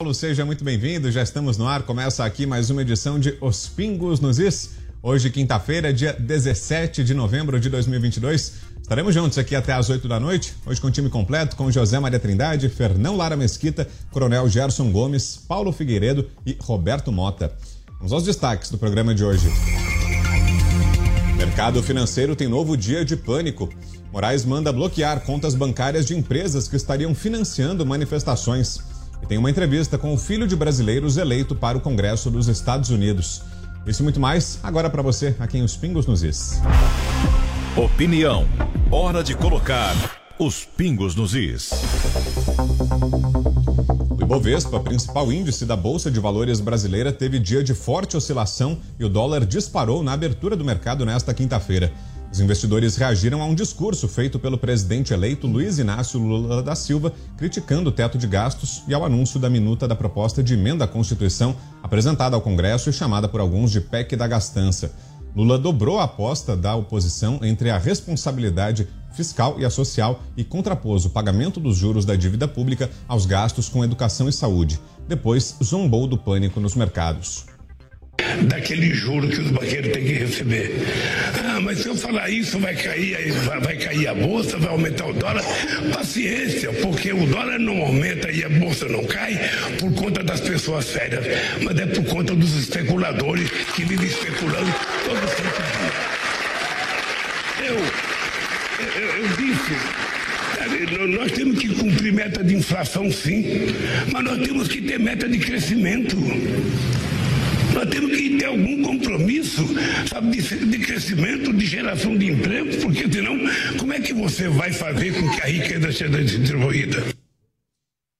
Paulo, seja muito bem-vindo. Já estamos no ar. Começa aqui mais uma edição de Os Pingos nos Is. Hoje, quinta-feira, dia 17 de novembro de 2022. Estaremos juntos aqui até às 8 da noite. Hoje com o time completo, com José Maria Trindade, Fernão Lara Mesquita, Coronel Gerson Gomes, Paulo Figueiredo e Roberto Mota. Vamos aos destaques do programa de hoje. Mercado financeiro tem novo dia de pânico. Moraes manda bloquear contas bancárias de empresas que estariam financiando manifestações. E tem uma entrevista com o filho de brasileiros eleito para o Congresso dos Estados Unidos. Isso e muito mais, agora para você, aqui em Os Pingos nos Is. Opinião. Hora de colocar os pingos nos is. O Ibovespa, principal índice da Bolsa de Valores brasileira, teve dia de forte oscilação e o dólar disparou na abertura do mercado nesta quinta-feira. Os investidores reagiram a um discurso feito pelo presidente eleito Luiz Inácio Lula da Silva, criticando o teto de gastos e ao anúncio da minuta da proposta de emenda à Constituição apresentada ao Congresso e chamada por alguns de PEC da gastança. Lula dobrou a aposta da oposição entre a responsabilidade fiscal e a social e contrapôs o pagamento dos juros da dívida pública aos gastos com educação e saúde. Depois, zombou do pânico nos mercados daquele juro que os banqueiros têm que receber. Ah, mas se eu falar isso, vai cair, vai, cair a bolsa, vai aumentar o dólar. Paciência, porque o dólar não aumenta e a bolsa não cai por conta das pessoas sérias, mas é por conta dos especuladores que vivem especulando todo santo dia. Eu, eu, eu disse, nós temos que cumprir meta de inflação, sim, mas nós temos que ter meta de crescimento. Nós temos que ter algum compromisso, sabe, de, de crescimento, de geração de emprego, porque senão, como é que você vai fazer com que a riqueza seja distribuída?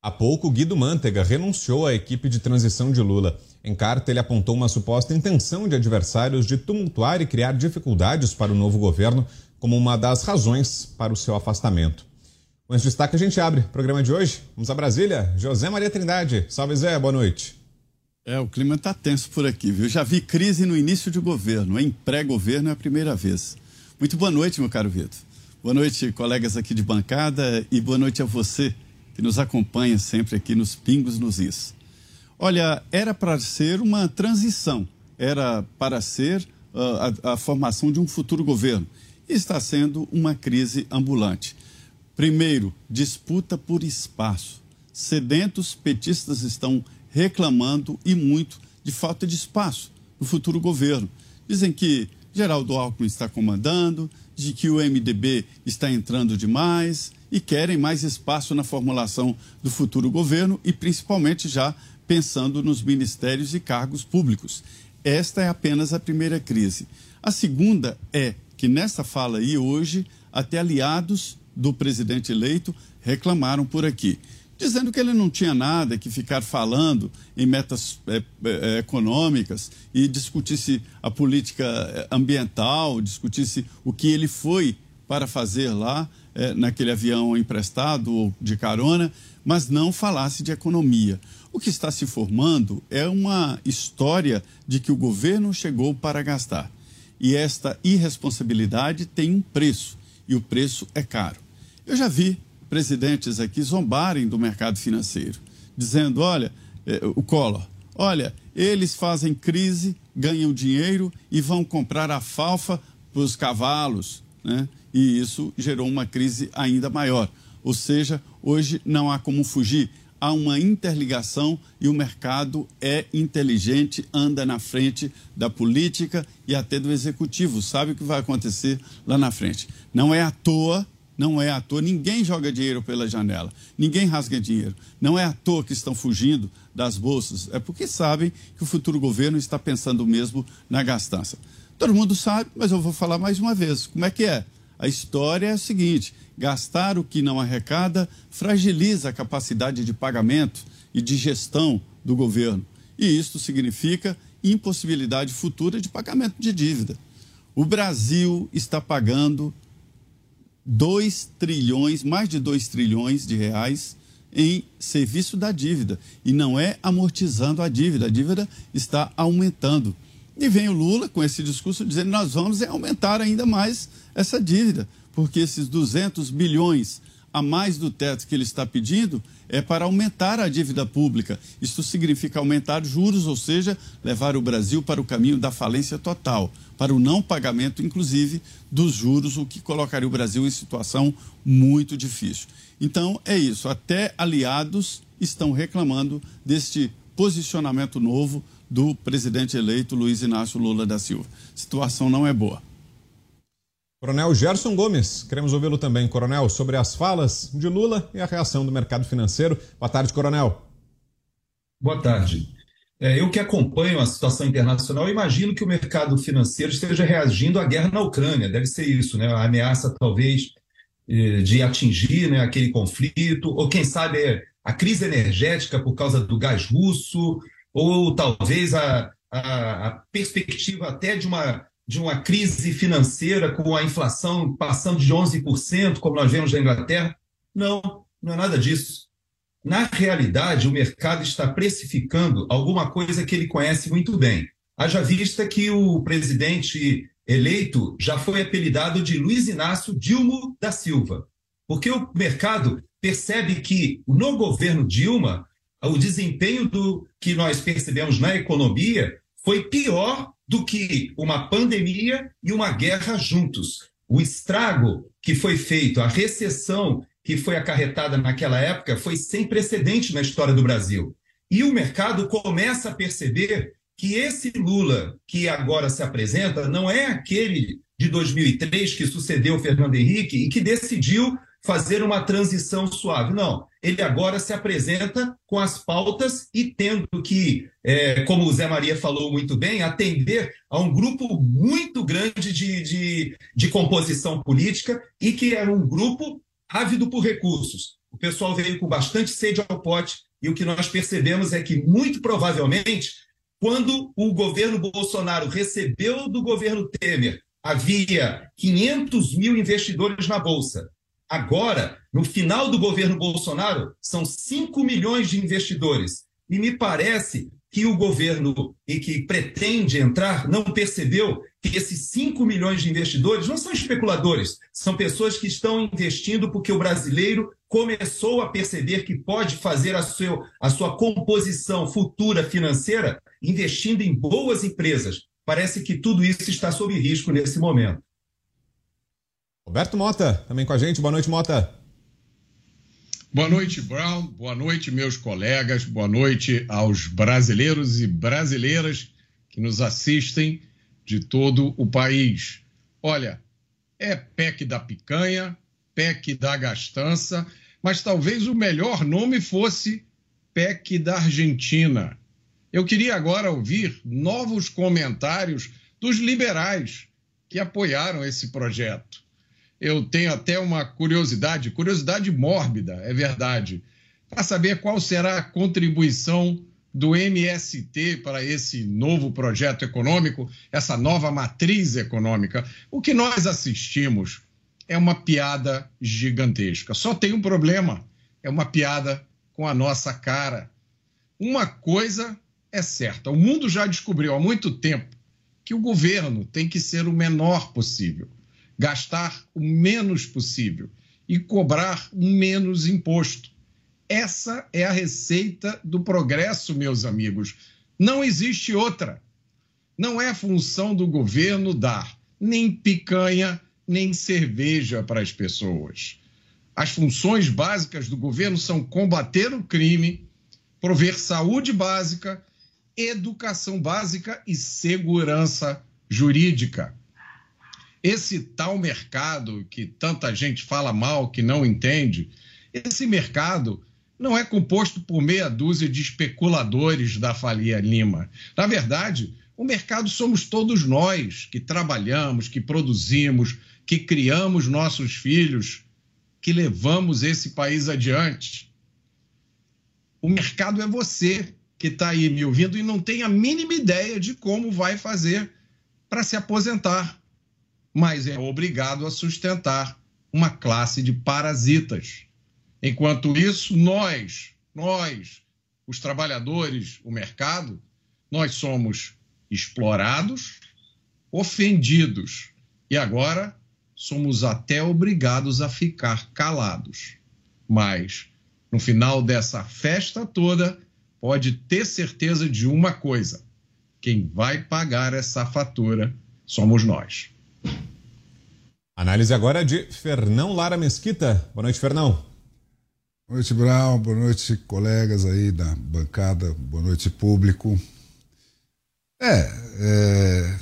Há pouco, Guido Mantega renunciou à equipe de transição de Lula. Em carta, ele apontou uma suposta intenção de adversários de tumultuar e criar dificuldades para o novo governo como uma das razões para o seu afastamento. Com esse destaque, a gente abre o programa de hoje. Vamos a Brasília. José Maria Trindade. Salve, Zé. Boa noite. É, o clima está tenso por aqui, viu? Já vi crise no início de governo, em pré-governo é a primeira vez. Muito boa noite, meu caro Vitor. Boa noite, colegas aqui de bancada, e boa noite a você que nos acompanha sempre aqui nos Pingos nos Is. Olha, era para ser uma transição, era para ser uh, a, a formação de um futuro governo. E está sendo uma crise ambulante. Primeiro, disputa por espaço. Sedentos petistas estão reclamando e muito de falta de espaço no futuro governo. Dizem que Geraldo Alckmin está comandando, de que o MDB está entrando demais e querem mais espaço na formulação do futuro governo e principalmente já pensando nos ministérios e cargos públicos. Esta é apenas a primeira crise. A segunda é que nessa fala aí hoje, até aliados do presidente eleito reclamaram por aqui dizendo que ele não tinha nada que ficar falando em metas é, é, econômicas e discutisse a política é, ambiental, discutisse o que ele foi para fazer lá é, naquele avião emprestado ou de carona, mas não falasse de economia. O que está se formando é uma história de que o governo chegou para gastar. E esta irresponsabilidade tem um preço, e o preço é caro. Eu já vi presidentes aqui zombarem do mercado financeiro, dizendo: olha, eh, o Collor, olha, eles fazem crise, ganham dinheiro e vão comprar a falfa para os cavalos, né? E isso gerou uma crise ainda maior. Ou seja, hoje não há como fugir. Há uma interligação e o mercado é inteligente, anda na frente da política e até do executivo, sabe o que vai acontecer lá na frente. Não é à toa não é à toa, ninguém joga dinheiro pela janela, ninguém rasga dinheiro. Não é à toa que estão fugindo das bolsas, é porque sabem que o futuro governo está pensando mesmo na gastança. Todo mundo sabe, mas eu vou falar mais uma vez. Como é que é? A história é a seguinte: gastar o que não arrecada fragiliza a capacidade de pagamento e de gestão do governo. E isto significa impossibilidade futura de pagamento de dívida. O Brasil está pagando 2 trilhões, mais de 2 trilhões de reais em serviço da dívida. E não é amortizando a dívida, a dívida está aumentando. E vem o Lula com esse discurso dizendo nós vamos aumentar ainda mais essa dívida, porque esses 200 bilhões a mais do teto que ele está pedindo é para aumentar a dívida pública. Isso significa aumentar juros, ou seja, levar o Brasil para o caminho da falência total, para o não pagamento, inclusive, dos juros, o que colocaria o Brasil em situação muito difícil. Então, é isso. Até aliados estão reclamando deste posicionamento novo do presidente eleito Luiz Inácio Lula da Silva. Situação não é boa. Coronel Gerson Gomes, queremos ouvi-lo também, Coronel, sobre as falas de Lula e a reação do mercado financeiro. Boa tarde, Coronel. Boa tarde. É, eu que acompanho a situação internacional, imagino que o mercado financeiro esteja reagindo à guerra na Ucrânia. Deve ser isso, né? A ameaça, talvez, eh, de atingir né, aquele conflito, ou quem sabe a crise energética por causa do gás russo, ou talvez a, a, a perspectiva até de uma de uma crise financeira com a inflação passando de 11%, como nós vemos na Inglaterra. Não, não é nada disso. Na realidade, o mercado está precificando alguma coisa que ele conhece muito bem. Haja vista que o presidente eleito já foi apelidado de Luiz Inácio Dilma da Silva, porque o mercado percebe que no governo Dilma o desempenho do que nós percebemos na economia foi pior do que uma pandemia e uma guerra juntos. O estrago que foi feito, a recessão que foi acarretada naquela época foi sem precedente na história do Brasil. E o mercado começa a perceber que esse Lula que agora se apresenta não é aquele de 2003 que sucedeu Fernando Henrique e que decidiu fazer uma transição suave. Não, ele agora se apresenta com as pautas e tendo que, é, como o Zé Maria falou muito bem, atender a um grupo muito grande de, de, de composição política e que é um grupo ávido por recursos. O pessoal veio com bastante sede ao pote e o que nós percebemos é que, muito provavelmente, quando o governo Bolsonaro recebeu do governo Temer, havia 500 mil investidores na Bolsa. Agora, no final do governo Bolsonaro, são 5 milhões de investidores. E me parece que o governo e que pretende entrar não percebeu que esses 5 milhões de investidores não são especuladores, são pessoas que estão investindo porque o brasileiro começou a perceber que pode fazer a, seu, a sua composição futura financeira investindo em boas empresas. Parece que tudo isso está sob risco nesse momento. Roberto Mota, também com a gente. Boa noite, Mota. Boa noite, Brown. Boa noite, meus colegas. Boa noite aos brasileiros e brasileiras que nos assistem de todo o país. Olha, é PEC da picanha, PEC da gastança, mas talvez o melhor nome fosse PEC da Argentina. Eu queria agora ouvir novos comentários dos liberais que apoiaram esse projeto eu tenho até uma curiosidade, curiosidade mórbida, é verdade, para saber qual será a contribuição do MST para esse novo projeto econômico, essa nova matriz econômica. O que nós assistimos é uma piada gigantesca. Só tem um problema: é uma piada com a nossa cara. Uma coisa é certa: o mundo já descobriu há muito tempo que o governo tem que ser o menor possível gastar o menos possível e cobrar menos imposto. Essa é a receita do progresso, meus amigos. Não existe outra. Não é função do governo dar nem picanha, nem cerveja para as pessoas. As funções básicas do governo são combater o crime, prover saúde básica, educação básica e segurança jurídica. Esse tal mercado que tanta gente fala mal, que não entende, esse mercado não é composto por meia dúzia de especuladores da Falia Lima. Na verdade, o mercado somos todos nós que trabalhamos, que produzimos, que criamos nossos filhos, que levamos esse país adiante. O mercado é você que está aí me ouvindo e não tem a mínima ideia de como vai fazer para se aposentar, mas é obrigado a sustentar uma classe de parasitas. Enquanto isso, nós, nós, os trabalhadores, o mercado, nós somos explorados, ofendidos e agora somos até obrigados a ficar calados. Mas no final dessa festa toda, pode ter certeza de uma coisa: quem vai pagar essa fatura somos nós. Análise agora de Fernão Lara Mesquita. Boa noite, Fernão. Boa noite, Brown. Boa noite, colegas aí da bancada. Boa noite, público. É, é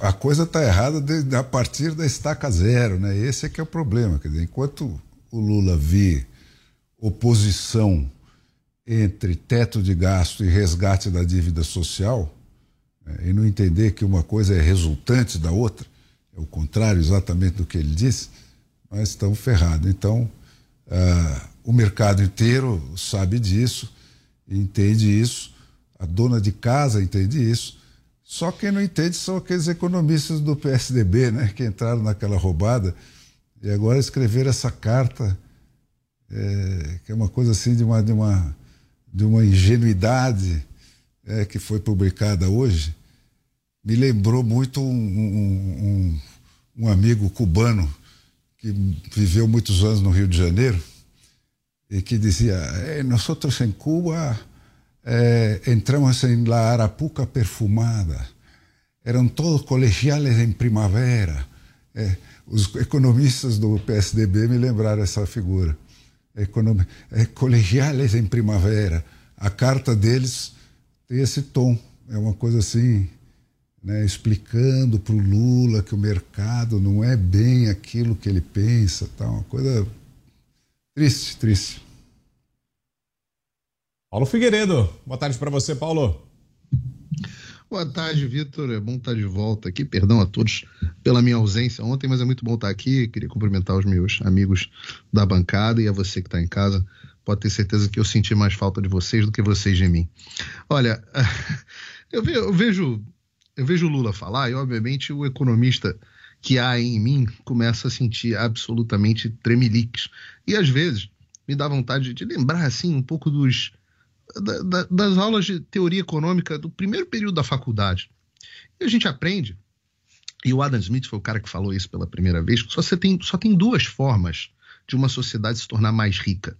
a coisa está errada a partir da estaca zero, né? Esse é que é o problema. Quer dizer, enquanto o Lula vir oposição entre teto de gasto e resgate da dívida social, né, e não entender que uma coisa é resultante da outra, é o contrário exatamente do que ele disse, nós estamos ferrados. Então, uh, o mercado inteiro sabe disso, entende isso, a dona de casa entende isso, só quem não entende são aqueles economistas do PSDB, né, que entraram naquela roubada e agora escreveram essa carta é, que é uma coisa assim de uma, de uma, de uma ingenuidade é, que foi publicada hoje, me lembrou muito um, um, um, amigo cubano que viveu muitos anos no Rio de Janeiro e que dizia: eh, Nós em Cuba eh, entramos em la Arapuca perfumada, eram todos colegiales em primavera. Eh, os economistas do PSDB me lembraram essa figura economia, é, colegiales em primavera. A carta deles tem esse tom. É uma coisa assim, né, explicando para o Lula que o mercado não é bem aquilo que ele pensa. Tá, uma coisa triste, triste. Paulo Figueiredo, boa tarde para você, Paulo. Boa tarde, Vitor. É bom estar de volta aqui. Perdão a todos pela minha ausência ontem, mas é muito bom estar aqui. Queria cumprimentar os meus amigos da bancada e a você que está em casa. Pode ter certeza que eu senti mais falta de vocês do que vocês de mim. Olha, eu vejo, eu vejo o Lula falar e, obviamente, o economista que há em mim começa a sentir absolutamente tremeliques. E, às vezes, me dá vontade de lembrar, assim, um pouco dos da, da, das aulas de teoria econômica do primeiro período da faculdade. E a gente aprende, e o Adam Smith foi o cara que falou isso pela primeira vez, que só, você tem, só tem duas formas de uma sociedade se tornar mais rica.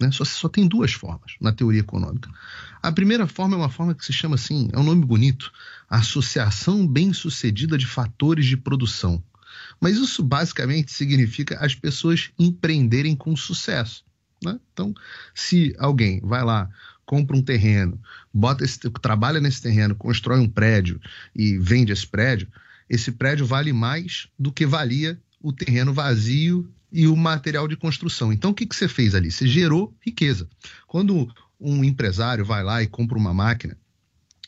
Né? Só, só tem duas formas na teoria econômica. A primeira forma é uma forma que se chama assim, é um nome bonito, Associação Bem-Sucedida de Fatores de Produção. Mas isso basicamente significa as pessoas empreenderem com sucesso. Né? Então, se alguém vai lá, compra um terreno, bota esse, trabalha nesse terreno, constrói um prédio e vende esse prédio, esse prédio vale mais do que valia o terreno vazio e o material de construção. Então, o que, que você fez ali? Você gerou riqueza. Quando um empresário vai lá e compra uma máquina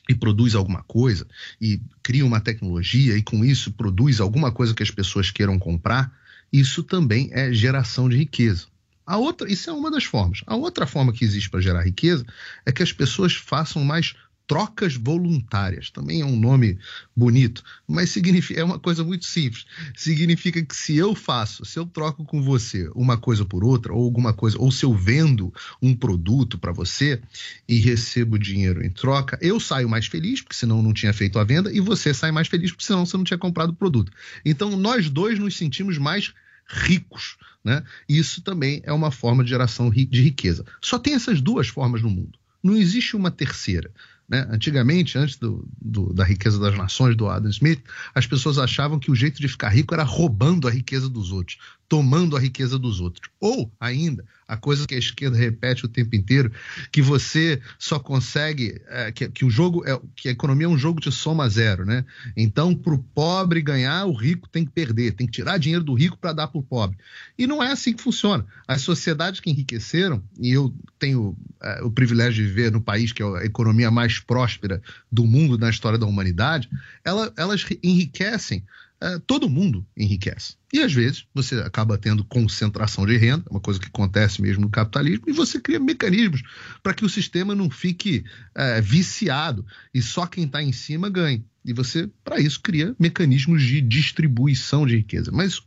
e produz alguma coisa e cria uma tecnologia e com isso produz alguma coisa que as pessoas queiram comprar, isso também é geração de riqueza. A outra, isso é uma das formas. A outra forma que existe para gerar riqueza é que as pessoas façam mais trocas voluntárias. Também é um nome bonito, mas significa, é uma coisa muito simples. Significa que se eu faço, se eu troco com você uma coisa por outra, ou alguma coisa, ou se eu vendo um produto para você e recebo dinheiro em troca, eu saio mais feliz, porque senão não tinha feito a venda, e você sai mais feliz, porque senão você não tinha comprado o produto. Então nós dois nos sentimos mais ricos. Né? Isso também é uma forma de geração de riqueza. Só tem essas duas formas no mundo. Não existe uma terceira. Né? Antigamente, antes do, do, da riqueza das nações, do Adam Smith, as pessoas achavam que o jeito de ficar rico era roubando a riqueza dos outros, tomando a riqueza dos outros. Ou, ainda, a coisa que a esquerda repete o tempo inteiro, que você só consegue, é, que, que, o jogo, é, que a economia é um jogo de soma zero, né? Então, para o pobre ganhar, o rico tem que perder, tem que tirar dinheiro do rico para dar para o pobre. E não é assim que funciona. As sociedades que enriqueceram, e eu tenho é, o privilégio de viver no país que é a economia mais próspera do mundo na história da humanidade, ela, elas enriquecem é, todo mundo enriquece. E às vezes você acaba tendo concentração de renda, uma coisa que acontece mesmo no capitalismo, e você cria mecanismos para que o sistema não fique é, viciado e só quem está em cima ganhe. E você, para isso, cria mecanismos de distribuição de riqueza. Mas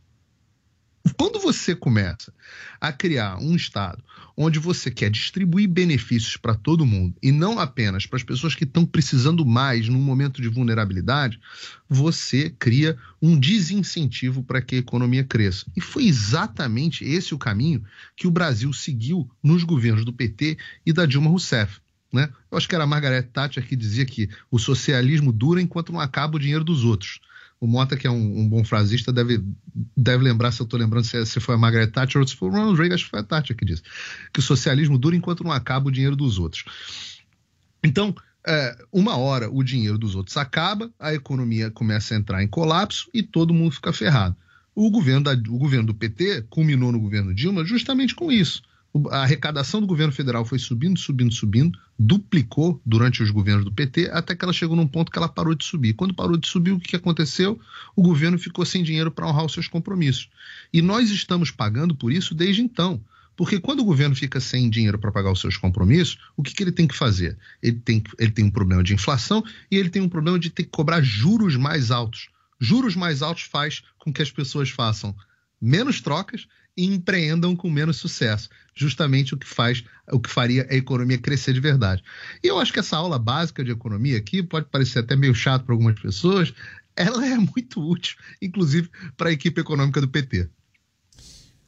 quando você começa a criar um Estado onde você quer distribuir benefícios para todo mundo e não apenas para as pessoas que estão precisando mais num momento de vulnerabilidade, você cria um desincentivo para que a economia cresça. E foi exatamente esse o caminho que o Brasil seguiu nos governos do PT e da Dilma Rousseff. Né? Eu acho que era a Margaret Thatcher que dizia que o socialismo dura enquanto não acaba o dinheiro dos outros. O Mota, que é um, um, bom frasista, deve, deve lembrar, se eu estou lembrando se, se foi a Margaret Thatcher ou se foi o Ronald Reagan, acho que foi a Thatcher que disse, que o socialismo dura enquanto não acaba o dinheiro dos outros. Então, é, uma hora o dinheiro dos outros acaba, a economia começa a entrar em colapso e todo mundo fica ferrado. O governo, da, o governo do PT culminou no governo Dilma justamente com isso a arrecadação do governo federal foi subindo, subindo, subindo, duplicou durante os governos do PT, até que ela chegou num ponto que ela parou de subir. Quando parou de subir, o que aconteceu? O governo ficou sem dinheiro para honrar os seus compromissos. E nós estamos pagando por isso desde então. Porque quando o governo fica sem dinheiro para pagar os seus compromissos, o que, que, ele tem que fazer? Ele tem, ele tem um problema de inflação e ele tem um problema de ter que cobrar juros mais altos. Juros mais altos faz com que as pessoas façam menos trocas e empreendam com menos sucesso. Justamente o que faz, o que faria a economia crescer de verdade. E eu acho que essa aula básica de economia aqui pode parecer até meio chato para algumas pessoas, ela é muito útil, inclusive para a equipe econômica do PT.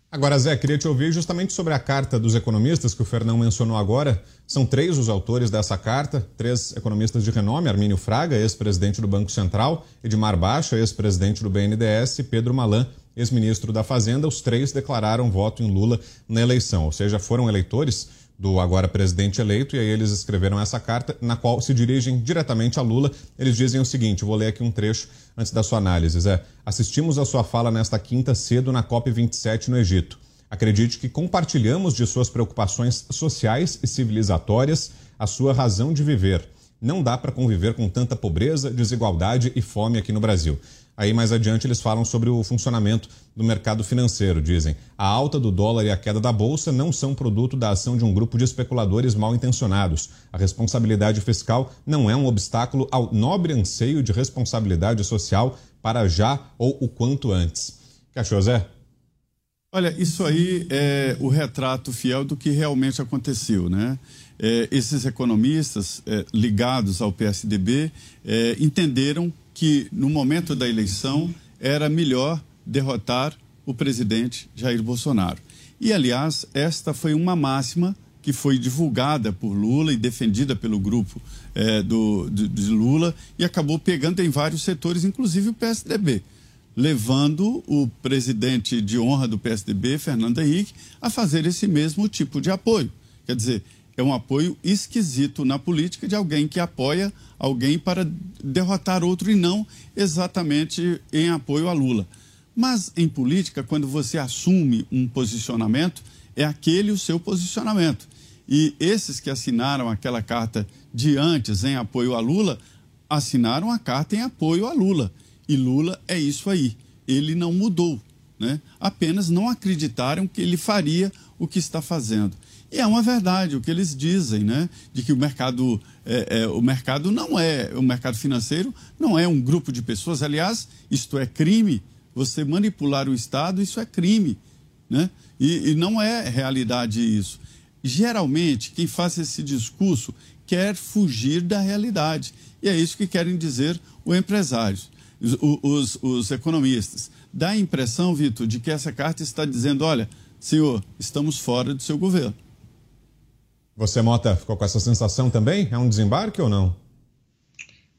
Agora, Zé, queria te ouvir justamente sobre a carta dos economistas que o Fernão mencionou agora. São três os autores dessa carta, três economistas de renome: Armínio Fraga, ex-presidente do Banco Central, Edmar Baixa, ex-presidente do BNDES, e Pedro Malan, ex-ministro da Fazenda, os três declararam voto em Lula na eleição, ou seja, foram eleitores do agora presidente eleito, e aí eles escreveram essa carta, na qual se dirigem diretamente a Lula. Eles dizem o seguinte: vou ler aqui um trecho antes da sua análise. Zé, assistimos a sua fala nesta quinta cedo na COP27 no Egito. Acredite que compartilhamos de suas preocupações sociais e civilizatórias a sua razão de viver. Não dá para conviver com tanta pobreza, desigualdade e fome aqui no Brasil. Aí mais adiante eles falam sobre o funcionamento do mercado financeiro. Dizem: a alta do dólar e a queda da bolsa não são produto da ação de um grupo de especuladores mal intencionados. A responsabilidade fiscal não é um obstáculo ao nobre anseio de responsabilidade social para já ou o quanto antes. Achou, Zé? Olha, isso aí é o retrato fiel do que realmente aconteceu, né? É, esses economistas é, ligados ao PSDB é, entenderam que no momento da eleição era melhor derrotar o presidente Jair Bolsonaro. E, aliás, esta foi uma máxima que foi divulgada por Lula e defendida pelo grupo é, do, de, de Lula e acabou pegando em vários setores, inclusive o PSDB, levando o presidente de honra do PSDB, Fernando Henrique, a fazer esse mesmo tipo de apoio. Quer dizer, é um apoio esquisito na política de alguém que apoia alguém para derrotar outro e não exatamente em apoio a Lula. Mas em política, quando você assume um posicionamento, é aquele o seu posicionamento. E esses que assinaram aquela carta de antes em apoio a Lula, assinaram a carta em apoio a Lula. E Lula é isso aí. Ele não mudou, né? Apenas não acreditaram que ele faria o que está fazendo. E é uma verdade o que eles dizem, né? De que o mercado, é, é, o mercado não é, o mercado financeiro não é um grupo de pessoas. Aliás, isto é crime. Você manipular o Estado, isso é crime, né? E, e não é realidade isso. Geralmente, quem faz esse discurso quer fugir da realidade. E é isso que querem dizer os empresários, os, os, os economistas. Dá a impressão, Vitor, de que essa carta está dizendo: olha, senhor, estamos fora do seu governo. Você, Mota, ficou com essa sensação também? É um desembarque ou não?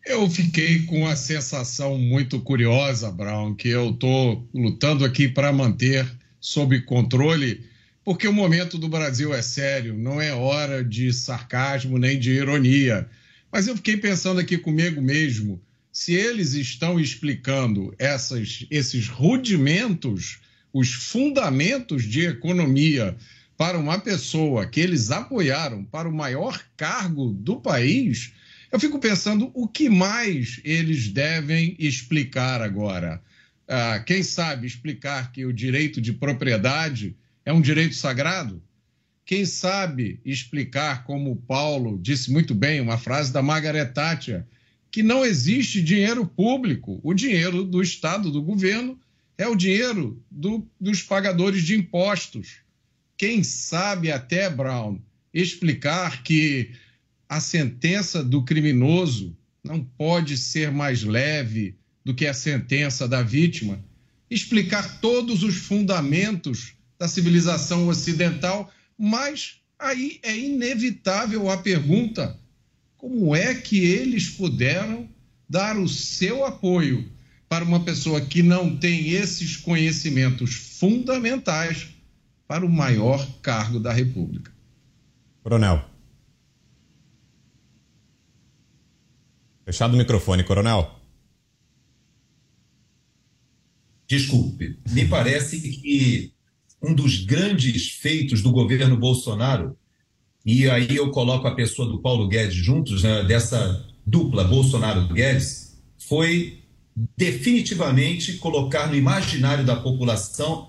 Eu fiquei com a sensação muito curiosa, Brown, que eu estou lutando aqui para manter sob controle, porque o momento do Brasil é sério, não é hora de sarcasmo nem de ironia. Mas eu fiquei pensando aqui comigo mesmo, se eles estão explicando essas, esses rudimentos, os fundamentos de economia para uma pessoa que eles apoiaram para o maior cargo do país, eu fico pensando o que mais eles devem explicar agora. ah, quem sabe, explicar que o direito de propriedade é um direito sagrado? Quem sabe explicar, como Paulo disse muito bem, uma frase da Margaret Thatcher, que não existe dinheiro público. O dinheiro do Estado, do governo, é o dinheiro do, dos pagadores de impostos. Quem sabe até, Brown, explicar que a sentença do criminoso não pode ser mais leve do que a sentença da vítima, explicar todos os fundamentos da civilização ocidental, mas aí é inevitável a pergunta: como é que eles puderam dar o seu apoio para uma pessoa que não tem esses conhecimentos fundamentais para o maior cargo da República? Coronel. Fechado o microfone, coronel. Desculpe, me parece que um dos grandes feitos do governo Bolsonaro, e aí eu coloco a pessoa do Paulo Guedes juntos, né, dessa dupla Bolsonaro-Guedes, foi definitivamente colocar no imaginário da população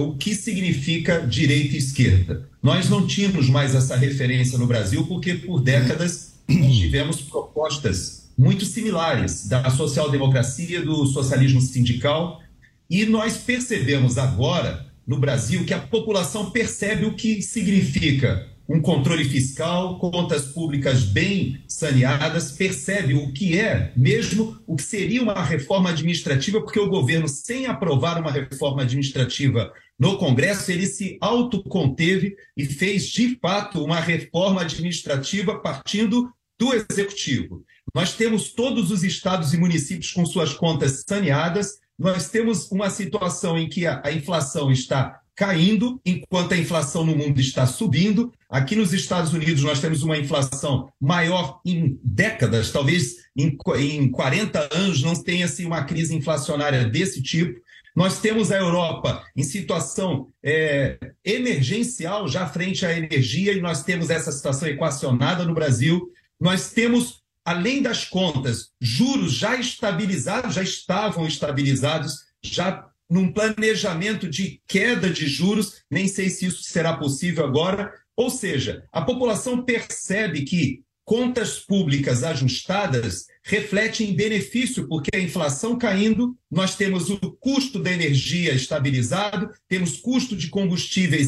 o que significa direita e esquerda. Nós não tínhamos mais essa referência no Brasil porque por décadas tivemos propostas muito similares da social-democracia, do socialismo sindical e nós percebemos agora, no Brasil, que a população percebe o que significa um controle fiscal, contas públicas bem saneadas, percebe o que é mesmo o que seria uma reforma administrativa, porque o governo, sem aprovar uma reforma administrativa no Congresso, ele se autoconteve e fez, de fato, uma reforma administrativa partindo do Executivo. Nós temos todos os estados e municípios com suas contas saneadas, nós temos uma situação em que a, inflação está caindo, enquanto a inflação no mundo está subindo. Aqui nos Estados Unidos, nós temos uma inflação maior em décadas, talvez em, em 40 anos não tenha assim, uma crise inflacionária desse tipo. Nós temos a Europa em situação é, emergencial já frente à energia, e nós temos essa situação equacionada no Brasil. Nós temos além das contas, juros já estabilizados, já estavam estabilizados, já num planejamento de queda de juros, nem sei se isso será possível agora. Ou seja, a população percebe que contas públicas ajustadas refletem em benefício, porque a inflação caindo, nós temos o custo da energia estabilizado, temos custo de combustíveis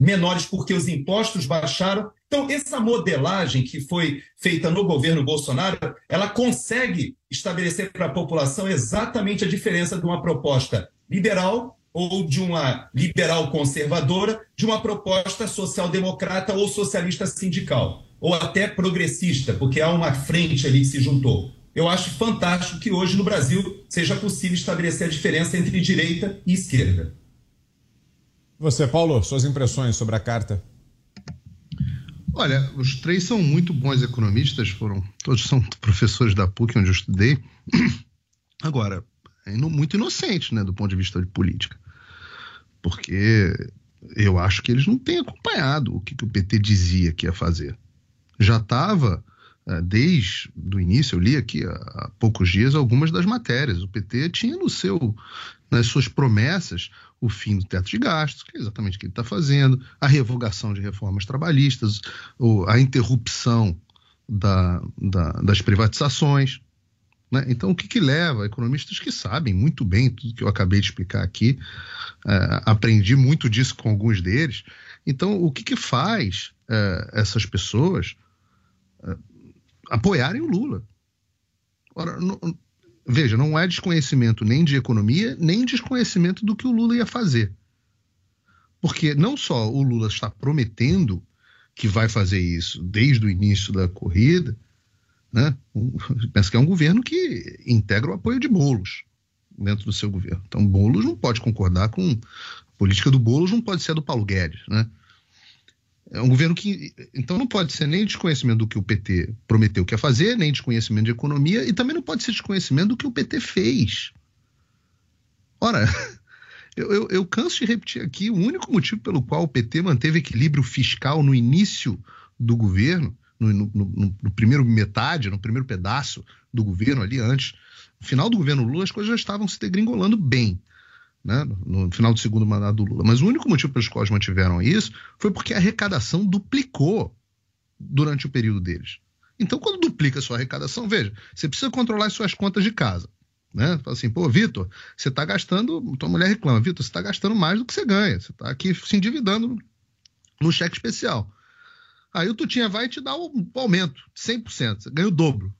menores porque os impostos baixaram. Então, essa modelagem que foi feita no governo Bolsonaro, ela consegue estabelecer para a população exatamente a diferença de uma proposta liberal ou de uma liberal conservadora, de uma proposta social-democrata ou socialista sindical ou até progressista, porque há uma frente ali que se juntou. Eu acho fantástico que hoje no Brasil seja possível estabelecer a diferença entre direita e esquerda. Você, Paulo, suas impressões sobre a carta? Olha, os três são muito bons economistas, foram todos são professores da PUC onde eu estudei. Agora, é muito inocente, né, do ponto de vista de política, porque eu acho que eles não têm acompanhado o que, que o PT dizia que ia fazer já estava eh, desde o início, eu li aqui há poucos dias algumas das matérias. O PT tinha no seu, nas suas promessas o fim do teto de gastos, que é exatamente o que ele está fazendo, a revogação de reformas trabalhistas, a interrupção da, da, das privatizações. Né? Então, o que, que leva? Economistas que sabem muito bem tudo que eu acabei de explicar aqui, é, aprendi muito disso com alguns deles. Então, o que, que faz é, essas pessoas apoiarem o Lula. Ora, não, veja, não é desconhecimento nem de economia, nem desconhecimento do que o Lula ia fazer. Porque não só o Lula está prometendo que vai fazer isso desde o início da corrida, né? Pensa que é um governo que integra o apoio de Bolos dentro do seu governo. Então, Bolos não pode concordar com a política do Bolos, não pode ser a do Paulo Guedes, né? É um governo que. Então não pode ser nem desconhecimento do que o PT prometeu que ia fazer, nem desconhecimento de economia, e também não pode ser desconhecimento do que o PT fez. Ora, eu, eu, eu canso de repetir aqui: o único motivo pelo qual o PT manteve equilíbrio fiscal no início do governo, no, no, no, no primeiro metade, no primeiro pedaço do governo ali antes No final do governo Lula, as coisas já estavam se degringolando bem. Né, no final do segundo mandato do Lula. Mas o único motivo pelos quais mantiveram isso foi porque a arrecadação duplicou durante o período deles. Então, quando duplica a sua arrecadação, veja, você precisa controlar as suas contas de casa. Né? Fala assim, pô, Vitor, você está gastando. Tua mulher reclama, Vitor, você está gastando mais do que você ganha. Você está aqui se endividando no cheque especial. Aí o Tutinha vai te dar um aumento, 100%, você ganha o dobro.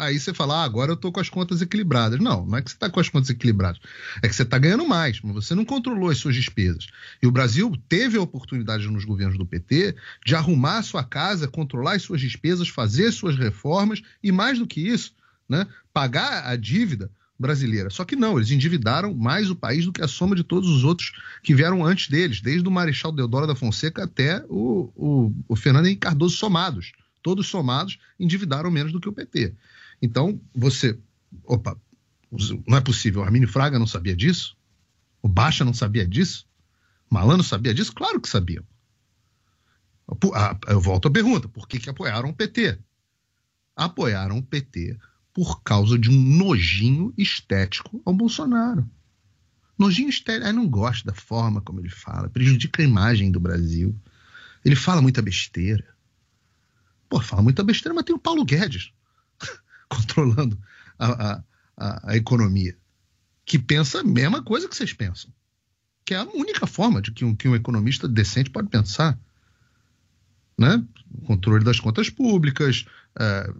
Aí você fala, ah, agora eu estou com as contas equilibradas. Não, não é que você está com as contas equilibradas. É que você está ganhando mais, mas você não controlou as suas despesas. E o Brasil teve a oportunidade nos governos do PT de arrumar a sua casa, controlar as suas despesas, fazer as suas reformas e, mais do que isso, né, pagar a dívida brasileira. Só que não, eles endividaram mais o país do que a soma de todos os outros que vieram antes deles, desde o Marechal Deodoro da Fonseca até o, o, o Fernando Henrique Cardoso somados. Todos somados endividaram menos do que o PT. Então, você. Opa, não é possível. O Arminio Fraga não sabia disso? O Baixa não sabia disso? Malano sabia disso? Claro que sabia. Eu volto à pergunta: por que, que apoiaram o PT? Apoiaram o PT por causa de um nojinho estético ao Bolsonaro. Nojinho estético, eu não gosto da forma como ele fala, prejudica a imagem do Brasil. Ele fala muita besteira. Pô, fala muita besteira, mas tem o Paulo Guedes controlando a, a, a economia, que pensa a mesma coisa que vocês pensam. Que é a única forma de que um, que um economista decente pode pensar. Né? Controle das contas públicas, é,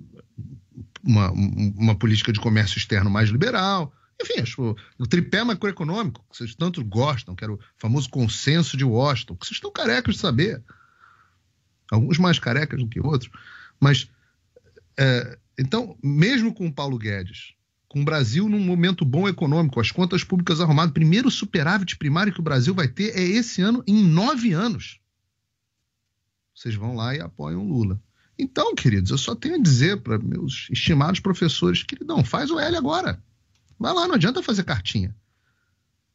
uma, uma política de comércio externo mais liberal. Enfim, acho, o tripé macroeconômico, que vocês tanto gostam, que era o famoso consenso de Washington, que vocês estão carecas de saber. Alguns mais carecas do que outros. Mas, é, então, mesmo com o Paulo Guedes, com o Brasil num momento bom econômico, as contas públicas arrumadas, primeiro superávit primário que o Brasil vai ter é esse ano, em nove anos. Vocês vão lá e apoiam Lula. Então, queridos, eu só tenho a dizer para meus estimados professores, queridão, faz o L agora. Vai lá, não adianta fazer cartinha.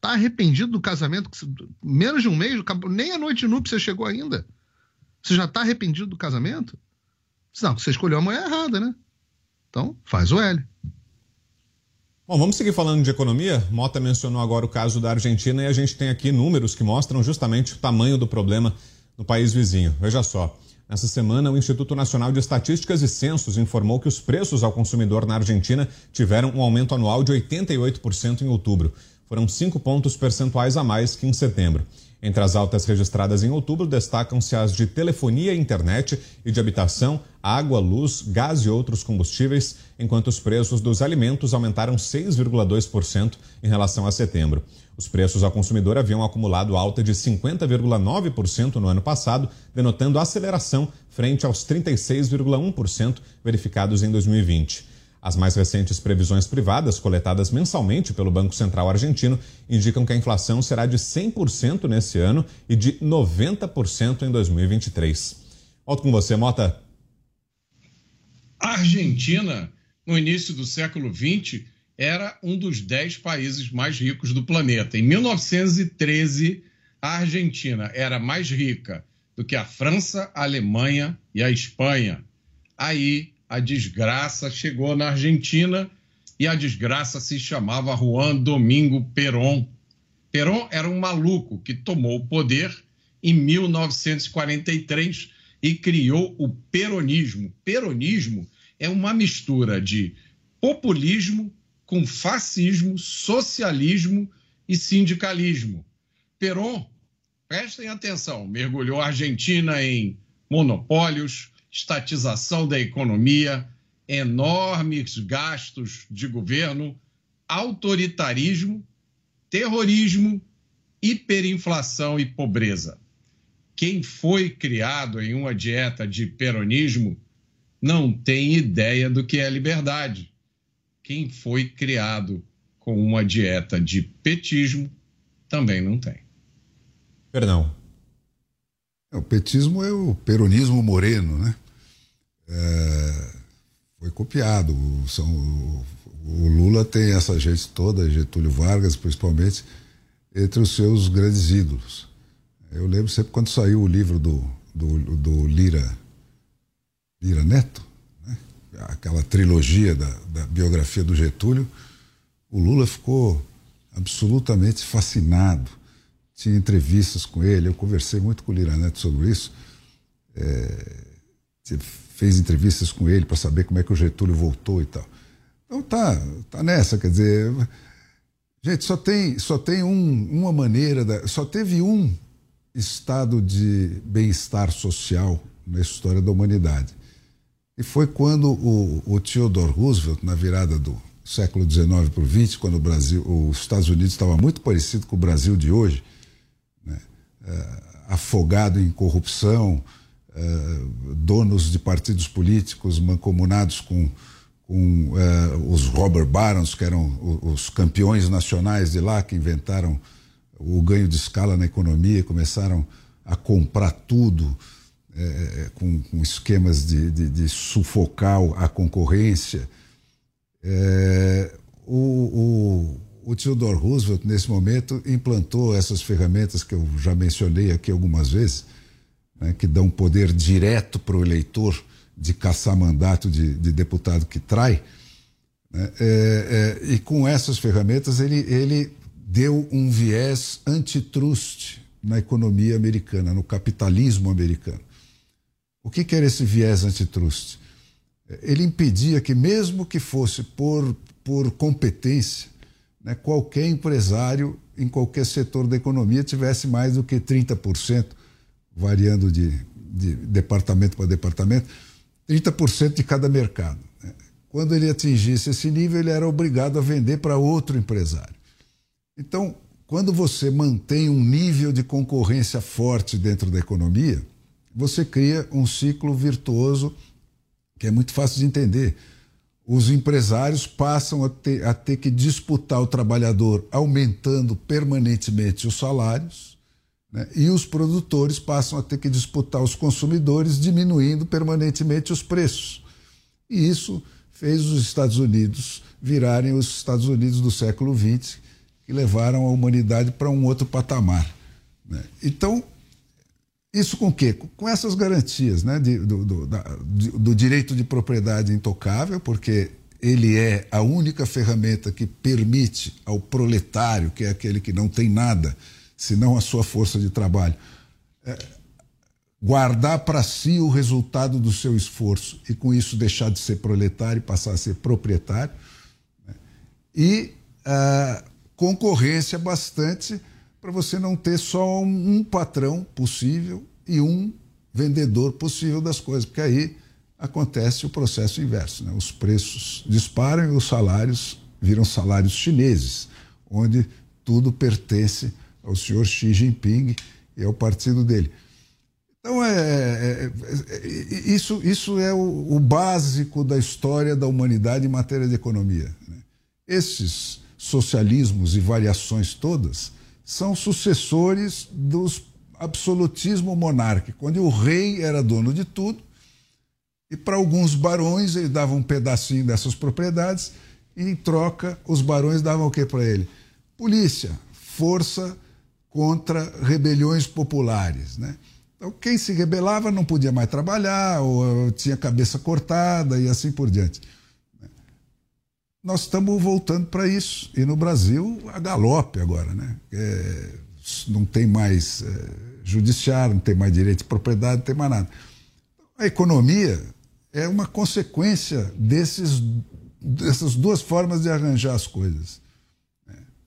Tá arrependido do casamento? Menos de um mês, nem a noite núpcia chegou ainda. Você já tá arrependido do casamento? Não, você escolheu a mulher errada, né? Então, faz o L. Bom, vamos seguir falando de economia. Mota mencionou agora o caso da Argentina e a gente tem aqui números que mostram justamente o tamanho do problema no país vizinho. Veja só. Nessa semana, o Instituto Nacional de Estatísticas e Censos informou que os preços ao consumidor na Argentina tiveram um aumento anual de 88% em outubro. Foram cinco pontos percentuais a mais que em setembro. Entre as altas registradas em outubro, destacam-se as de telefonia e internet e de habitação, água, luz, gás e outros combustíveis, enquanto os preços dos alimentos aumentaram 6,2% em relação a setembro. Os preços ao consumidor haviam acumulado alta de 50,9% no ano passado, denotando aceleração frente aos 36,1% verificados em 2020. As mais recentes previsões privadas, coletadas mensalmente pelo Banco Central Argentino, indicam que a inflação será de 100% nesse ano e de 90% em 2023. Volto com você, Mota. A Argentina, no início do século XX, era um dos dez países mais ricos do planeta. Em 1913, a Argentina era mais rica do que a França, a Alemanha e a Espanha. Aí a desgraça chegou na Argentina e a desgraça se chamava Juan Domingo Perón. Perón era um maluco que tomou o poder em 1943 e criou o peronismo. Peronismo é uma mistura de populismo com fascismo, socialismo e sindicalismo. Perón, prestem atenção, mergulhou a Argentina em monopólios, estatização da economia, enormes gastos de governo, autoritarismo, terrorismo, hiperinflação e pobreza. Quem foi criado em uma dieta de peronismo não tem ideia do que é liberdade. Quem foi criado com uma dieta de petismo também não tem. Perdão. O petismo é o peronismo moreno, né? É, foi copiado. O, são, o, o, Lula tem essa gente toda, Getúlio Vargas principalmente, entre os seus grandes ídolos. Eu lembro sempre quando saiu o livro do, do, do Lira, Lira Neto, né? aquela trilogia da, da, biografia do Getúlio, o Lula ficou absolutamente fascinado. Tinha entrevistas com ele, eu conversei muito com o Lira Neto sobre isso. É, fez entrevistas com ele para saber como é que o Getúlio voltou e tal. Então tá, tá nessa, quer dizer, gente, só tem, só tem um, uma maneira, da, só teve um estado de bem-estar social na história da humanidade. E foi quando o, o Theodore Roosevelt, na virada do século XIX para o XX, quando o Brasil, os Estados Unidos estava muito parecido com o Brasil de hoje, né? é, afogado em corrupção, é, donos de partidos políticos mancomunados com, com é, os Robert Barons, que eram os campeões nacionais de lá, que inventaram o ganho de escala na economia, começaram a comprar tudo é, com, com, esquemas de, de, de, sufocar a concorrência. É, o, o, o Theodore Roosevelt, nesse momento, implantou essas ferramentas que eu já mencionei aqui algumas vezes, né, que dão poder direto para o eleitor de caçar mandato de, de deputado que trai. Né, é, é, e com essas ferramentas ele, ele deu um viés antitrust na economia americana, no capitalismo americano. O que, que era esse viés antitrust? Ele impedia que, mesmo que fosse por, por competência, né, qualquer empresário em qualquer setor da economia tivesse mais do que 30%, variando de, de departamento para departamento, 30% de cada mercado. Né. Quando ele atingisse esse nível, ele era obrigado a vender para outro empresário. Então, quando você mantém um nível de concorrência forte dentro da economia, você cria um ciclo virtuoso que é muito fácil de entender. Os empresários passam a ter, a ter que disputar o trabalhador, aumentando permanentemente os salários, né? e os produtores passam a ter que disputar os consumidores, diminuindo permanentemente os preços. E isso fez os Estados Unidos virarem os Estados Unidos do século XX, que levaram a humanidade para um outro patamar. Né? Então, isso com o quê? Com essas garantias né? De, do, do, da, do direito de propriedade intocável, porque ele é a única ferramenta que permite ao proletário, que é aquele que não tem nada, senão a sua força de trabalho, é, guardar para si o resultado do seu esforço e, com isso, deixar de ser proletário e passar a ser proprietário. Né? E. Uh, concorrência bastante para você não ter só um, um patrão possível e um vendedor possível das coisas, porque aí acontece o processo inverso. Né? Os preços disparam e os salários viram salários chineses, onde tudo pertence ao senhor Xi Jinping e ao partido dele. Então, é, é, é, é isso, isso é o, o, básico da história da humanidade em matéria de economia. Né? Esses socialismos e variações todas são sucessores dos absolutismo monárquico, onde o rei era dono de tudo e para alguns barões ele dava um pedacinho dessas propriedades e em troca os barões davam o que para ele? Polícia, força contra rebeliões populares, né? Então quem se rebelava não podia mais trabalhar ou tinha cabeça cortada e assim por diante nós estamos voltando para isso. E no Brasil, a galope agora, né? É, não tem mais é, judiciário, não tem mais direito de propriedade, não tem mais nada. A economia é uma consequência desses, dessas duas formas de arranjar as coisas.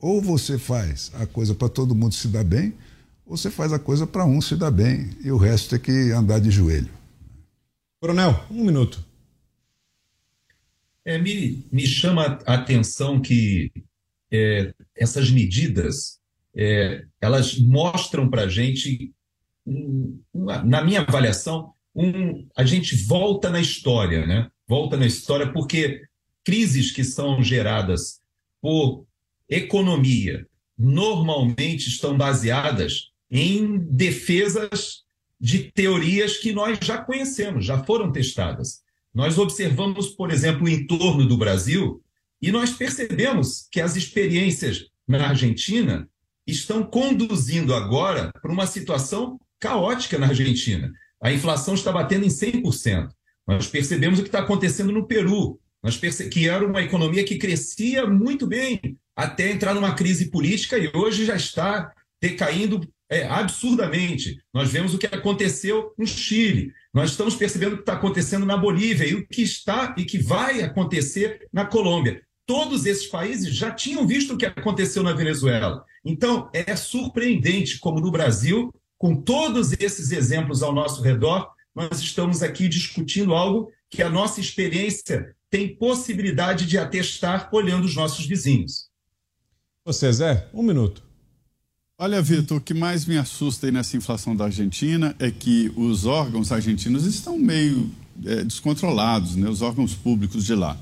Ou você faz a coisa para todo mundo se dar bem, ou você faz a coisa para um se dar bem e o resto tem que andar de joelho. Coronel, um minuto. É, me, me chama a atenção que é, essas medidas é, elas mostram para a gente, um, uma, na minha avaliação, um, a gente volta na história, né? Volta na história porque crises que são geradas por economia normalmente estão baseadas em defesas de teorias que nós já conhecemos, já foram testadas. Nós observamos, por exemplo, o entorno do Brasil e nós percebemos que as experiências na Argentina estão conduzindo agora para uma situação caótica na Argentina. A inflação está batendo em 100%. Nós percebemos o que está acontecendo no Peru. que era uma economia que crescia muito bem até entrar numa crise política e hoje já está decaindo é, absurdamente. Nós vemos o que aconteceu no Chile, nós estamos percebendo o que está acontecendo na Bolívia e o que está e que vai acontecer na Colômbia. Todos esses países já tinham visto o que aconteceu na Venezuela. Então, é surpreendente como no Brasil, com todos esses exemplos ao nosso redor, nós estamos aqui discutindo algo que a nossa experiência tem possibilidade de atestar olhando os nossos vizinhos. Você, Zé, um minuto. Olha, Vitor, o que mais me assusta aí nessa inflação da Argentina é que os órgãos argentinos estão meio é, descontrolados, né? os órgãos públicos de lá.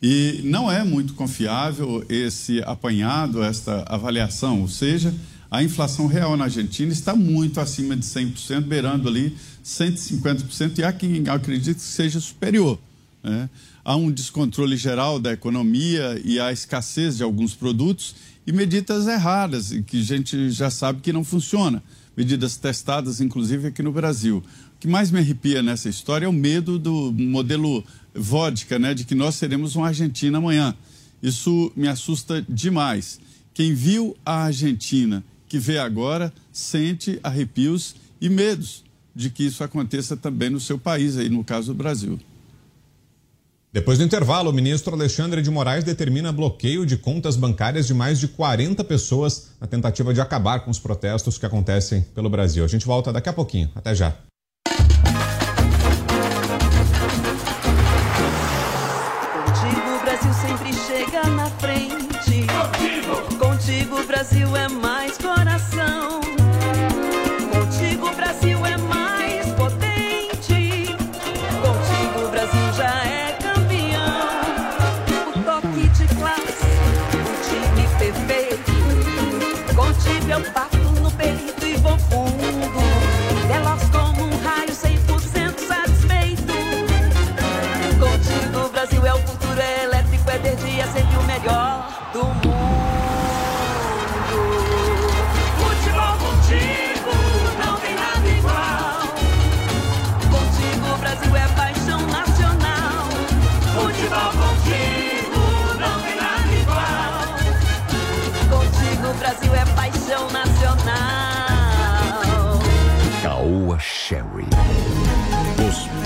E não é muito confiável esse apanhado, esta avaliação, ou seja, a inflação real na Argentina está muito acima de 100%, beirando ali 150%, e há quem acredite que seja superior. Né? Há um descontrole geral da economia e a escassez de alguns produtos e medidas erradas, que a gente já sabe que não funciona. Medidas testadas, inclusive, aqui no Brasil. O que mais me arrepia nessa história é o medo do modelo vodka, né, de que nós seremos uma Argentina amanhã. Isso me assusta demais. Quem viu a Argentina, que vê agora, sente arrepios e medos de que isso aconteça também no seu país, aí no caso do Brasil. Depois do intervalo, o ministro Alexandre de Moraes determina bloqueio de contas bancárias de mais de 40 pessoas na tentativa de acabar com os protestos que acontecem pelo Brasil. A gente volta daqui a pouquinho. Até já. Contigo Brasil sempre chega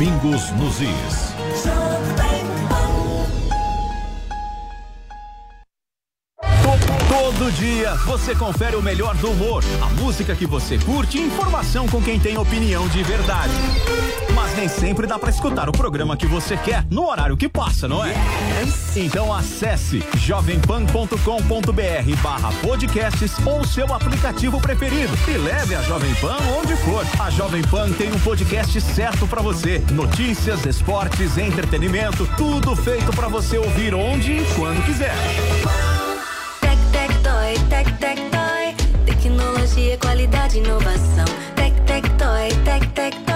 pingos nos is. Todo dia você confere o melhor do humor, a música que você curte e informação com quem tem opinião de verdade. Nem sempre dá pra escutar o programa que você quer no horário que passa, não é? Então acesse jovempan.com.br barra podcasts ou seu aplicativo preferido e leve a Jovem Pan onde for. A Jovem Pan tem um podcast certo pra você. Notícias, esportes, entretenimento, tudo feito pra você ouvir onde e quando quiser. Tec, tec, toy, tec, tec, toy. Tecnologia, qualidade, inovação. Tec, tec, toy, tec, tec, toy.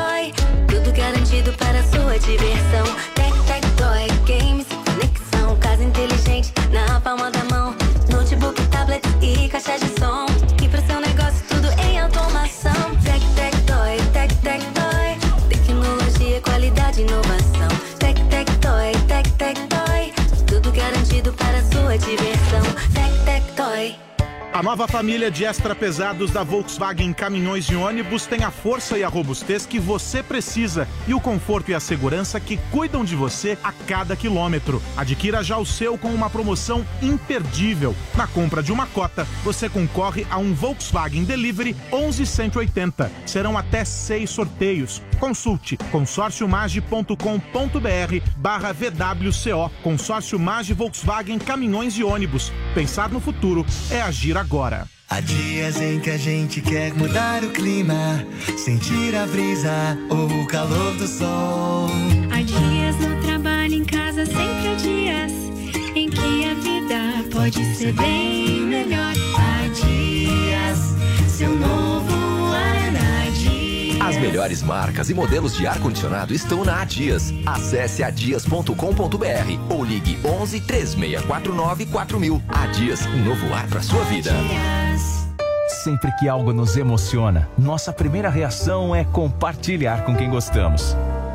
Para sua diversão. Tec, tec, toy, games, conexão. Casa inteligente na palma da mão. Notebook, tablet e caixa de som. E pro seu negócio, tudo em automação. Tec, tec, toy, tec, tec, toy. Tecnologia, qualidade, inovação. Tec, tec, toy, tec, tec, toy. Tudo garantido para sua diversão. A nova família de extra pesados da Volkswagen Caminhões e Ônibus tem a força e a robustez que você precisa e o conforto e a segurança que cuidam de você a cada quilômetro. Adquira já o seu com uma promoção imperdível. Na compra de uma cota, você concorre a um Volkswagen Delivery 11180. Serão até seis sorteios. Consulte consórciomage.com.br barra VWCO. Consórcio Mage Volkswagen Caminhões e Ônibus. Pensar no futuro é agir agora. Há dias em que a gente quer mudar o clima, sentir a brisa ou o calor do sol. Há dias no trabalho, em casa, sempre há dias em que a vida pode ser bem melhor. Há dias, seu novo. As melhores marcas e modelos de ar-condicionado estão na Adias. Acesse adias.com.br ou ligue 11 3649 4000. Adias, um novo ar para sua vida. Sempre que algo nos emociona, nossa primeira reação é compartilhar com quem gostamos.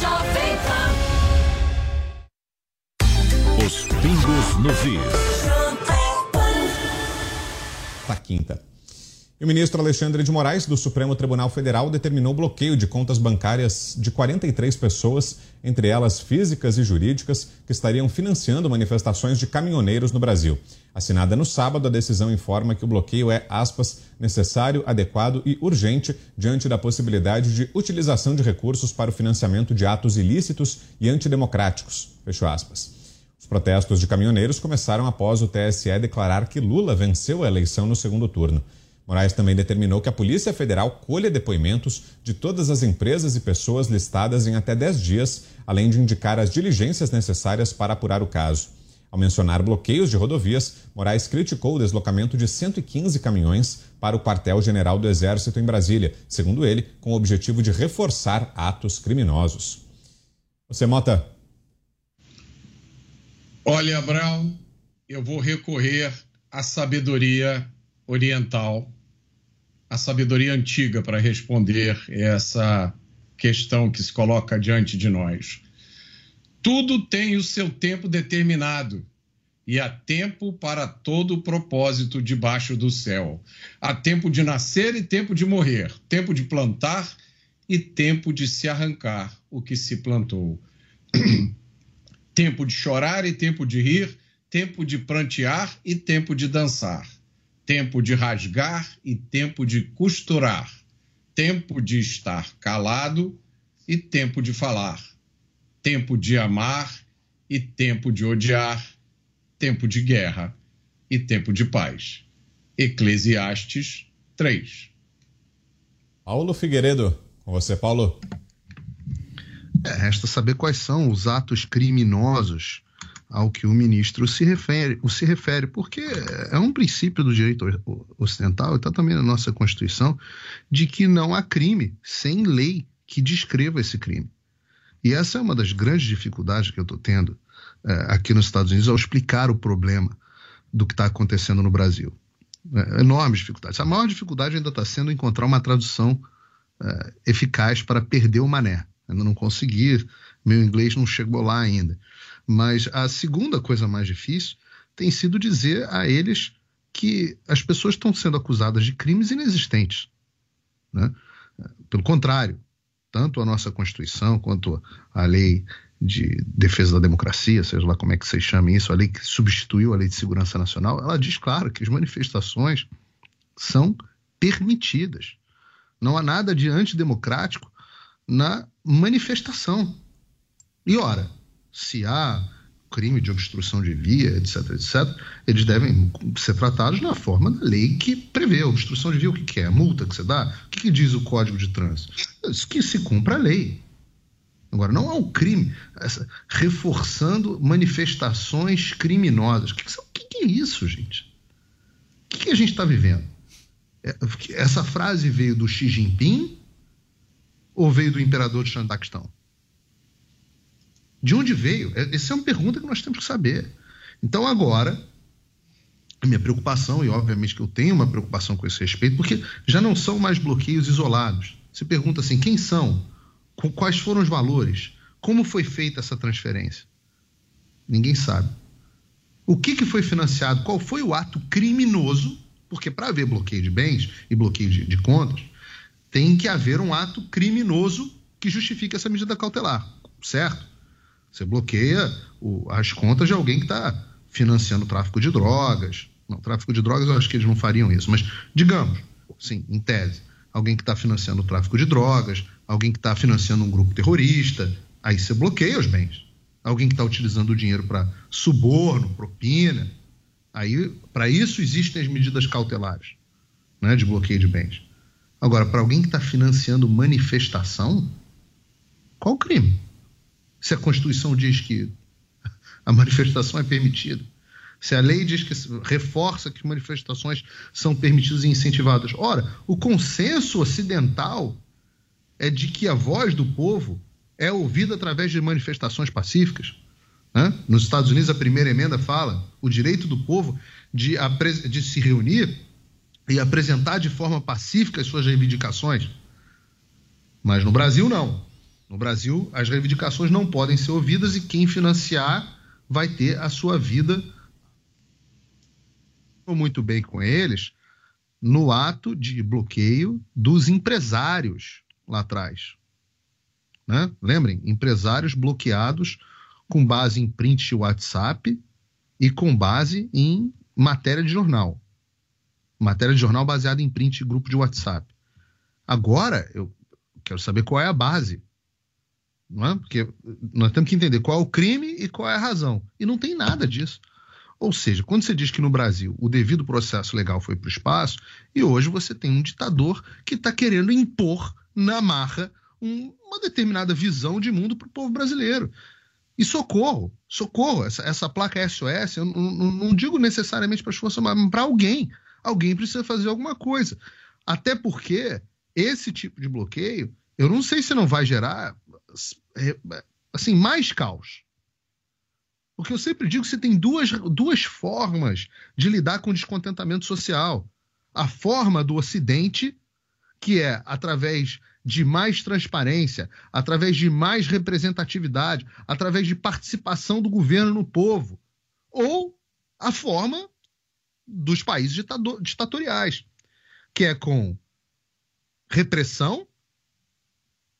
Jovem Os pingos nos is. Tá quinta. E o ministro Alexandre de Moraes, do Supremo Tribunal Federal, determinou bloqueio de contas bancárias de 43 pessoas, entre elas físicas e jurídicas, que estariam financiando manifestações de caminhoneiros no Brasil. Assinada no sábado, a decisão informa que o bloqueio é, aspas, necessário, adequado e urgente diante da possibilidade de utilização de recursos para o financiamento de atos ilícitos e antidemocráticos. Fecho aspas. Os protestos de caminhoneiros começaram após o TSE declarar que Lula venceu a eleição no segundo turno. Moraes também determinou que a Polícia Federal colha depoimentos de todas as empresas e pessoas listadas em até 10 dias, além de indicar as diligências necessárias para apurar o caso. Ao mencionar bloqueios de rodovias, Moraes criticou o deslocamento de 115 caminhões para o quartel-general do Exército em Brasília, segundo ele, com o objetivo de reforçar atos criminosos. Você, Mota? Olha, Brown, eu vou recorrer à sabedoria oriental, à sabedoria antiga para responder essa questão que se coloca diante de nós. Tudo tem o seu tempo determinado e há tempo para todo propósito debaixo do céu. Há tempo de nascer e tempo de morrer, tempo de plantar e tempo de se arrancar o que se plantou. tempo de chorar e tempo de rir, tempo de prantear e tempo de dançar tempo de rasgar e tempo de costurar, tempo de estar calado e tempo de falar, tempo de amar e tempo de odiar, tempo de guerra e tempo de paz. Eclesiastes 3. Paulo Figueiredo, com você, Paulo. É, resta saber quais são os atos criminosos ao que o ministro se refere, se refere, porque é um princípio do direito ocidental, está também na nossa Constituição, de que não há crime sem lei que descreva esse crime. E essa é uma das grandes dificuldades que eu estou tendo é, aqui nos Estados Unidos ao explicar o problema do que está acontecendo no Brasil. É, enormes dificuldades. A maior dificuldade ainda está sendo encontrar uma tradução é, eficaz para perder o mané. Ainda não consegui, meu inglês não chegou lá ainda. Mas a segunda coisa mais difícil tem sido dizer a eles que as pessoas estão sendo acusadas de crimes inexistentes. Né? Pelo contrário, tanto a nossa Constituição quanto a lei de defesa da democracia, seja lá como é que vocês chamem isso, a lei que substituiu a lei de segurança nacional, ela diz claro que as manifestações são permitidas. Não há nada de antidemocrático na manifestação. E ora, se há crime de obstrução de via, etc, etc, eles devem ser tratados na forma da lei que prevê. Obstrução de via, o que, que é? A multa que você dá? O que, que diz o Código de Trânsito? Diz que se cumpra a lei. Agora, não há o crime essa, reforçando manifestações criminosas. O que, que, que é isso, gente? O que, que a gente está vivendo? É, essa frase veio do Xi Jinping ou veio do imperador de Xandaquistão? De onde veio? É, essa é uma pergunta que nós temos que saber. Então, agora, a minha preocupação, e obviamente que eu tenho uma preocupação com esse respeito, porque já não são mais bloqueios isolados. Você pergunta assim: quem são? Quais foram os valores? Como foi feita essa transferência? Ninguém sabe. O que, que foi financiado? Qual foi o ato criminoso? Porque para haver bloqueio de bens e bloqueio de, de contas, tem que haver um ato criminoso que justifique essa medida cautelar, certo? Você bloqueia o, as contas de alguém que está financiando o tráfico de drogas, Não, tráfico de drogas eu acho que eles não fariam isso, mas digamos, sim, em tese, alguém que está financiando o tráfico de drogas, alguém que está financiando um grupo terrorista, aí você bloqueia os bens. Alguém que está utilizando o dinheiro para suborno, propina, aí para isso existem as medidas cautelares, né, de bloqueio de bens. Agora, para alguém que está financiando manifestação, qual o crime? Se a Constituição diz que a manifestação é permitida, se a lei diz que reforça que manifestações são permitidas e incentivadas. Ora, o consenso ocidental é de que a voz do povo é ouvida através de manifestações pacíficas. Né? Nos Estados Unidos, a primeira emenda fala o direito do povo de, de se reunir e apresentar de forma pacífica as suas reivindicações. Mas no Brasil, não. No Brasil, as reivindicações não podem ser ouvidas e quem financiar vai ter a sua vida muito bem com eles no ato de bloqueio dos empresários lá atrás. Né? Lembrem, empresários bloqueados com base em print WhatsApp e com base em matéria de jornal. Matéria de jornal baseada em print de grupo de WhatsApp. Agora, eu quero saber qual é a base. É? Porque nós temos que entender qual é o crime e qual é a razão. E não tem nada disso. Ou seja, quando você diz que no Brasil o devido processo legal foi para o espaço, e hoje você tem um ditador que está querendo impor na marra um, uma determinada visão de mundo para o povo brasileiro. E socorro, socorro, essa, essa placa SOS, eu não, não digo necessariamente para as forças, mas para alguém. Alguém precisa fazer alguma coisa. Até porque esse tipo de bloqueio, eu não sei se não vai gerar é, assim mais caos. Porque eu sempre digo que você tem duas, duas formas de lidar com descontentamento social. A forma do Ocidente, que é através de mais transparência, através de mais representatividade, através de participação do governo no povo, ou a forma dos países ditatoriais, que é com repressão,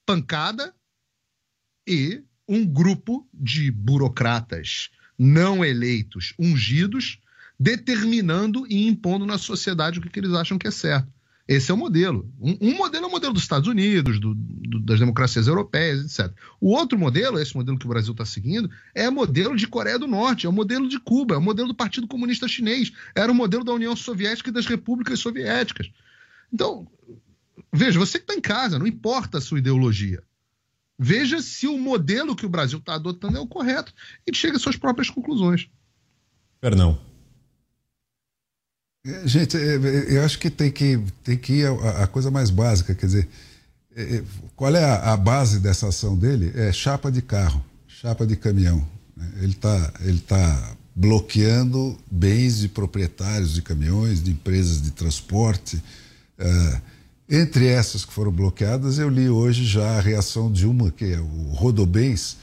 pancada e um grupo de burocratas não eleitos, ungidos, determinando e impondo na sociedade o que, que eles acham que é certo. Esse é o modelo. Um, um modelo é o modelo dos Estados Unidos, do, do, das democracias europeias, etc. O outro modelo, esse modelo que o Brasil está seguindo, é o modelo de Coreia do Norte, é o modelo de Cuba, é o modelo do Partido Comunista Chinês, era o modelo da União Soviética e das repúblicas soviéticas. Então, veja, você que está em casa, não importa a sua ideologia. Veja se o modelo que o Brasil está adotando é o correto e chega às suas próprias conclusões. Perdão. É, gente, é, é, eu acho que tem que, tem que ir a, a coisa mais básica, quer dizer, qual é a, a, base dessa ação dele? É chapa de carro, chapa de caminhão. Né? Ele está ele tá bloqueando bens de proprietários de caminhões, de empresas de transporte. Uh, entre essas que foram bloqueadas, eu li hoje já a reação de uma, que é o Rodobens,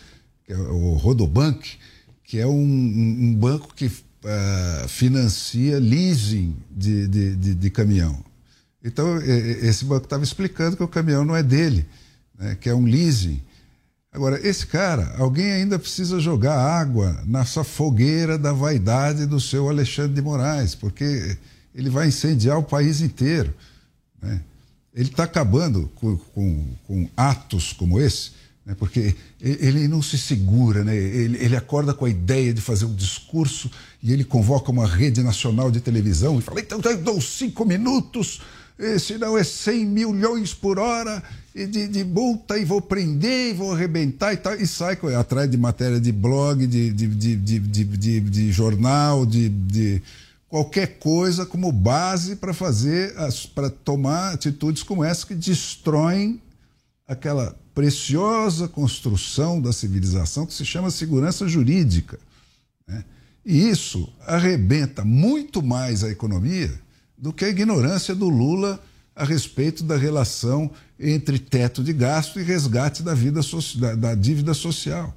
que é o Rodobank, que é um, um banco que uh, financia leasing de, de, de, de, caminhão. Então, esse banco estava explicando que o caminhão não é dele, né, que é um leasing. Agora, esse cara, alguém ainda precisa jogar água na sua fogueira da vaidade do seu Alexandre de Moraes, porque ele vai incendiar o país inteiro. Né? Ele está acabando com, com, com, atos como esse, né, porque ele não se segura, né, ele, ele, acorda com a ideia de fazer um discurso e ele convoca uma rede nacional de televisão e fala: então eu dou cinco minutos, senão é 100 milhões por hora de, de multa e vou prender e vou arrebentar e tal, e sai atrás de matéria de blog, de, de, de, jornal, de qualquer coisa como base para fazer, para tomar atitudes como essa que destroem aquela preciosa construção da civilização que se chama segurança jurídica. Né? E isso arrebenta muito mais a economia do que a ignorância do Lula a respeito da relação entre teto de gasto e resgate da, vida da, da dívida social.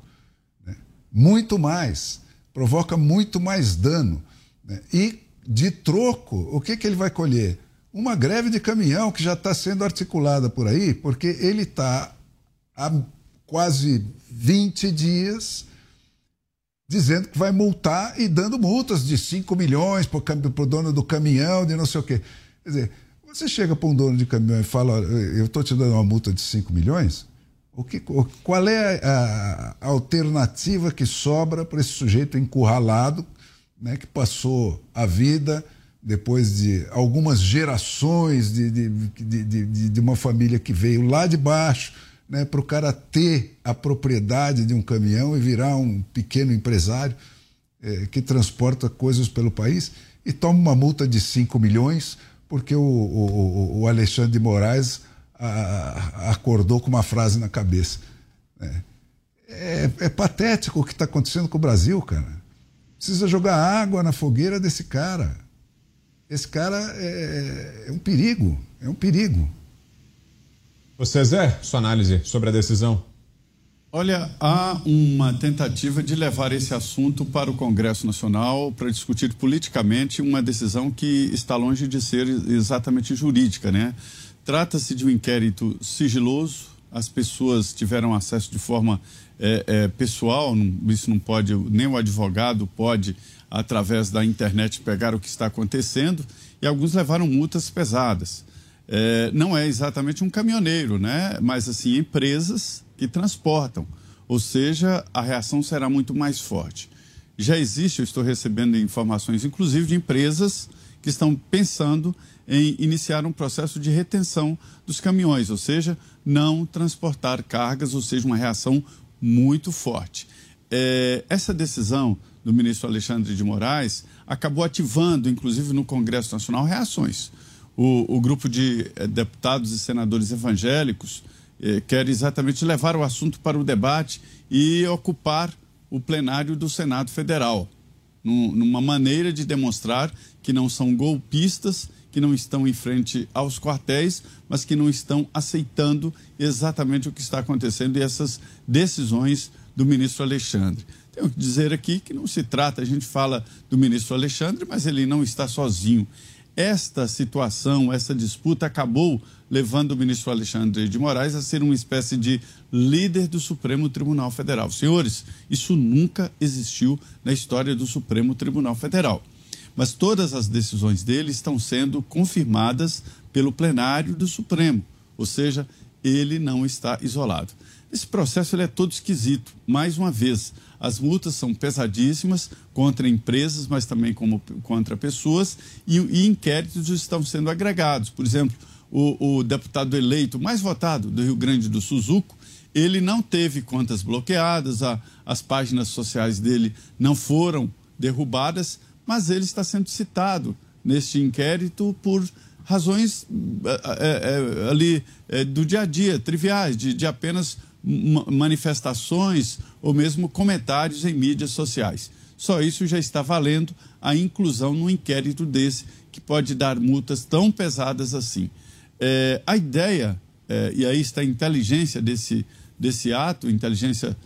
Né? Muito mais. Provoca muito mais dano. Né? E de troco, o que, que ele vai colher? Uma greve de caminhão que já está sendo articulada por aí, porque ele está há quase 20 dias dizendo que vai multar e dando multas de 5 milhões para o dono do caminhão, de não sei o quê. Quer dizer, você chega para um dono de caminhão e fala, eu estou te dando uma multa de 5 milhões, o que, qual é a, a alternativa que sobra para esse sujeito encurralado, né, que passou a vida depois de algumas gerações de, de, de, de, uma família que veio lá de baixo, né, para o cara ter a propriedade de um caminhão e virar um pequeno empresário é, que transporta coisas pelo país e toma uma multa de 5 milhões porque o, o, o Alexandre de Moraes a, acordou com uma frase na cabeça. Né? É, é patético o que está acontecendo com o Brasil, cara. Precisa jogar água na fogueira desse cara. Esse cara é, é um perigo, é um perigo. Você, Zé, sua análise sobre a decisão? Olha, há uma tentativa de levar esse assunto para o Congresso Nacional para discutir politicamente uma decisão que está longe de ser exatamente jurídica, né? Trata-se de um inquérito sigiloso, as pessoas tiveram acesso de forma é, é, pessoal, não, isso não pode, nem o advogado pode, através da internet, pegar o que está acontecendo, e alguns levaram multas pesadas. É, não é exatamente um caminhoneiro, né? mas assim, empresas que transportam, ou seja, a reação será muito mais forte. Já existe, eu estou recebendo informações, inclusive, de empresas que estão pensando em iniciar um processo de retenção dos caminhões, ou seja, não transportar cargas, ou seja, uma reação muito forte. É, essa decisão do ministro Alexandre de Moraes acabou ativando, inclusive no Congresso Nacional, reações. O, o grupo de é, deputados e senadores evangélicos é, quer exatamente levar o assunto para o debate e ocupar o plenário do Senado Federal, num, numa maneira de demonstrar que não são golpistas que não estão em frente aos quartéis, mas que não estão aceitando exatamente o que está acontecendo e essas decisões do ministro Alexandre. Tenho que dizer aqui que não se trata, a gente fala do ministro Alexandre, mas ele não está sozinho. Esta situação, essa disputa acabou levando o ministro Alexandre de Moraes a ser uma espécie de líder do Supremo Tribunal Federal. Senhores, isso nunca existiu na história do Supremo Tribunal Federal mas todas as decisões dele estão sendo confirmadas pelo plenário do Supremo, ou seja, ele não está isolado. Esse processo ele é todo esquisito. Mais uma vez, as multas são pesadíssimas contra empresas, mas também como, contra pessoas, e, e inquéritos estão sendo agregados. Por exemplo, o, o, deputado eleito mais votado do Rio Grande do Suzuco, ele não teve contas bloqueadas, a, as páginas sociais dele não foram derrubadas, mas ele está sendo citado neste inquérito por razões é, é, ali é, do dia a dia, triviais, de, de apenas manifestações ou mesmo comentários em mídias sociais. Só isso já está valendo a inclusão no inquérito desse, que pode dar multas tão pesadas assim. A ideia, e aí está a inteligência desse, desse ato, inteligência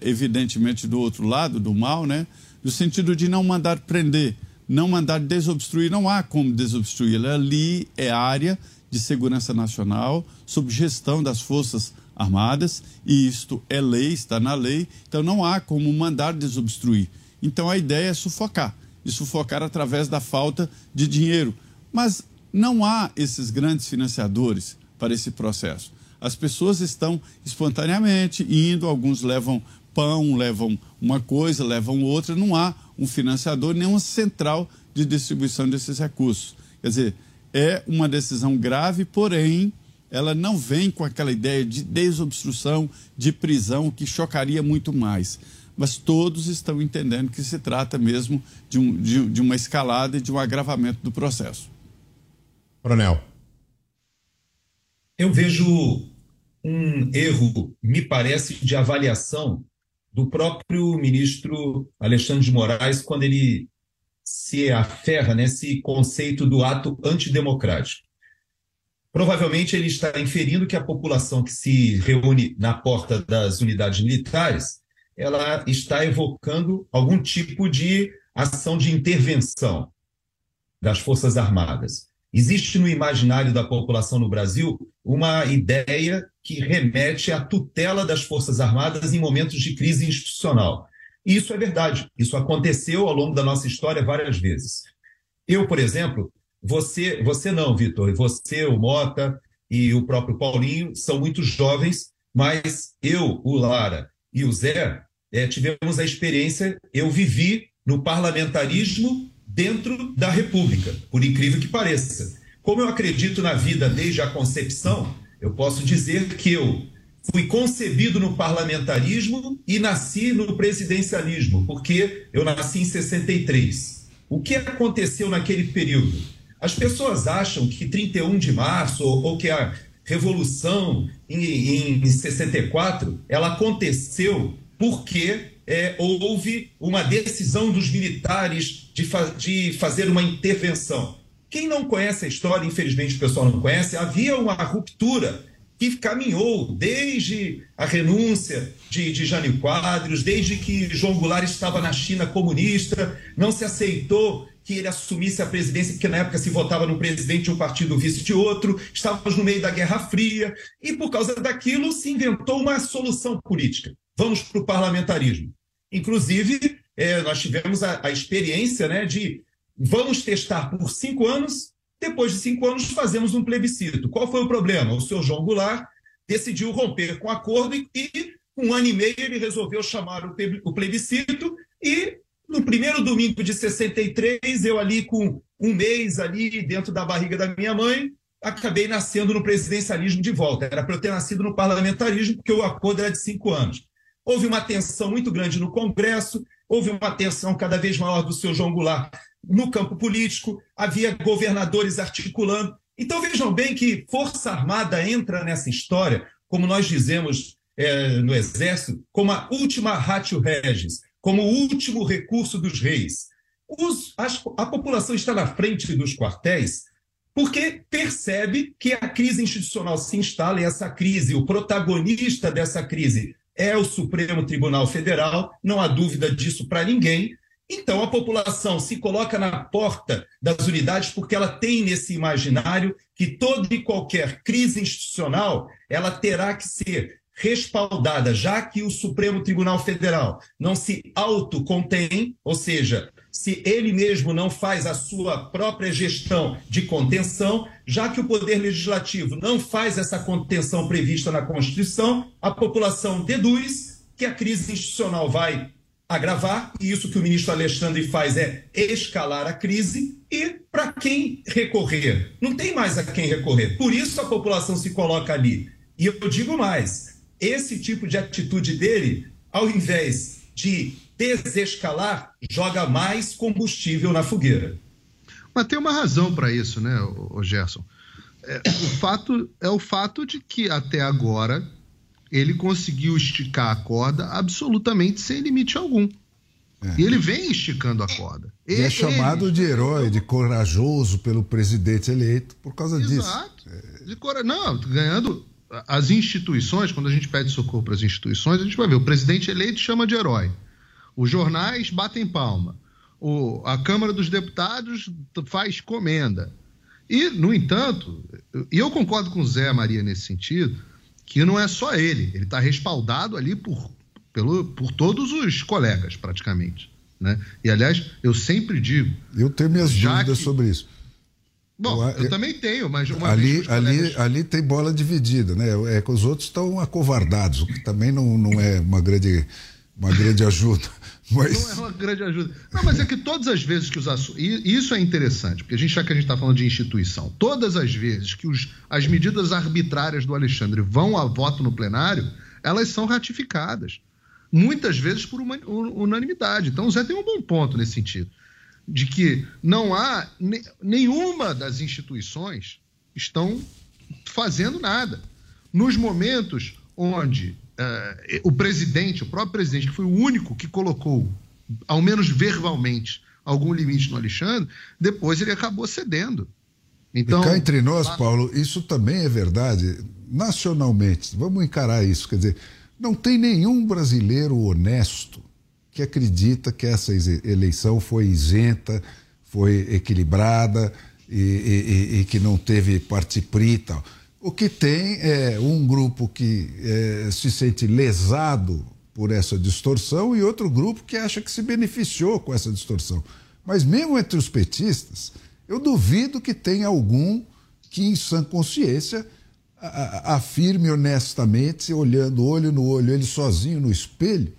evidentemente do outro lado, do mal, né? No sentido de não mandar prender, não mandar desobstruir, não há como desobstruir. Ali é área de segurança nacional, sob gestão das Forças Armadas, e isto é lei, está na lei, então não há como mandar desobstruir. Então a ideia é sufocar, e sufocar através da falta de dinheiro. Mas não há esses grandes financiadores para esse processo. As pessoas estão espontaneamente indo, alguns levam pão, levam uma coisa, levam outra, não há um financiador, nem uma central de distribuição desses recursos. Quer dizer, é uma decisão grave, porém, ela não vem com aquela ideia de desobstrução, de prisão, que chocaria muito mais. Mas todos estão entendendo que se trata mesmo de, um, de, de uma escalada e de um agravamento do processo. Coronel. Eu vejo um erro, me parece, de avaliação do próprio ministro Alexandre de Moraes quando ele se aferra nesse conceito do ato antidemocrático. Provavelmente ele está inferindo que a população que se reúne na porta das unidades militares, ela está evocando algum tipo de ação de intervenção das Forças Armadas. Existe no imaginário da população no Brasil uma ideia que remete à tutela das Forças Armadas em momentos de crise institucional. E isso é verdade. Isso aconteceu ao longo da nossa história várias vezes. Eu, por exemplo, você, você não, Vitor, você, o Mota e o próprio Paulinho são muito jovens, mas eu, o Lara e o Zé é, tivemos a experiência, eu vivi no parlamentarismo dentro da República, por incrível que pareça. Como eu acredito na vida desde a concepção, eu posso dizer que eu fui concebido no parlamentarismo e nasci no presidencialismo, porque eu nasci em 63. O que aconteceu naquele período? As pessoas acham que 31 de março ou, ou que a revolução em, em 64 ela aconteceu porque é, houve uma decisão dos militares de, fa de fazer uma intervenção. Quem não conhece a história, infelizmente o pessoal não conhece, havia uma ruptura que caminhou desde a renúncia de, de Jânio Quadros, desde que João Goulart estava na China comunista, não se aceitou que ele assumisse a presidência, porque na época se votava no presidente de um partido vice de outro, estávamos no meio da Guerra Fria, e por causa daquilo se inventou uma solução política. Vamos para o parlamentarismo. Inclusive, é, nós tivemos a, a experiência né, de vamos testar por cinco anos depois de cinco anos, fazemos um plebiscito. Qual foi o problema? O senhor João Goulart decidiu romper com o acordo e, e, um ano e meio, ele resolveu chamar o plebiscito e, no primeiro domingo de 63, eu ali com um mês ali dentro da barriga da minha mãe, acabei nascendo no presidencialismo de volta. Era para eu ter nascido no parlamentarismo, porque o acordo era de cinco anos. Houve uma tensão muito grande no Congresso, houve uma tensão cada vez maior do seu João Goulart no campo político, havia governadores articulando. Então vejam bem que Força Armada entra nessa história, como nós dizemos é, no Exército, como a última ratio regis, como o último recurso dos reis. Os, as, a população está na frente dos quartéis porque percebe que a crise institucional se instala e essa crise, o protagonista dessa crise é o Supremo Tribunal Federal, não há dúvida disso para ninguém, então, a população se coloca na porta das unidades porque ela tem nesse imaginário que toda e qualquer crise institucional ela terá que ser respaldada, já que o Supremo Tribunal Federal não se autocontém, ou seja, se ele mesmo não faz a sua própria gestão de contenção, já que o Poder Legislativo não faz essa contenção prevista na Constituição, a população deduz que a crise institucional vai agravar, e isso que o ministro Alexandre faz é escalar a crise, e para quem recorrer? Não tem mais a quem recorrer. Por isso a população se coloca ali. E eu digo mais: esse tipo de atitude dele, ao invés de desescalar, joga mais combustível na fogueira. Mas tem uma razão para isso, né, o Gerson? É, o fato é o fato de que até agora ele conseguiu esticar a corda absolutamente sem limite algum. É. E ele vem esticando a corda. E é ele, é chamado ele... de herói, de corajoso pelo presidente eleito por causa Exato. disso. É. De cora... Não, ganhando as instituições, quando a gente pede socorro para as instituições, a gente vai ver, o presidente eleito chama de herói. Os jornais batem palma. O, a Câmara dos Deputados faz comenda. E, no entanto, e eu concordo com o Zé Maria nesse sentido, que não é só ele, ele está respaldado ali por, pelo, por todos os colegas, praticamente. Né? E, aliás, eu sempre digo. Eu tenho minhas dúvidas que... sobre isso. Bom, eu, eu, também tenho, mas ali, ali, ali tem bola dividida, né? É que os outros estão acovardados, o que também não, não é uma grande, uma grande ajuda. Mas... Não é uma grande ajuda. Não, mas é que todas as vezes que os assuntos. Isso é interessante, porque a gente, já que a gente está falando de instituição, todas as vezes que os, as medidas arbitrárias do Alexandre vão a voto no plenário, elas são ratificadas. Muitas vezes por uma, unanimidade. Então o Zé tem um bom ponto nesse sentido. De que não há. Nenhuma das instituições estão fazendo nada. Nos momentos onde uh, o presidente, o próprio presidente, que foi o único que colocou, ao menos verbalmente, algum limite no Alexandre, depois ele acabou cedendo. Então, e cá entre nós, Paulo, isso também é verdade. Nacionalmente, vamos encarar isso. Quer dizer, não tem nenhum brasileiro honesto que acredita que essa eleição foi isenta, foi equilibrada e, e, e que não teve partipri e tal. O que tem é um grupo que é, se sente lesado por essa distorção e outro grupo que acha que se beneficiou com essa distorção. Mas mesmo entre os petistas, eu duvido que tenha algum que, em sã consciência, afirme honestamente, olhando olho no olho, ele sozinho no espelho,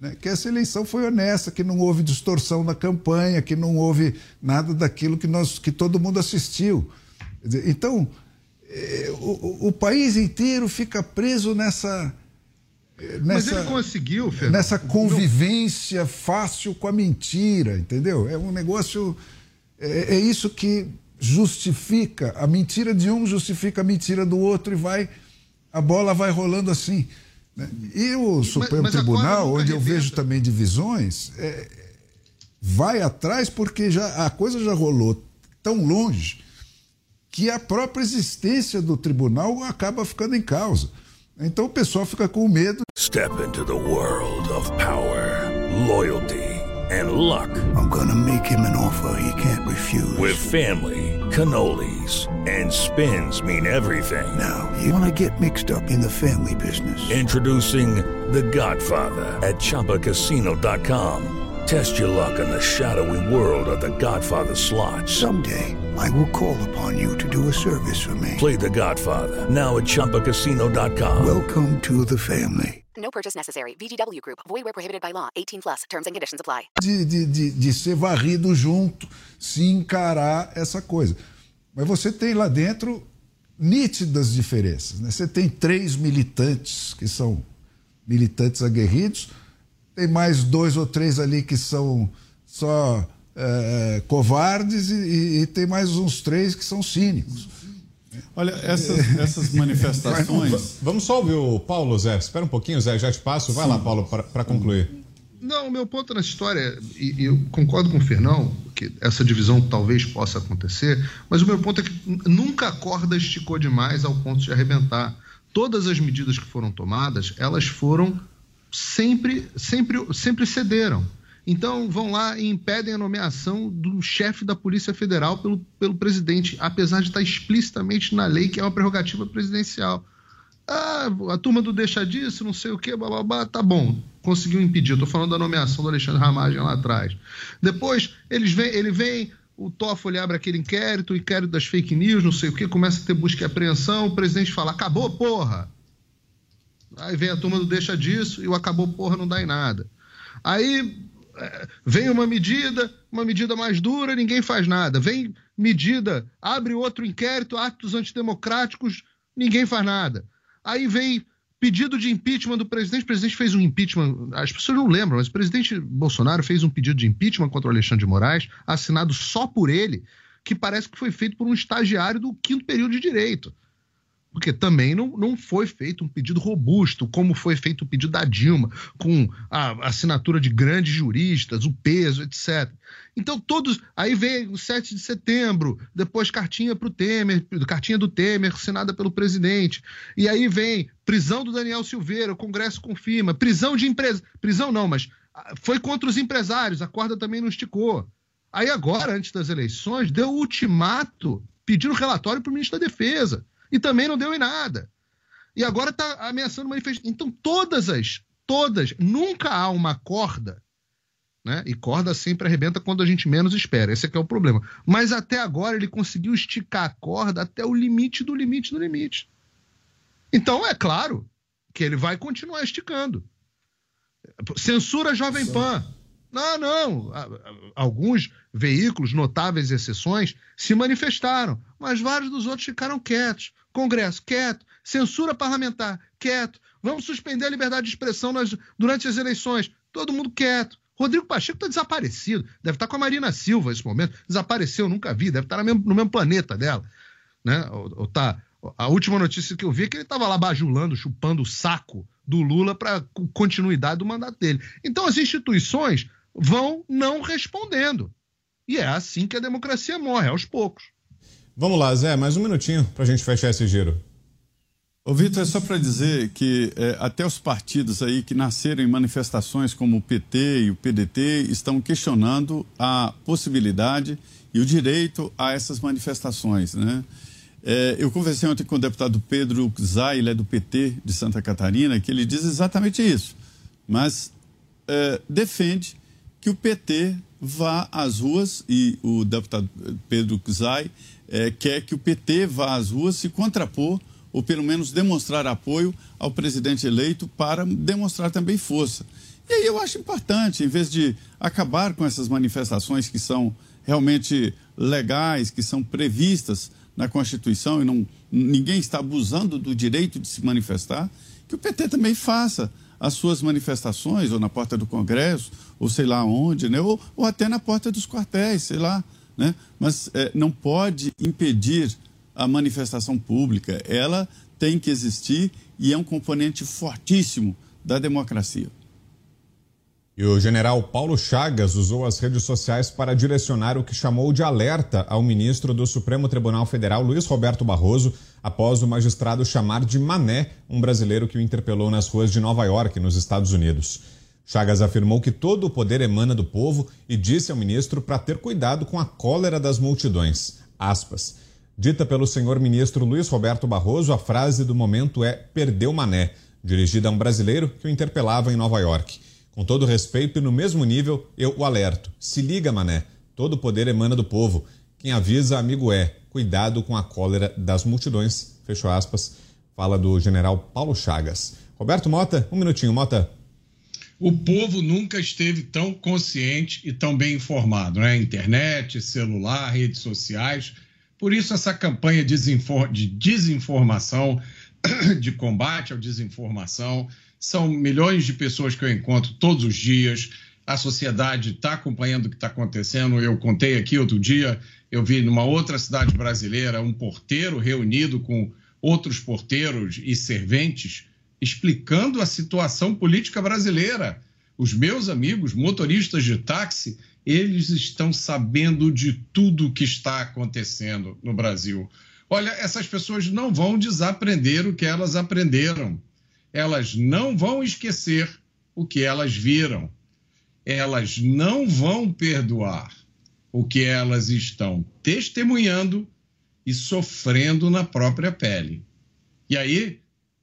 né, que essa eleição foi honesta, que não houve distorção na campanha, que não houve nada daquilo que, nós, que todo mundo assistiu. Então, o, o- país inteiro fica preso nessa. eh, Mas nessa ele conseguiu, Fernando. nessa convivência fácil com a mentira, entendeu? É um negócio. É, é isso que justifica. A mentira de um justifica a mentira do outro e vai. A bola vai rolando assim. né? E o Supremo mas corda Tribunal, onde eu vejo também divisões, é, vai atrás porque já, a coisa já rolou tão longe que a própria existência do tribunal acaba ficando em causa. Então o pessoal fica com medo. Step into the world of power, loyalty, and luck. I'm gonna make him an offer he can't refuse. With family, cannolis, and spins mean everything. Now, you wanna get mixed up in the family business. Introducing The Godfather at ChumbaCasino.com. Test your luck in the shadowy world of The Godfather slot. Someday, I will call upon you to do a service for me. Play The Godfather now at ChumbaCasino.com. Welcome to the family. No purchase necessary. VGW Group. Void where prohibited by law. 18 plus. Terms and conditions apply. de, de, de, de ser varrido junto, se encarar essa coisa. Mas você tem lá dentro nítidas diferenças. Né? Você tem três militantes que são militantes aguerridos, tem mais dois ou três ali que são só eh, covardes e, e- e tem mais uns três que são cínicos. Olha, essas, essas manifestações. Vamos só ouvir o Paulo, Zé. Espera um pouquinho, Zé, já te passo. Vai lá, Paulo, para concluir. Não, o meu ponto nessa história, e, e eu concordo com o Fernão, que essa divisão talvez possa acontecer, mas o meu ponto é que nunca a corda esticou demais ao ponto de arrebentar. Todas as medidas que foram tomadas, elas foram sempre, sempre, sempre cederam. Então vão lá e impedem a nomeação do chefe da Polícia Federal pelo, pelo presidente, apesar de estar explicitamente na lei que é uma prerrogativa presidencial. Ah, a turma do deixa disso, não sei o que, blá tá bom, conseguiu impedir. Estou falando da nomeação do Alexandre Ramagem lá atrás. Depois, eles vêm, ele vem, o Toffoli abre aquele inquérito, o inquérito das fake news, não sei o que, começa a ter busca e apreensão, o presidente fala, acabou, porra! Aí vem a turma do deixa disso e o acabou, porra, não dá em nada. Aí eh, vem uma medida, uma medida mais dura, ninguém faz nada. Vem medida, abre outro inquérito, atos antidemocráticos, ninguém faz nada. Aí vem pedido de impeachment do presidente. O presidente fez um impeachment, as pessoas não lembram, mas o presidente Bolsonaro fez um pedido de impeachment contra o Alexandre de Moraes, assinado só por ele, que parece que foi feito por um estagiário do quinto período de direito porque também não, não foi feito um pedido robusto, como foi feito o pedido da Dilma, com a assinatura de grandes juristas, o peso, etc. Então, todos. Aí vem o 7 de setembro, depois cartinha para o Temer, cartinha do Temer, assinada pelo presidente. E aí vem prisão do Daniel Silveira, o Congresso confirma, prisão de empresa. Prisão não, mas ah, foi contra os empresários, a corda também não esticou. Aí agora, antes das eleições, deu ultimato pedindo relatório para o ministro da Defesa. E também não deu em nada. E agora está ameaçando manifestação. Então, todas as, todas, nunca há uma corda, né? E corda sempre arrebenta quando a gente menos espera. Esse é é o problema. Mas até agora ele conseguiu esticar a corda até o limite do limite do limite. Então, é claro que ele vai continuar esticando. Censura Jovem Pan. Não, não. Alguns veículos, notáveis exceções, se manifestaram, mas vários dos outros ficaram quietos. Congresso, quieto. Censura parlamentar, quieto. Vamos suspender a liberdade de expressão nas- durante as eleições. Todo mundo quieto. Rodrigo Pacheco está desaparecido. Deve estar com a Marina Silva nesse momento. Desapareceu, nunca vi. Deve estar no mesmo, no mesmo planeta dela. Né? Ou, ou tá, a última notícia que eu vi é que ele estava lá bajulando, chupando o saco do Lula para continuidade do mandato dele. Então as instituições vão não respondendo. E é assim que a democracia morre, aos poucos. Vamos lá, Zé, mais um minutinho para a gente fechar esse giro. Ô, Vitor, é só para dizer que é, até os partidos aí que nasceram em manifestações como o PT e o PDT estão questionando a possibilidade e o direito a essas manifestações, né? É, eu conversei ontem com o deputado Pedro Zay, ele é do PT de Santa Catarina, que ele diz exatamente isso. mas eh, defende que o PT vá às ruas e o deputado Pedro Zay eh, quer que o PT vá às ruas se contrapor ou pelo menos demonstrar apoio ao presidente eleito para demonstrar também força. E aí eu acho importante, em vez de acabar com essas manifestações que são realmente legais, que são previstas na Constituição e não, ninguém está abusando do direito de se manifestar, que o PT também faça as suas manifestações, ou na porta do Congresso, ou sei lá onde, né? ou, ou até na porta dos quartéis, sei lá. Né? Mas é, não pode impedir a manifestação pública. Ela tem que existir e é um componente fortíssimo da democracia. E o general Paulo Chagas usou as redes sociais para direcionar o que chamou de alerta ao ministro do Supremo Tribunal Federal, Luiz Roberto Barroso, após o magistrado chamar de mané um brasileiro que o interpelou nas ruas de Nova York, nos Estados Unidos. Chagas afirmou que todo o poder emana do povo e disse ao ministro para ter cuidado com a cólera das multidões. Aspas. Dita pelo senhor ministro Luiz Roberto Barroso, a frase do momento é perdeu mané, dirigida a um brasileiro que o interpelava em Nova York. Com todo respeito e no mesmo nível, eu o alerto. Se liga, mané. Todo poder emana do povo. Quem avisa, amigo é. Cuidado com a cólera das multidões. Fechou aspas. Fala do general Paulo Chagas. Roberto Mota, um minutinho, Mota. O povo nunca esteve tão consciente e tão bem informado, né? Internet, celular, redes sociais. Por isso, essa campanha de desinformação, de combate à desinformação, são milhões de pessoas que eu encontro todos os dias. A sociedade está acompanhando o que está acontecendo. Eu contei aqui outro dia, eu vi numa outra cidade brasileira um porteiro reunido com outros porteiros e serventes explicando a situação política brasileira. Os meus amigos motoristas de táxi, eles estão sabendo de tudo o que está acontecendo no Brasil. Olha, essas pessoas não vão desaprender o que elas aprenderam elas não vão esquecer o que elas viram. Elas não vão perdoar o que elas estão testemunhando e sofrendo na própria pele. E aí,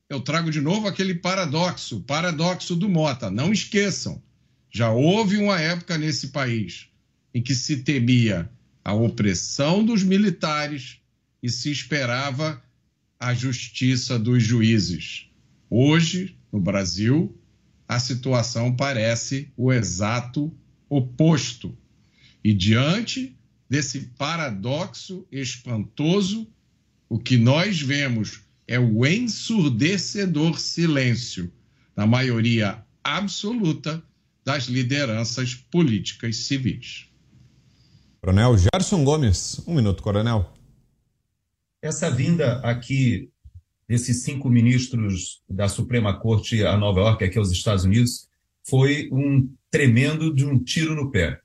eu trago de novo aquele paradoxo, paradoxo do Mota. Não esqueçam, já houve uma época nesse país em que se temia a opressão dos militares e se esperava a justiça dos juízes. Hoje, no Brasil, a situação parece o exato oposto. E diante desse paradoxo espantoso, o que nós vemos é o ensurdecedor silêncio da maioria absoluta das lideranças políticas civis. Coronel Gerson Gomes, um minuto, coronel. Essa vinda aqui desses cinco ministros da Suprema Corte a Nova York, aqui aos Estados Unidos, foi um tremendo de um tiro no pé.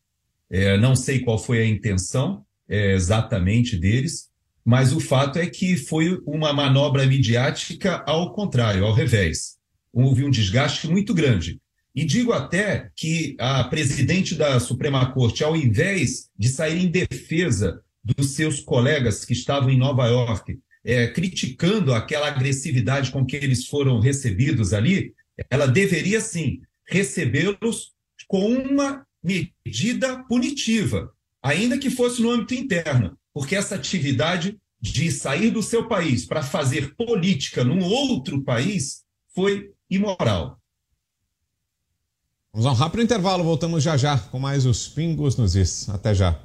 É, não sei qual foi a intenção é, exatamente deles, mas o fato é que foi uma manobra midiática ao contrário, ao revés. Houve um desgaste muito grande. E digo até que a presidente da Suprema Corte, ao invés de sair em defesa dos seus colegas que estavam em Nova York, é, criticando aquela agressividade com que eles foram recebidos ali, ela deveria sim recebê-los com uma medida punitiva, ainda que fosse no âmbito interno, porque essa atividade de sair do seu país para fazer política num outro país foi imoral. Vamos a um rápido intervalo, voltamos já já com mais os Pingos nos Is. Até já.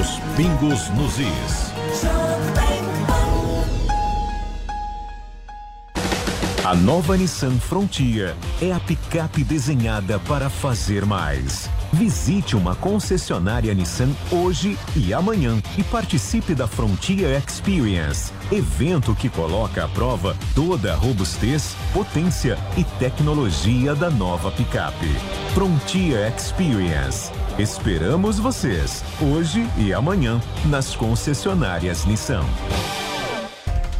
Os Pingos nos Is. A nova Nissan Frontier é a picape desenhada para fazer mais. Visite uma concessionária Nissan hoje e amanhã e participe da Frontier Experience, evento que coloca à prova toda a robustez, potência e tecnologia da nova picape. Frontier Experience. Esperamos vocês hoje e amanhã nas concessionárias Nissan.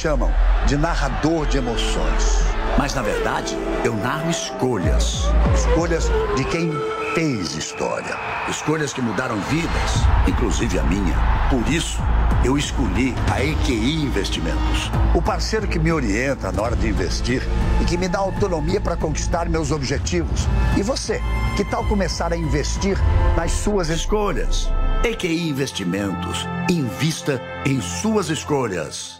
Chamam de narrador de emoções. Mas na verdade, eu narro escolhas. Escolhas de quem fez história. Escolhas que mudaram vidas, inclusive a minha. Por isso, eu escolhi a EQI Investimentos. O parceiro que me orienta na hora de investir e que me dá autonomia para conquistar meus objetivos. E você, que tal começar a investir nas suas escolhas? EQI Investimentos. Invista em suas escolhas.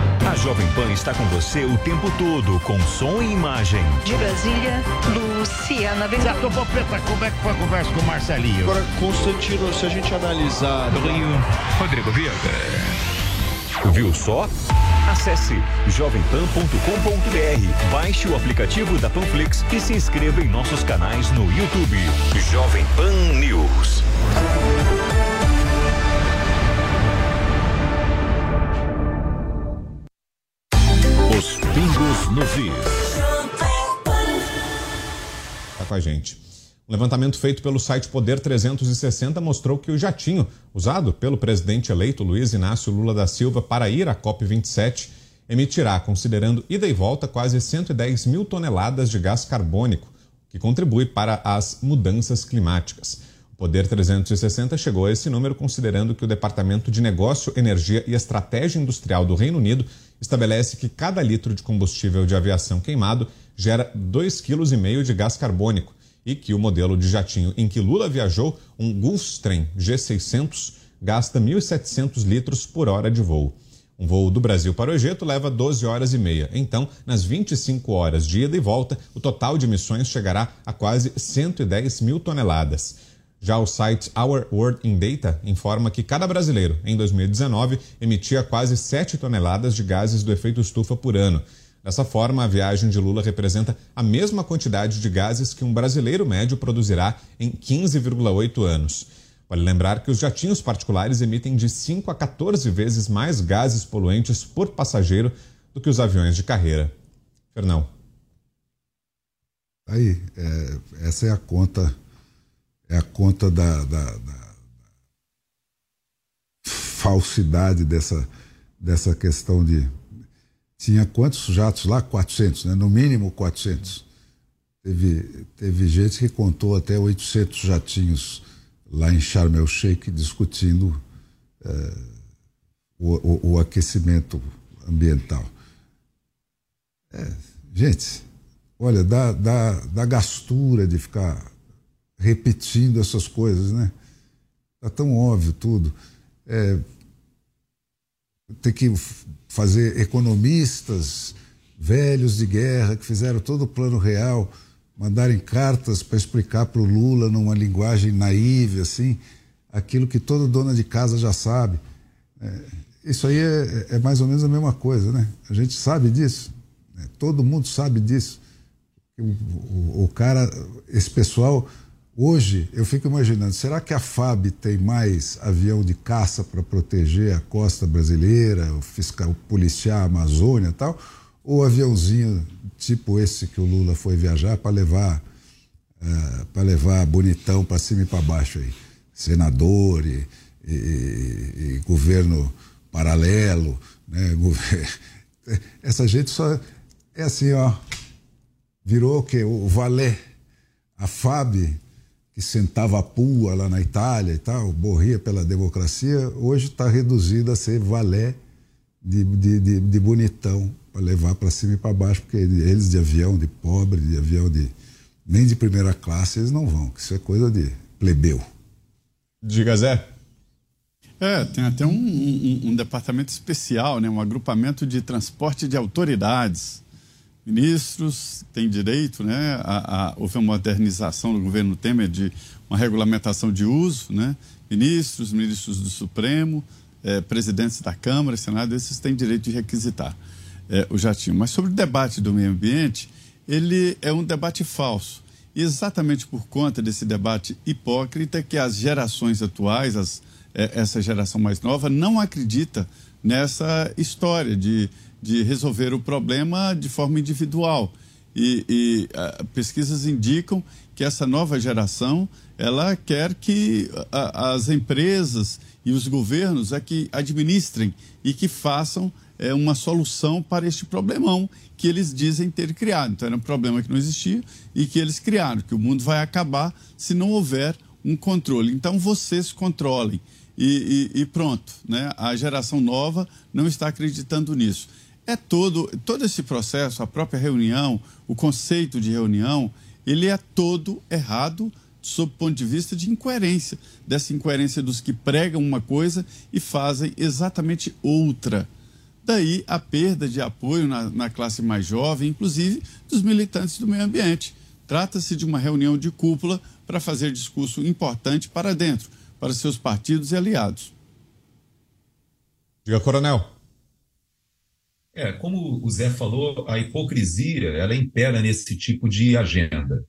A Jovem Pan está com você o tempo todo, com som e imagem. De Brasília, Luciana Certo, Popeta, como é que foi a conversa com o Marcelinho? Agora, Constantino, se a gente analisar. Do Rio, Rodrigo Viega. Viu só? Acesse jovempan.com.br, baixe o aplicativo da Panflix e se inscreva em nossos canais no YouTube. Jovem Pan News. Is. Tá com a gente. Um levantamento feito pelo site Poder 360 mostrou que o jatinho usado pelo presidente eleito Luiz Inácio Lula da Silva para ir à COP27 emitirá, considerando ida e volta, quase 110 mil toneladas de gás carbônico, que contribui para as mudanças climáticas. Poder 360 chegou a esse número considerando que o Departamento de Negócio, Energia e Estratégia Industrial do Reino Unido estabelece que cada litro de combustível de aviação queimado gera 2,5 kg de gás carbônico e que o modelo de jatinho em que Lula viajou, um Gulfstream G600, gasta 1.700 litros por hora de voo. Um voo do Brasil para o Egito leva 12 horas e meia. Então, nas 25 horas de ida e volta, o total de emissões chegará a quase 110 mil toneladas. Já o site Our World in Data informa que cada brasileiro, em 2019, emitia quase 7 toneladas de gases do efeito estufa por ano. Dessa forma, a viagem de Lula representa a mesma quantidade de gases que um brasileiro médio produzirá em 15,8 anos. Vale lembrar que os jatinhos particulares emitem de 5 a 14 vezes mais gases poluentes por passageiro do que os aviões de carreira. Fernão. Aí, é, essa é a conta, é a conta da, da, da falsidade dessa, dessa questão de tinha quantos jatos lá? 400, né? no mínimo 400. Teve, teve gente que contou até 800 jatinhos lá em Sharm el Sheikh discutindo eh, o, o, o aquecimento ambiental. É, gente, olha, dá, dá, dá gastura de ficar repetindo essas coisas, né? Tá tão óbvio tudo. É, tem que fazer economistas velhos de guerra que fizeram todo o plano real mandarem cartas para explicar para o Lula numa linguagem naiva assim aquilo que todo dona de casa já sabe. É, isso aí é, é, mais ou menos a mesma coisa, né? A gente sabe disso, né? todo mundo sabe disso. O, o, o, cara, esse pessoal, hoje eu fico imaginando, será que a FAB tem mais avião de caça para proteger a costa brasileira, o fiscal, policiar a Amazônia e tal? Ou aviãozinho tipo esse que o Lula foi viajar para levar uh, é, para levar bonitão para cima e para baixo aí, senador e, e, e governo paralelo, né? Essa gente só é assim, ó, virou o quê? O Valé, a FAB, que sentava a pua lá na Itália e tal, morria pela democracia, hoje está reduzida a ser Valé de, de, de, de bonitão para levar para cima e para baixo, porque eles de avião de pobre, de avião de nem de primeira classe, eles não vão, isso é coisa de plebeu. Diga, Zé. É, tem até um, um, um, departamento especial, né? um agrupamento de transporte de autoridades. Ministros têm direito, né? A, a, houve uma modernização do governo Temer de uma regulamentação de uso, né? Ministros, ministros do Supremo, é, presidentes da Câmara, Senado, esses têm direito de requisitar é, o jatinho. Mas sobre o debate do meio ambiente, ele é um debate falso. Exatamente por conta desse debate hipócrita que as gerações atuais, as é, essa geração mais nova não acredita nessa história de, de resolver o problema de forma individual. E, e pesquisas indicam que essa nova geração ela quer que as empresas e os governos é que administrem e que façam é, uma solução para este problemão que eles dizem ter criado. Então era um problema que não existia e que eles criaram, que o mundo vai acabar se não houver um controle. Então vocês controlem e, e, e, pronto, né? A geração nova não está acreditando nisso. É todo, todo esse processo, a própria reunião, o conceito de reunião, ele é todo errado sob o ponto de vista de incoerência, dessa incoerência dos que pregam uma coisa e fazem exatamente outra. Daí a perda de apoio na, na classe mais jovem, inclusive dos militantes do meio ambiente. Trata-se de uma reunião de cúpula para fazer discurso importante para dentro para seus partidos e aliados. Diga, Coronel. É, como o Zé falou, a hipocrisia ela impera nesse tipo de agenda.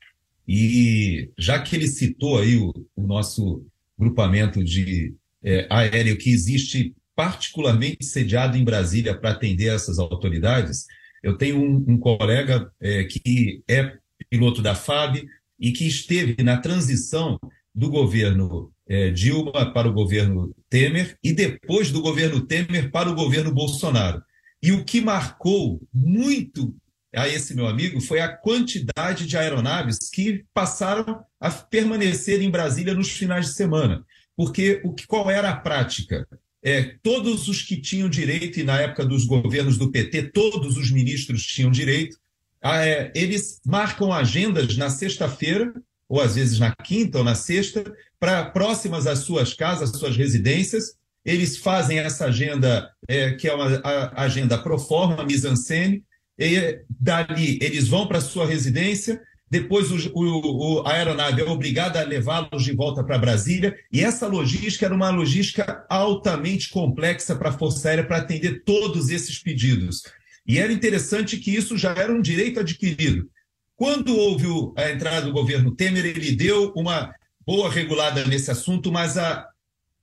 E já que ele citou aí o, o nosso grupamento de é, aéreo que existe particularmente sediado em Brasília para atender essas autoridades, eu tenho um, um colega é, que é piloto da FAB e que esteve na transição do governo é, Dilma para o governo Temer e depois do governo Temer para o governo Bolsonaro. E o que marcou muito a esse meu amigo foi a quantidade de aeronaves que passaram a permanecer em Brasília nos finais de semana. Porque o que, qual era a prática? É, todos os que tinham direito, e na época dos governos do PT, todos os ministros tinham direito, a, é, eles marcam agendas na sexta-feira, ou às vezes na quinta ou na sexta, para próximas às suas casas, às suas residências. Eles fazem essa agenda, é, que é uma a, agenda pro forma, mise-en-scène, e dali eles vão para sua residência, depois o, o, a aeronave é obrigada a levá-los de volta para Brasília, e essa logística era uma logística altamente complexa para a Força Aérea para atender todos esses pedidos. E era interessante que isso já era um direito adquirido. Quando houve a entrada do governo Temer, ele deu uma boa regulada nesse assunto, mas a,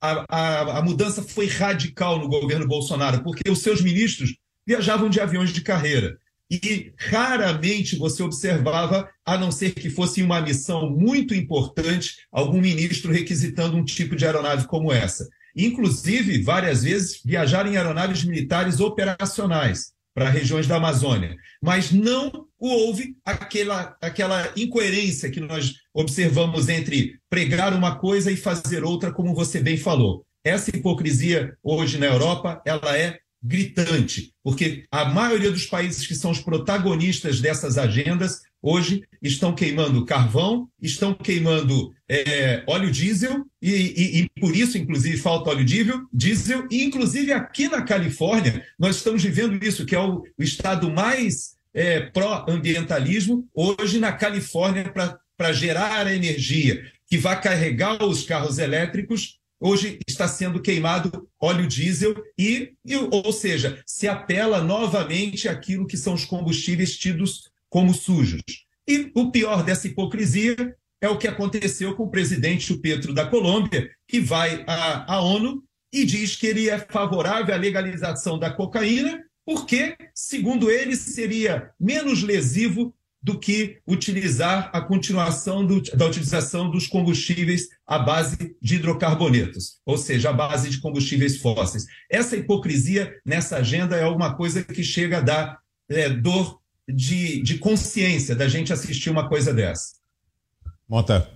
a, a, a mudança foi radical no governo Bolsonaro, porque os seus ministros viajavam de aviões de carreira. E raramente você observava, a não ser que fosse uma missão muito importante, algum ministro requisitando um tipo de aeronave como essa. Inclusive, várias vezes, viajaram em aeronaves militares operacionais para regiões da Amazônia. Mas não houve aquela, aquela incoerência que nós observamos entre pregar uma coisa e fazer outra, como você bem falou. Essa hipocrisia hoje na Europa, ela é gritante, porque a maioria dos países que são os protagonistas dessas agendas hoje estão queimando carvão, estão queimando é, óleo diesel, e, e, e, por isso, inclusive, falta óleo diesel, diesel, e inclusive aqui na Califórnia, nós estamos vivendo isso, que é o, o estado mais é, pró-ambientalismo, hoje na Califórnia, para gerar a energia que vai carregar os carros elétricos, hoje está sendo queimado óleo diesel e, e, ou seja, se apela novamente àquilo que são os combustíveis tidos como sujos. E o pior dessa hipocrisia é o que aconteceu com o presidente Petro da Colômbia, que vai à, à ONU e diz que ele é favorável à legalização da cocaína, porque, segundo ele, seria menos lesivo do que utilizar a continuação do, da utilização dos combustíveis à base de hidrocarbonetos, ou seja, à base de combustíveis fósseis. Essa hipocrisia nessa agenda é alguma coisa que chega a dar é, dor de, de consciência da gente assistir uma coisa dessa. Mota.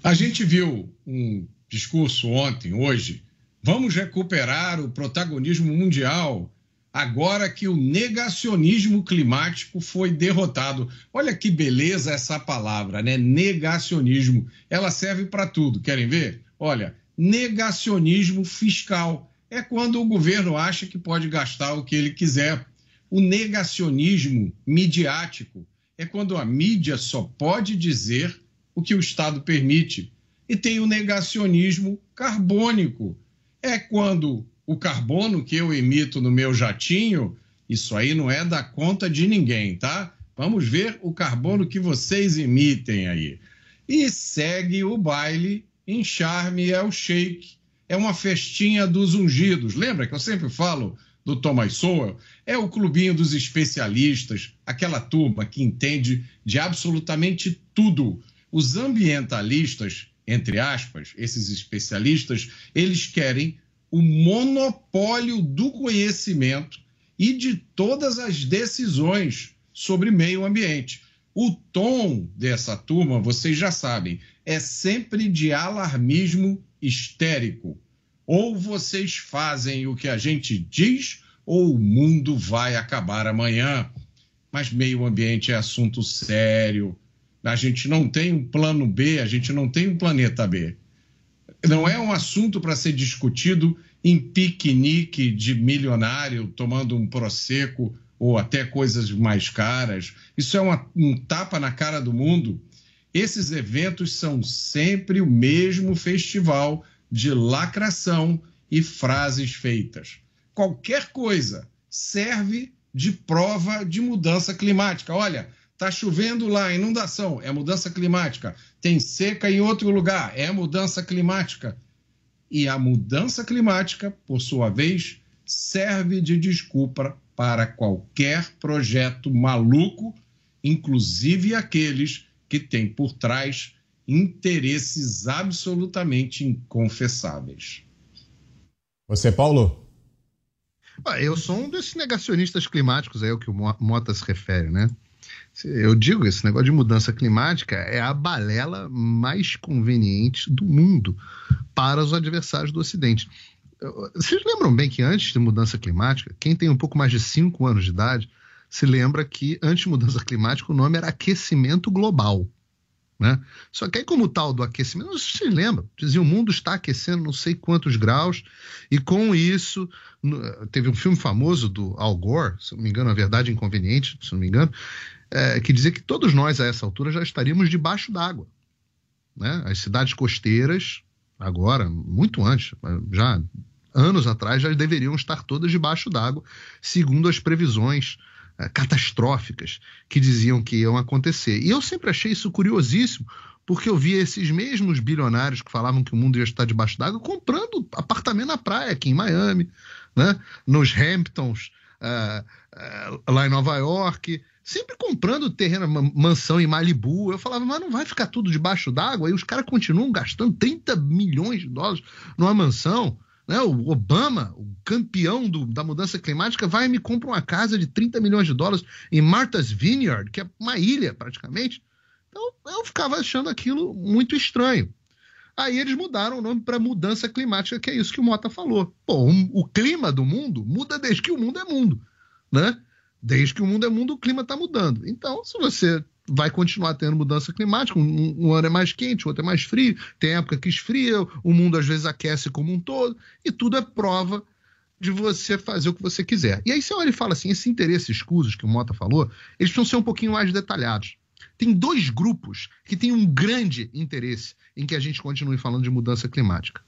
A gente viu um discurso ontem, hoje. Vamos recuperar o protagonismo mundial agora que o negacionismo climático foi derrotado. Olha que beleza essa palavra, né? Negacionismo. Ela serve para tudo. Querem ver? Olha, negacionismo fiscal. É quando o governo acha que pode gastar o que ele quiser. O negacionismo midiático é quando a mídia só pode dizer o que o Estado permite. E tem o negacionismo carbônico. É quando o carbono que eu emito no meu jatinho, isso aí não é da conta de ninguém, tá? Vamos ver o carbono que vocês emitem aí. E segue o baile em Charme é o Shake. É uma festinha dos ungidos. Lembra que eu sempre falo do Thomas Sowell? É o clubinho dos especialistas, aquela turma que entende de absolutamente tudo. Os ambientalistas, entre aspas, esses especialistas, eles querem o monopólio do conhecimento e de todas as decisões sobre meio ambiente. O tom dessa turma, vocês já sabem, é sempre de alarmismo histérico. Ou vocês fazem o que a gente diz, ou o mundo vai acabar amanhã. Mas meio ambiente é assunto sério. A gente não tem um plano B, a gente não tem um planeta B não é um assunto para ser discutido em piquenique de milionário, tomando um prosecco ou até coisas mais caras. Isso é uma, um tapa na cara do mundo. Esses eventos são sempre o mesmo festival de lacração e frases feitas. Qualquer coisa serve de prova de mudança climática. Olha, Está chovendo lá, inundação, é mudança climática. Tem seca em outro lugar, é mudança climática. E a mudança climática, por sua vez, serve de desculpa para qualquer projeto maluco, inclusive aqueles que têm por trás interesses absolutamente inconfessáveis. Você, Paulo? Ah, eu sou um desses negacionistas climáticos aí, é o que o Mota se refere, né? Eu digo, esse negócio de mudança climática é a balela mais conveniente do mundo para os adversários do Ocidente. Vocês lembram bem que antes de mudança climática, quem tem um pouco mais de 5 anos de idade se lembra que antes de mudança climática o nome era aquecimento global. Né? Só que aí, como tal do aquecimento, não se lembra, dizia o mundo está aquecendo não sei quantos graus, e com isso, teve um filme famoso do Al Gore, se não me engano, A Verdade Inconveniente, se não me engano, é, que dizia que todos nós, a essa altura, já estaríamos debaixo d'água. Né? As cidades costeiras, agora, muito antes, já anos atrás, já deveriam estar todas debaixo d'água, segundo as previsões é, catastróficas que diziam que iam acontecer. E eu sempre achei isso curiosíssimo, porque eu via esses mesmos bilionários que falavam que o mundo ia estar debaixo d'água comprando apartamento na praia, aqui em Miami, né? nos Hamptons, uh, uh, lá em Nova York, sempre comprando terreno, mansão em Malibu. Eu falava, mas não vai ficar tudo debaixo d'água? E os caras continuam gastando 30 milhões de dólares numa mansão. Né? O Obama, o campeão do, da mudança climática, vai e me compra uma casa de 30 milhões de dólares em Martha's Vineyard, que é uma ilha praticamente. Então eu ficava achando aquilo muito estranho. Aí eles mudaram o nome para mudança climática, que é isso que o Mota falou. Um, o clima do mundo muda desde que o mundo é mundo, né? Desde que o mundo é mundo, o clima está mudando. Então, se você vai continuar tendo mudança climática, um, um, ano é mais quente, outro é mais frio, tem época que esfria, o mundo às vezes aquece como um todo, e tudo é prova de você fazer o que você quiser. E aí você olha e fala assim, esses interesses escusos que o Mota falou, eles precisam ser um pouquinho mais detalhados. Tem dois grupos que têm um grande interesse em que a gente continue falando de mudança climática.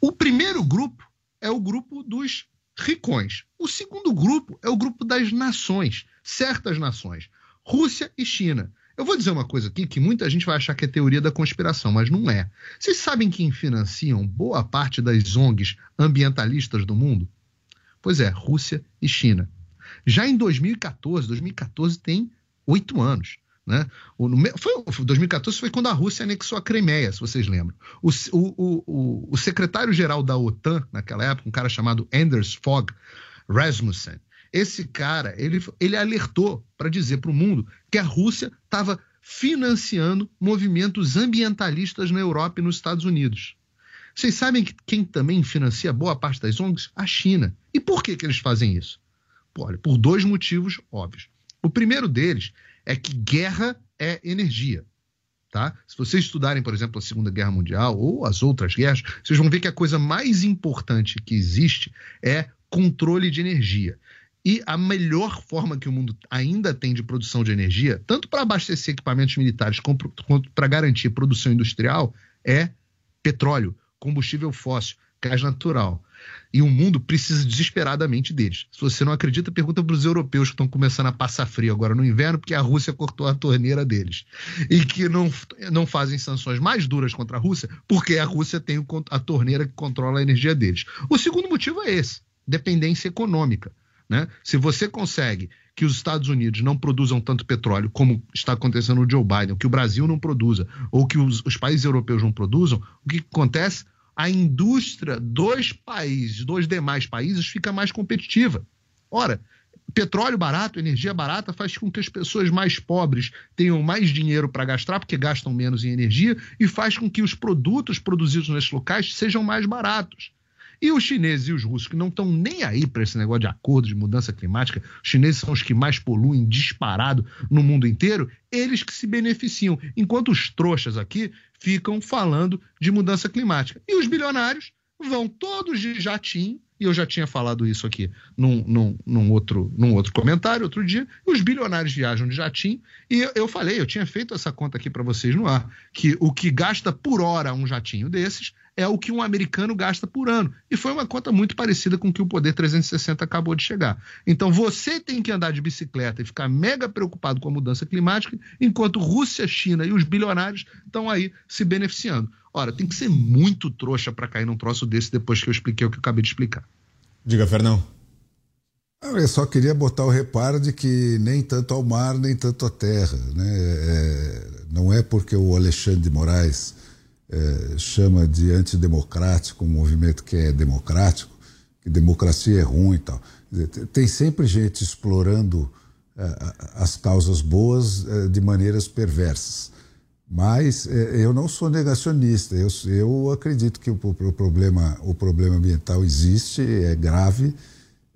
O primeiro grupo é o grupo dos ricões. O segundo grupo é o grupo das nações, certas nações, Rússia e China. Eu vou dizer uma coisa aqui que muita gente vai achar que é teoria da conspiração, mas não é. Vocês sabem quem financiam boa parte das ONGs ambientalistas do mundo? Pois é, Rússia e China. Já em 2014, 2014 tem oito anos. Né? O, foi, 2014 foi quando a Rússia anexou a Crimeia, se vocês lembram. O, o, o, secretário-geral da OTAN, naquela época, um cara chamado Anders Fogh Rasmussen, esse cara ele, ele alertou para dizer para o mundo que a Rússia estava financiando movimentos ambientalistas na Europa e nos Estados Unidos. Vocês sabem que quem também financia boa parte das ONGs? A China. E por que, que eles fazem isso? Olha, por dois motivos óbvios. O primeiro deles é que guerra é energia. Tá? Se vocês estudarem, por exemplo, a Segunda Guerra Mundial ou as outras guerras, vocês vão ver que a coisa mais importante que existe é controle de energia. E a melhor forma que o mundo ainda tem de produção de energia, tanto para abastecer equipamentos militares quanto para garantir produção industrial, é petróleo, combustível fóssil, gás natural. E o mundo precisa desesperadamente deles. Se você não acredita, pergunta para os europeus que estão começando a passar frio agora no inverno, porque a Rússia cortou a torneira deles. E que não, não fazem sanções mais duras contra a Rússia, porque a Rússia tem a torneira que controla a energia deles. O segundo motivo é esse: dependência econômica. Né? Se você consegue que os Estados Unidos não produzam tanto petróleo como está acontecendo no Joe Biden, que o Brasil não produza, ou que os, os países europeus não produzam, o que acontece? A indústria dos países, dos demais países, fica mais competitiva. Ora, petróleo barato, energia barata, faz com que as pessoas mais pobres tenham mais dinheiro para gastar, porque gastam menos em energia, e faz com que os produtos produzidos nesses locais sejam mais baratos. E os chineses e os russos, que não estão nem aí para esse negócio de acordo de mudança climática, os chineses são os que mais poluem disparado no mundo inteiro, eles que se beneficiam, enquanto os trouxas aqui ficam falando de mudança climática. E os bilionários vão todos de jatinho, e eu já tinha falado isso aqui num, num, num, outro, num outro comentário, outro dia, os bilionários viajam de jatinho, e eu, eu falei, eu tinha feito essa conta aqui para vocês no ar, que o que gasta por hora um jatinho desses é o que um americano gasta por ano. E foi uma conta muito parecida com o que o Poder 360 acabou de chegar. Então você tem que andar de bicicleta e ficar mega preocupado com a mudança climática, enquanto Rússia, China e os bilionários estão aí se beneficiando. Ora, tem que ser muito trouxa para cair num troço desse depois que eu expliquei o que eu acabei de explicar. Diga, Fernão. Eu só queria botar o reparo de que nem tanto ao mar, nem tanto à terra. Né? É, não é porque o Alexandre de Moraes é, chama de antidemocrático, um movimento que é democrático, que democracia é ruim e tal. Tem sempre gente explorando é, as causas boas é, de maneiras perversas. Mas é, eu não sou negacionista, eu, eu acredito que o, o, problema, o problema ambiental existe, é grave,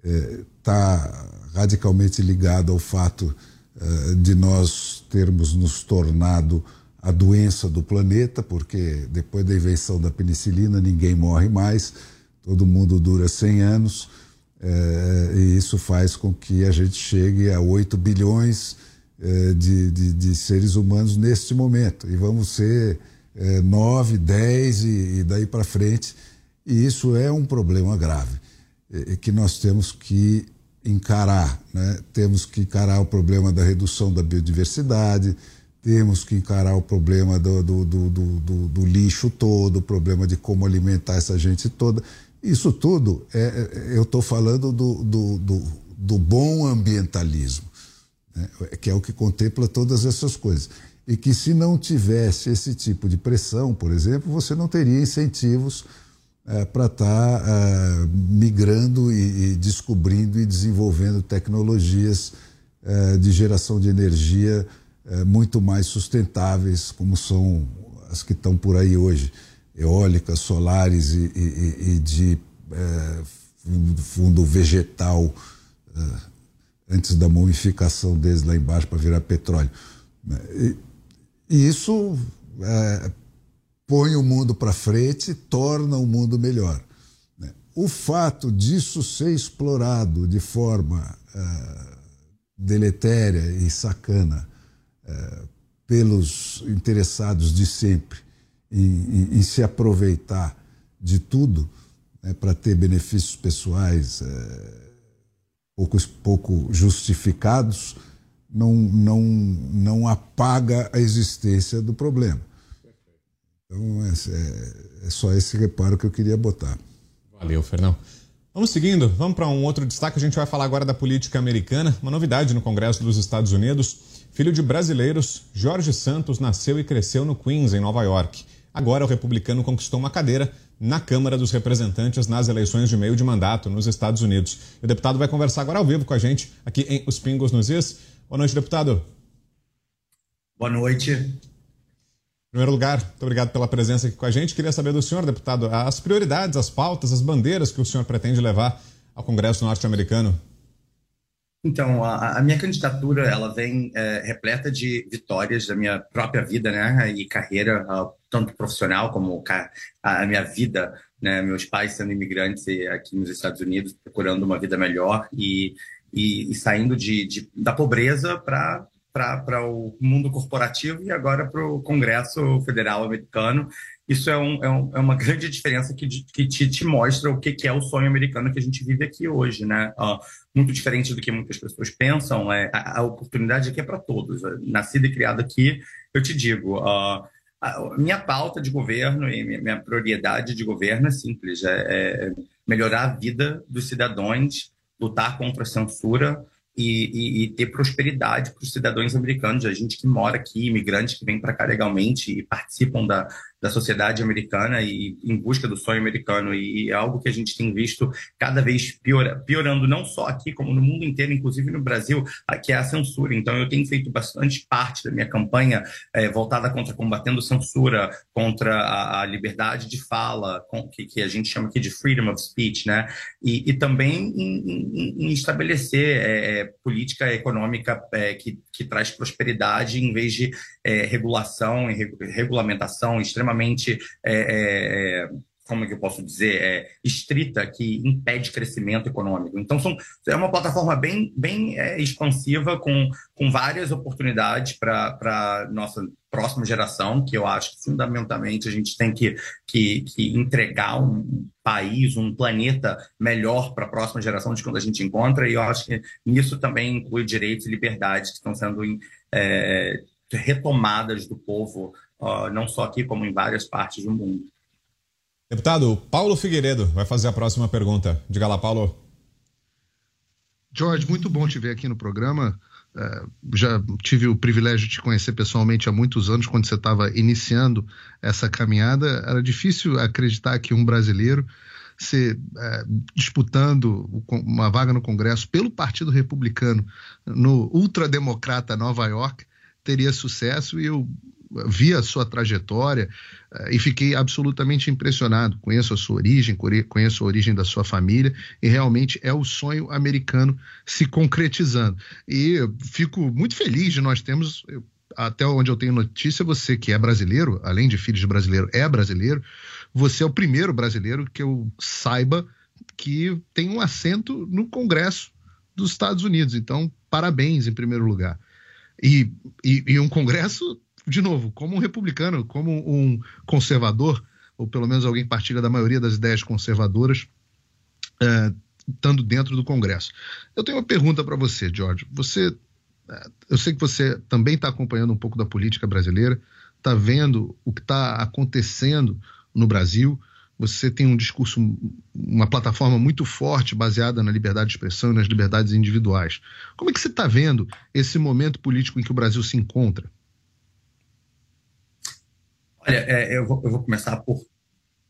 está é, radicalmente ligado ao fato é, de nós termos nos tornado a doença do planeta, porque depois da invenção da penicilina ninguém morre mais, todo mundo dura 100 anos, é, e isso faz com que a gente chegue a 8 bilhões é, de, de, de, seres humanos neste momento, e vamos ser é, 9, 10 e, e daí para frente, e isso é um problema grave, é, que nós temos que encarar, né? temos que encarar o problema da redução da biodiversidade, temos que encarar o problema do, do, do, do, lixo todo, o problema de como alimentar essa gente toda. Isso tudo, é, é eu estou falando do, bom ambientalismo, né? que é o que contempla todas essas coisas. E que se não tivesse esse tipo de pressão, por exemplo, você não teria incentivos é, para estar tá, é, migrando e, e, descobrindo e desenvolvendo tecnologias é, de geração de energia é, muito mais sustentáveis, como são as que estão por aí hoje, eólicas, solares e, e, e de é, fundo vegetal, é, antes da mumificação deles lá embaixo para virar petróleo. E, e isso é, põe o mundo para frente, torna o mundo melhor. Né? O fato disso ser explorado de forma uh, deletéria e sacana pelos interessados de sempre em, em, em se aproveitar de tudo né, para ter benefícios pessoais uh, pouco, pouco justificados, não, não, não apaga a existência do problema. Então, é, é, é só esse reparo que eu queria botar. Valeu, Fernão. Vamos seguindo, vamos para um outro destaque. A gente vai falar agora da política americana. Uma novidade no Congresso dos Estados Unidos. Filho de brasileiros, Jorge Santos nasceu e cresceu no Queens, em Nova York. Agora, o republicano conquistou uma cadeira na Câmara dos Representantes nas eleições de meio de mandato nos Estados Unidos. O deputado vai conversar agora ao vivo com a gente aqui em Os Pingos nos Is. Boa noite, deputado. Boa noite. Em primeiro lugar, muito obrigado pela presença aqui com a gente. Queria saber do senhor, deputado, as prioridades, as pautas, as bandeiras que o senhor pretende levar ao Congresso norte-americano. Então, a, a, minha candidatura ela vem é, repleta de vitórias da minha própria vida, né, e carreira, uh, tanto profissional como a, a minha vida, né, meus pais sendo imigrantes aqui nos Estados Unidos, procurando uma vida melhor e, e, e saindo de, de da pobreza para para o mundo corporativo e agora para o Congresso Federal Americano. Isso é, um, é, um, é uma grande diferença que, que te, te, mostra o que, que, é o sonho americano que a gente vive aqui hoje, né? Uh, muito diferente do que muitas pessoas pensam, é, a, a oportunidade aqui é para todos. Nascido e criado aqui, eu te digo, uh, a minha pauta de governo e minha, minha prioridade de governo é simples, é, é melhorar a vida dos cidadãos, lutar contra a censura, e, e, e, ter prosperidade para os cidadãos americanos, a gente que mora aqui, imigrantes que vêm para cá legalmente e participam da, da sociedade americana e em busca do sonho americano. E é algo que a gente tem visto cada vez pior, piorando, não só aqui, como no mundo inteiro, inclusive no Brasil, que é a censura. Então, eu tenho feito bastante parte da minha campanha é, voltada contra combatendo censura, contra a, a liberdade de fala, com, que, que, a gente chama aqui de freedom of speech, né? E, e também em, em, em estabelecer é, política econômica é, que, que traz prosperidade em vez de regulação e regulamentação extremamente é, é, é, como é que eu posso dizer, é, estrita que impede crescimento econômico. Então, são, é uma plataforma bem, bem é, expansiva, com, com várias oportunidades para nossa próxima geração, que eu acho que fundamentalmente a gente tem que, que, que entregar um país, um planeta melhor para a próxima geração de quando a gente encontra, e eu acho que nisso também inclui direitos e liberdades que estão sendo é, retomadas do povo, não só aqui, como em várias partes do mundo. Deputado, Paulo Figueiredo vai fazer a próxima pergunta. Diga lá, Paulo. George, muito bom te ver aqui no programa. É, já tive o privilégio de te conhecer pessoalmente há muitos anos, quando você estava iniciando essa caminhada. Era difícil acreditar que um brasileiro se é, disputando uma vaga no Congresso pelo Partido Republicano no ultrademocrata Nova York teria sucesso e eu vi a sua trajetória uh, e fiquei absolutamente impressionado. Conheço a sua origem, conheço a origem da sua família e realmente é o sonho americano se concretizando. E fico muito feliz de nós termos. até onde eu tenho notícia, você que é brasileiro, além de filho de brasileiro, é brasileiro. Você é o primeiro brasileiro que eu saiba que tem um assento no Congresso dos Estados Unidos. Então, parabéns em primeiro lugar. E, e, e um Congresso de novo, como um republicano, como um conservador, ou pelo menos alguém que partilha da maioria das ideias conservadoras, é, estando dentro do Congresso. Eu tenho uma pergunta para você, George. Você, é, eu sei que você também está acompanhando um pouco da política brasileira, está vendo o que está acontecendo no Brasil. Você tem um discurso, uma plataforma muito forte baseada na liberdade de expressão e nas liberdades individuais. Como é que você está vendo esse momento político em que o Brasil se encontra? Olha, é, eu, vou, eu vou começar por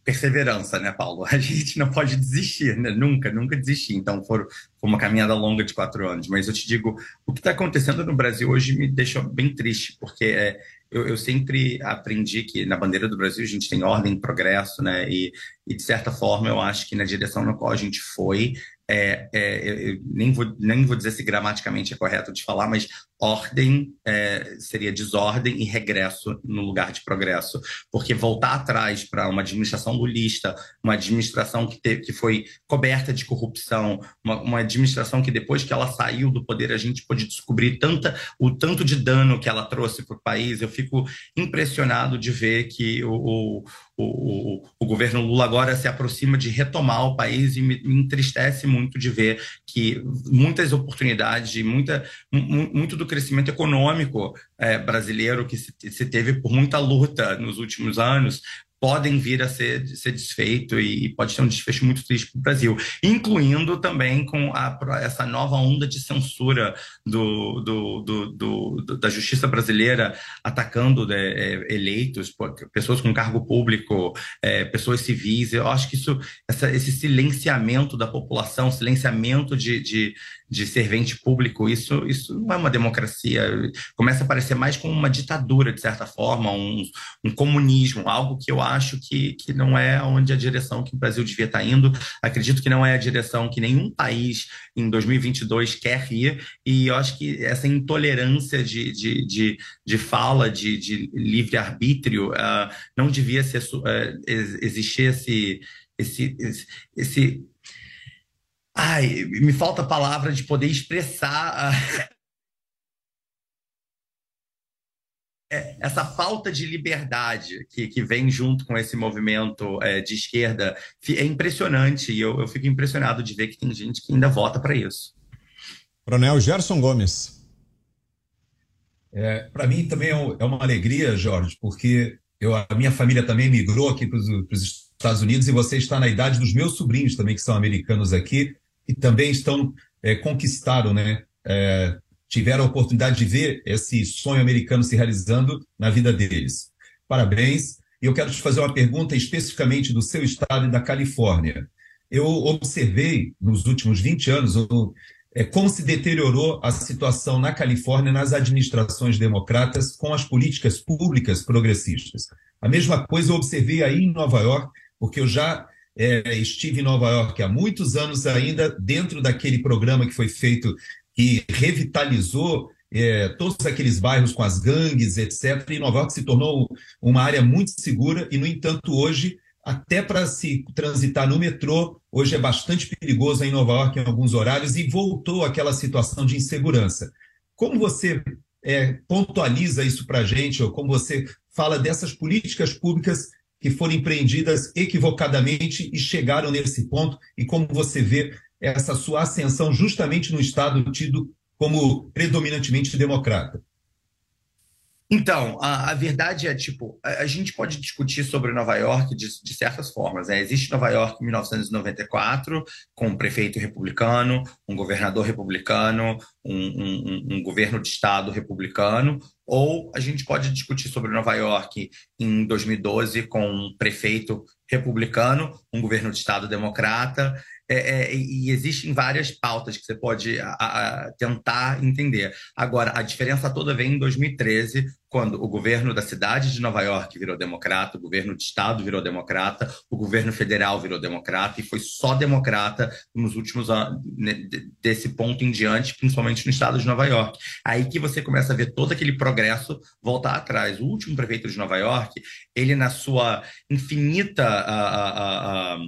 perseverança, né, Paulo? A gente não pode desistir, né? Nunca, nunca desistir. Então, foi, foi uma caminhada longa de quatro anos. Mas eu te digo, o que está acontecendo no Brasil hoje me deixa bem triste, porque é, eu, eu, sempre aprendi que na bandeira do Brasil a gente tem ordem progresso, né? E, e de certa forma eu acho que na direção na qual a gente foi, é, é, nem, vou, nem vou dizer se gramaticamente é correto de falar, mas ordem é, seria desordem e regresso no lugar de progresso. Porque voltar atrás para uma administração lulista, uma administração que, teve, que foi coberta de corrupção, uma, uma, administração que depois que ela saiu do poder a gente pôde descobrir tanta, o tanto de dano que ela trouxe para o país, eu fico impressionado de ver que o, o, o, o, governo Lula agora se aproxima de retomar o país e me, me entristece muito de ver que muitas oportunidades, muita, muito do crescimento econômico é, brasileiro que se, se teve por muita luta nos últimos anos podem vir a ser, ser desfeito e, e pode ter um desfecho muito triste para o Brasil, incluindo também com a, essa nova onda de censura do, do, do, do da justiça brasileira atacando né, é, eleitos, pessoas com cargo público, é, pessoas civis. Eu acho que isso, essa, esse silenciamento da população, silenciamento de, de de servente público, isso, isso não é uma democracia. Começa a parecer mais como uma ditadura, de certa forma, um, um comunismo, algo que eu acho que, que não é onde a direção que o Brasil devia estar indo. Acredito que não é a direção que nenhum país em 2022 quer ir, e eu acho que essa intolerância de, de, de, de fala, de, de livre-arbítrio, uh, não devia ser, uh, existir esse, esse, esse, esse Ai, me falta a palavra de poder expressar é, essa falta de liberdade que, que vem junto com esse movimento é, de esquerda é impressionante e eu, eu fico impressionado de ver que tem gente que ainda vota para isso. Coronel Gerson Gomes. É, para mim também é, é uma alegria, Jorge, porque eu, a minha família também migrou aqui para os Estados Unidos e você está na idade dos meus sobrinhos também, que são americanos aqui, e também estão é, conquistaram, né? É, tiveram a oportunidade de ver esse sonho americano se realizando na vida deles. Parabéns. E eu quero te fazer uma pergunta especificamente do seu estado e da Califórnia. Eu observei nos últimos 20 anos o, é, como se deteriorou a situação na Califórnia nas administrações democratas com as políticas públicas progressistas. A mesma coisa eu observei aí em Nova York, porque eu já é, estive em Nova York há muitos anos ainda, dentro daquele programa que foi feito, que revitalizou é, todos aqueles bairros com as gangues, etc. E Nova York se tornou uma área muito segura, e, no entanto, hoje, até para se transitar no metrô, hoje é bastante perigoso em Nova York em alguns horários, e voltou aquela situação de insegurança. Como você é, pontualiza isso para a gente, ou como você fala dessas políticas públicas que foram empreendidas equivocadamente e chegaram nesse ponto, e como você vê essa sua ascensão justamente no Estado tido como predominantemente democrata. Então, a, a, verdade é, tipo, a, a, gente pode discutir sobre Nova York de, de certas formas. Né? Existe Nova York em 1994, com um prefeito republicano, um governador republicano, um, um, um, governo de estado republicano, ou a gente pode discutir sobre Nova York em 2012, com um prefeito republicano, um governo de estado democrata, é, é, e existem várias pautas que você pode a, a, tentar entender. Agora, a diferença toda vem em 2013, quando o governo da cidade de Nova York virou democrata, o governo de estado virou democrata, o governo federal virou democrata, e foi só democrata nos últimos anos, né, desse ponto em diante, principalmente no estado de Nova York. Aí que você começa a ver todo aquele progresso voltar atrás. O último prefeito de Nova York, ele, na sua infinita. A,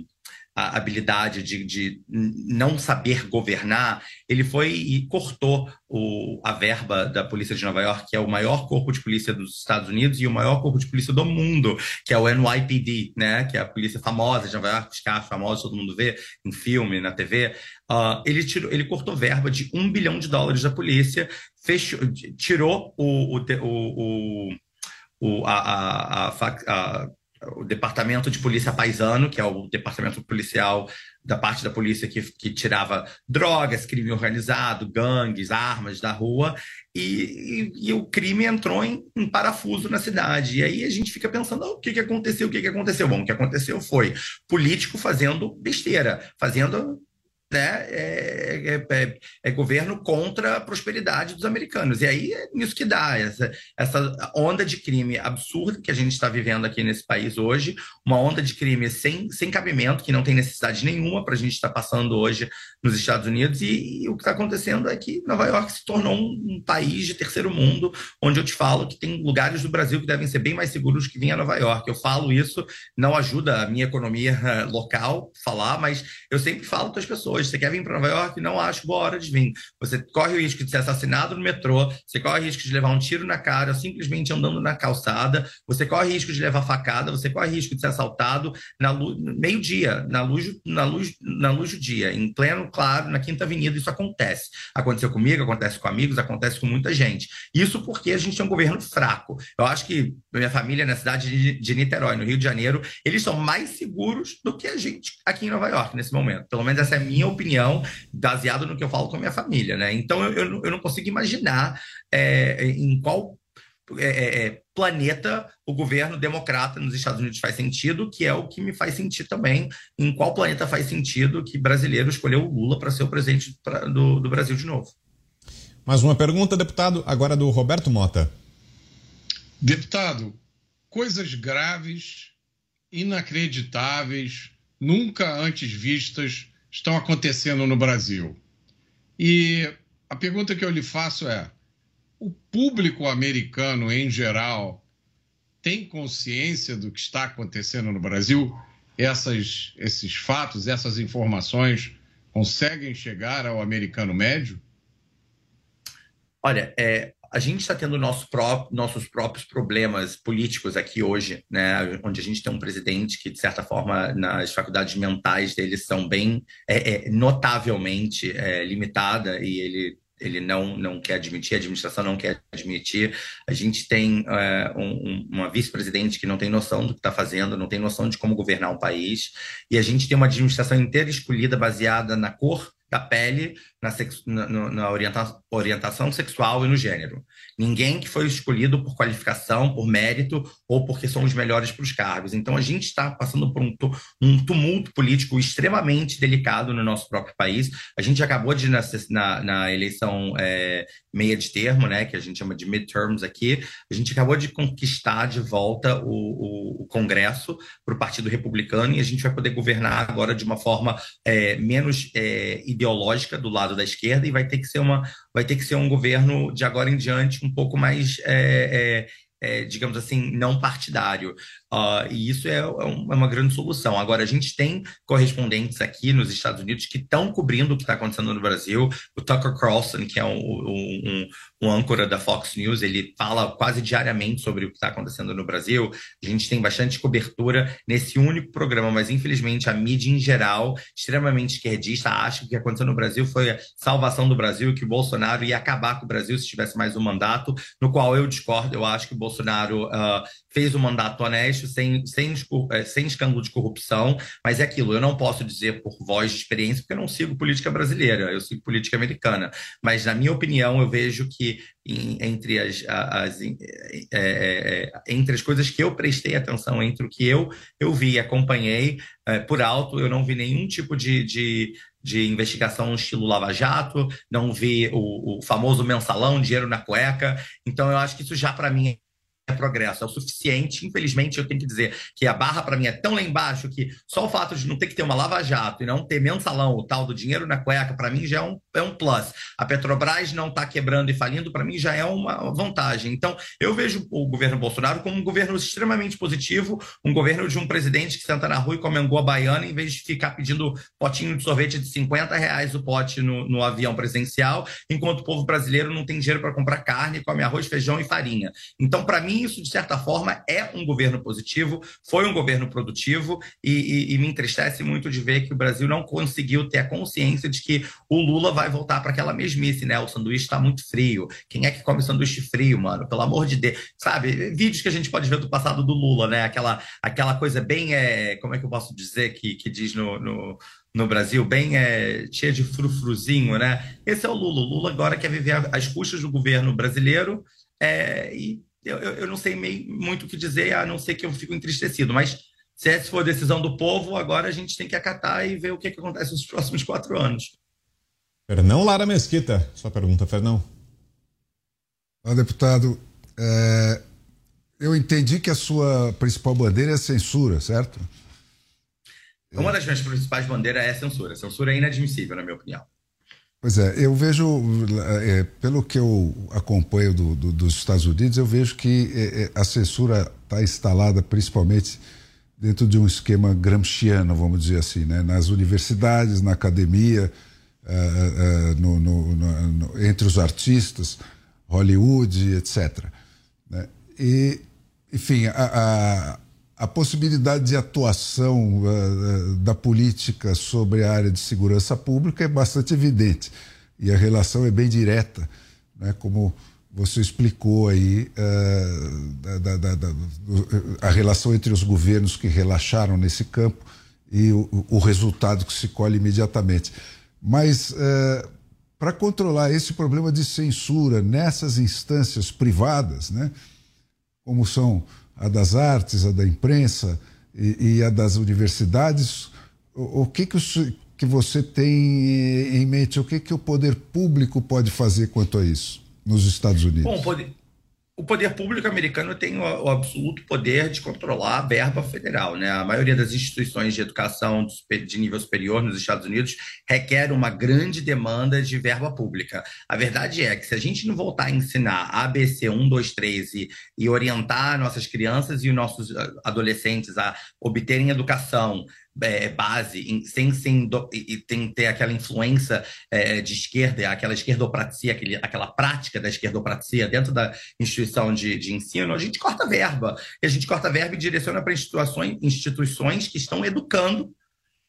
a, habilidade de, de não saber governar, ele foi e cortou o, a verba da Polícia de Nova York, que é o maior corpo de polícia dos Estados Unidos e o maior corpo de polícia do mundo, que é o NYPD, né? que é a polícia famosa de Nova York, os carros famosos, todo mundo vê em filme, na TV. Uh, ah, ele, tirou, ele cortou verba de um bilhão de dólares da polícia, fechou, tirou o, o, o, o a, a, a, a o Departamento de Polícia Paisano, que é o departamento policial da parte da polícia que, que tirava drogas, crime organizado, gangues, armas da rua, e, e, e o crime entrou em, em, parafuso na cidade. E aí a gente fica pensando, oh, o que, que aconteceu, o que, que aconteceu? Bom, o que aconteceu foi político fazendo besteira, fazendo né, é, é, é, é, governo contra a prosperidade dos americanos. E aí é nisso que dá, essa, essa onda de crime absurda que a gente está vivendo aqui nesse país hoje, uma onda de crime sem, sem cabimento, que não tem necessidade nenhuma para a gente estar tá passando hoje nos Estados Unidos. E, e o que está acontecendo é que Nova York se tornou um, um, país de terceiro mundo, onde eu te falo que tem lugares do Brasil que devem ser bem mais seguros que vinha Nova York. Eu falo isso, não ajuda a minha economia eh, local falar, mas eu sempre falo para as pessoas hoje. Você quer vir para Nova York? Não acho boa hora de vir. Você corre o risco de ser assassinado no metrô, você corre o risco de levar um tiro na cara simplesmente andando na calçada, você corre o risco de levar facada, você corre o risco de ser assaltado na meio-dia, na luz, na, luz, na luz do dia, em pleno, claro, na Quinta Avenida. Isso acontece. Aconteceu comigo, acontece com amigos, acontece com muita gente. Isso porque a gente tem um governo fraco. Eu acho que minha família na cidade de Niterói, no Rio de Janeiro, eles são mais seguros do que a gente aqui em Nova York nesse momento. Pelo menos essa é a minha opinião, baseado no que eu falo com a minha família, né? Então eu, eu, eu não consigo imaginar é, em qual é, é, é, planeta o governo democrata nos Estados Unidos faz sentido, que é o que me faz sentir também em qual planeta faz sentido que brasileiro escolheu o Lula para ser o presidente pra, do, do Brasil de novo. Mais uma pergunta, deputado, agora do Roberto Mota. Deputado, coisas graves, inacreditáveis, nunca antes vistas estão acontecendo no Brasil. E a pergunta que eu lhe faço é: o público americano em geral tem consciência do que está acontecendo no Brasil? Essas, esses fatos, essas informações conseguem chegar ao americano médio? Olha, é, a gente está tendo nosso pró nossos próprios problemas políticos aqui hoje, né? onde a gente tem um presidente que, de certa forma, nas faculdades mentais dele são bem é, é, notavelmente é, limitada e ele ele não, não quer admitir, a administração não quer admitir. A gente tem é, um, uma vice-presidente que não tem noção do que está fazendo, não tem noção de como governar um país, e a gente tem uma administração inteira escolhida baseada na cor da pele, na, na, na orienta orientação sexual e no gênero. Ninguém que foi escolhido por qualificação, por mérito ou porque são os melhores para os cargos. Então, a gente está passando por um, um, tumulto político extremamente delicado no nosso próprio país. A gente acabou de, na, na eleição é, meia de termo, né, que a gente chama de midterms aqui, a gente acabou de conquistar de volta o, o, o Congresso para o Partido Republicano e a gente vai poder governar agora de uma forma é, menos é, ideológica do lado da esquerda e vai ter que ser uma vai ter que ser um governo de agora em diante um pouco mais é, é, é, digamos assim, não partidário. Uh, e isso é, é, é, uma grande solução. Agora, a gente tem correspondentes aqui nos Estados Unidos que estão cobrindo o que está acontecendo no Brasil. O Tucker Carlson, que é um, um, um, âncora da Fox News, ele fala quase diariamente sobre o que está acontecendo no Brasil. A gente tem bastante cobertura nesse único programa, mas infelizmente a mídia em geral, extremamente esquerdista, acha que o que aconteceu no Brasil foi a salvação do Brasil, que o Bolsonaro ia acabar com o Brasil se tivesse mais um mandato, no qual eu discordo. Eu acho que o Bolsonaro uh, fez um mandato honesto, sem, sem, é, sem escândalo de corrupção, mas é aquilo, eu não posso dizer por voz de experiência, porque eu não sigo política brasileira, eu sigo política americana. Mas, na minha opinião, eu vejo que entre, as, as é, é, é, entre as coisas que eu prestei atenção, entre o que eu, eu vi e acompanhei é, por alto, eu não vi nenhum tipo de, de de investigação estilo Lava Jato, não vi o, o, famoso mensalão, dinheiro na cueca. Então, eu acho que isso já, para mim, progresso, é o suficiente. Infelizmente, eu tenho que dizer que a barra para mim é tão lá embaixo que só o fato de não ter que ter uma lava-jato e não ter mensalão, o tal do dinheiro na cueca, para mim já é um, é um plus. A Petrobras não está quebrando e falindo, para mim já é uma vantagem. Então, eu vejo o governo Bolsonaro como um governo extremamente positivo, um governo de um presidente que senta na rua e come a baiana em vez de ficar pedindo potinho de sorvete de 50 reais o pote no, no avião presidencial, enquanto o povo brasileiro não tem dinheiro para comprar carne, come arroz, feijão e farinha. Então, para mim, isso, de certa forma, é um governo positivo, foi um governo produtivo e, e, e, me entristece muito de ver que o Brasil não conseguiu ter a consciência de que o Lula vai voltar para aquela mesmice, né? O sanduíche está muito frio. Quem é que come sanduíche frio, mano? Pelo amor de Deus. Sabe, vídeos que a gente pode ver do passado do Lula, né? Aquela, aquela coisa bem, é, como é que eu posso dizer, que, que diz no, no no Brasil, bem é, cheia de frufruzinho, né? Esse é o Lula. O Lula agora quer viver às custas do governo brasileiro é, e eu, eu não sei meio, muito o que dizer, a não ser que eu fico entristecido, mas Se essa for a decisão do povo, agora a gente tem que acatar e ver o que, que acontece nos próximos quatro anos. Fernão Lara Mesquita, sua pergunta, Fernão. Ah, deputado, é, eu entendi que a sua principal bandeira é a censura, certo? Uma das minhas principais bandeiras é a censura. A censura é inadmissível, na minha opinião. Pois é, eu vejo, é, pelo que eu acompanho do, do, dos Estados Unidos, eu vejo que é, a censura está instalada principalmente dentro de um esquema gramsciano, vamos dizer assim, né? nas universidades, na academia, uh, uh, no, no, no, entre os artistas, Hollywood, etc. Né? E, enfim, a, a, possibilidade de atuação uh, da política sobre a área de segurança pública é bastante evidente e a relação é bem direta, né? como você explicou aí uh, da, da, da, a relação entre os governos que relaxaram nesse campo e o, o resultado que se colhe imediatamente. Mas uh, para controlar esse problema de censura nessas instâncias privadas, né, como são a das artes, a da imprensa e, e a das universidades, o, o que, que, o, que você tem em mente? O que, que o poder público pode fazer quanto a isso nos Estados Unidos? Bom, poder, o poder público americano tem o, absoluto poder de controlar a verba federal. Né? A maioria das instituições de educação de nível superior nos Estados Unidos requer uma grande demanda de verba pública. A verdade é que se a gente não voltar a ensinar ABC 1, 2, 3 e, e orientar nossas crianças e os nossos ah, adolescentes a obterem educação é, base, em, sem, sem do, e, tem ter aquela influência é, de esquerda, aquela esquerdopracia, aquele, aquela prática da esquerdopracia dentro da instituição de, de ensino, a gente corta verba. E a gente corta verba e direciona para instituições, instituições que estão educando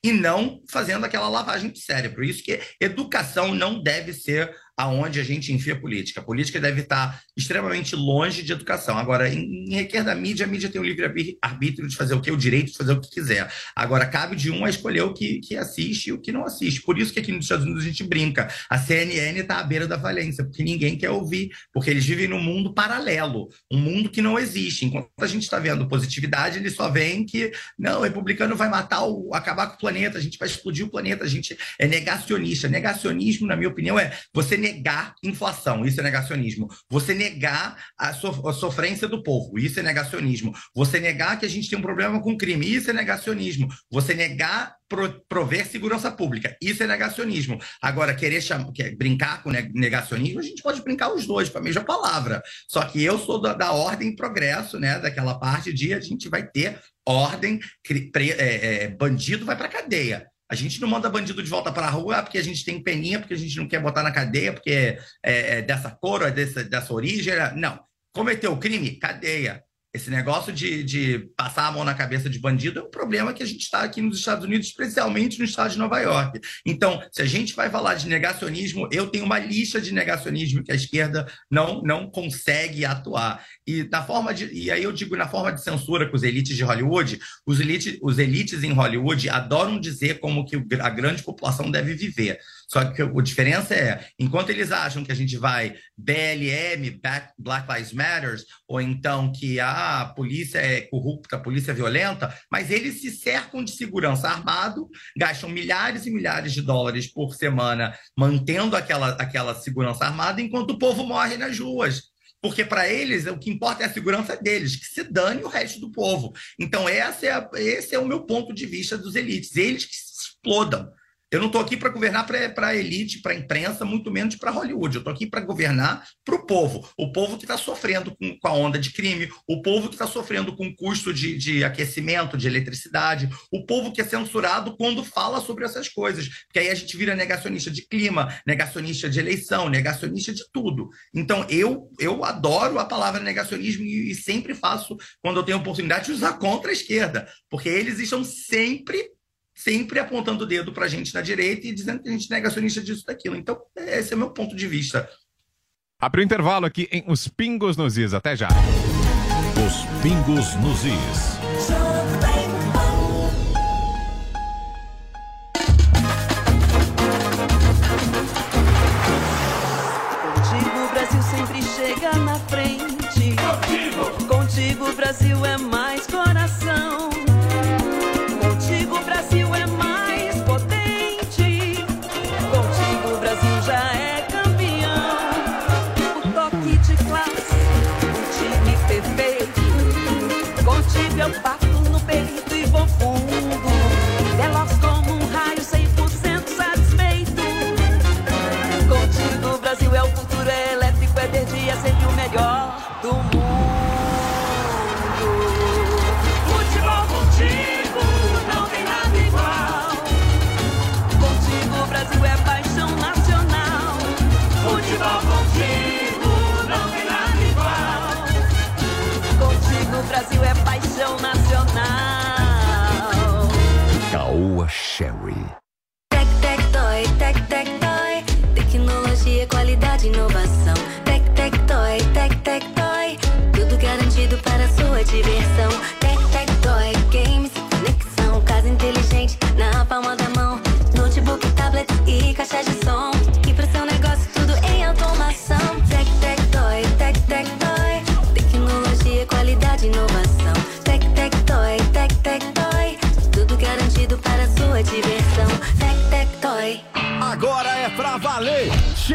e não fazendo aquela lavagem de cérebro. Isso que educação não deve ser aonde a gente enfia política. A política deve estar extremamente longe de educação. Agora, em, em requer da mídia, a mídia tem o livre arbítrio de fazer o que? O direito de fazer o que quiser. Agora, cabe de um a escolher o que, que assiste e o que não assiste. Por isso que aqui nos Estados Unidos a gente brinca. A CNN está à beira da falência, porque ninguém quer ouvir, porque eles vivem num mundo paralelo, um mundo que não existe. Enquanto a gente está vendo positividade, eles só veem que, não, o republicano vai matar, o, acabar com o planeta, a gente vai explodir o planeta, a gente é negacionista. Negacionismo, na minha opinião, é você negar inflação, isso é negacionismo. Você negar a, so, a sofrência do povo, isso é negacionismo. Você negar que a gente tem um problema com crime, isso é negacionismo. Você negar pro, prover segurança pública, isso é negacionismo. Agora, querer quer brincar com negacionismo, a gente pode brincar os dois, com a mesma palavra. Só que eu sou da, da ordem e progresso, né? Daquela parte de a gente vai ter ordem, é, é, bandido vai para cadeia. A gente não manda bandido de volta para a rua porque a gente tem peninha, porque a gente não quer botar na cadeia, porque é, é dessa cor, é dessa, dessa origem. Não. Cometeu crime? Cadeia. Esse negócio de, de passar a mão na cabeça de bandido é um problema que a gente está aqui nos Estados Unidos, especialmente no estado de Nova York. Então, se a gente vai falar de negacionismo, eu tenho uma lista de negacionismo que a esquerda não, não consegue atuar. E na forma de, e aí eu digo na forma de censura com os elites de Hollywood, os, elite, os elites em Hollywood adoram dizer como que a grande população deve viver. Só que a diferença é, enquanto eles acham que a gente vai BLM, Black Lives Matter, ou então que a polícia é corrupta, a polícia é violenta, mas eles se cercam de segurança armado, gastam milhares e milhares de dólares por semana mantendo aquela, aquela segurança armada, enquanto o povo morre nas ruas. Porque para eles o que importa é a segurança deles, que se dane o resto do povo. Então, essa é a, esse é o meu ponto de vista dos elites. Eles que se explodam. Eu não estou aqui para governar para a elite, para a imprensa, muito menos para Hollywood. Eu estou aqui para governar para o povo. O povo que está sofrendo com, com, a onda de crime, o povo que está sofrendo com o custo de, de, aquecimento, de eletricidade, o povo que é censurado quando fala sobre essas coisas. Porque aí a gente vira negacionista de clima, negacionista de eleição, negacionista de tudo. Então, eu, eu adoro a palavra negacionismo e, e sempre faço, quando eu tenho oportunidade, de usar contra a esquerda. Porque eles estão sempre sempre apontando o dedo para a gente na direita e dizendo que a gente é negacionista disso daquilo. Então, esse é o meu ponto de vista. Abre o intervalo aqui em Os Pingos nos Is. Até já. Os Pingos nos Is. Contigo o Brasil sempre chega na frente. Contigo, Contigo o Brasil é mais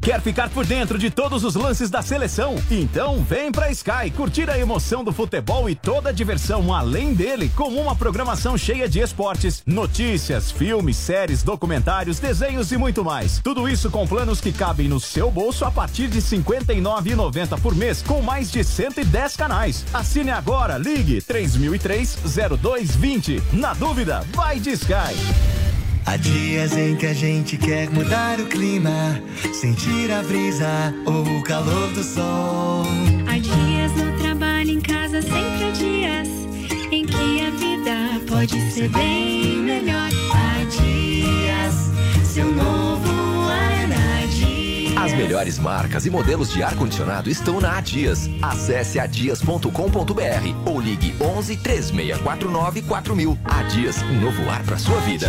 Quer ficar por dentro de todos os lances da seleção? Então vem pra Sky curtir a emoção do futebol e toda a diversão além dele, com uma programação cheia de esportes, notícias, filmes, séries, documentários, desenhos e muito mais. Tudo isso com planos que cabem no seu bolso a partir de R$ 59,90 por mês, com mais de 110 canais. Assine agora, ligue 3003-0220. Na dúvida, vai de Sky. Há dias em que a gente quer mudar o clima, sentir a brisa ou o calor do sol. Há dias no trabalho, em casa, sempre há dias em que a vida pode ser bem melhor. Há dias, seu novo ar na Dias. As melhores marcas e modelos de ar-condicionado estão na Adias. Acesse adias.com.br ou ligue 11 3649 4000. Adias, um novo ar para sua vida.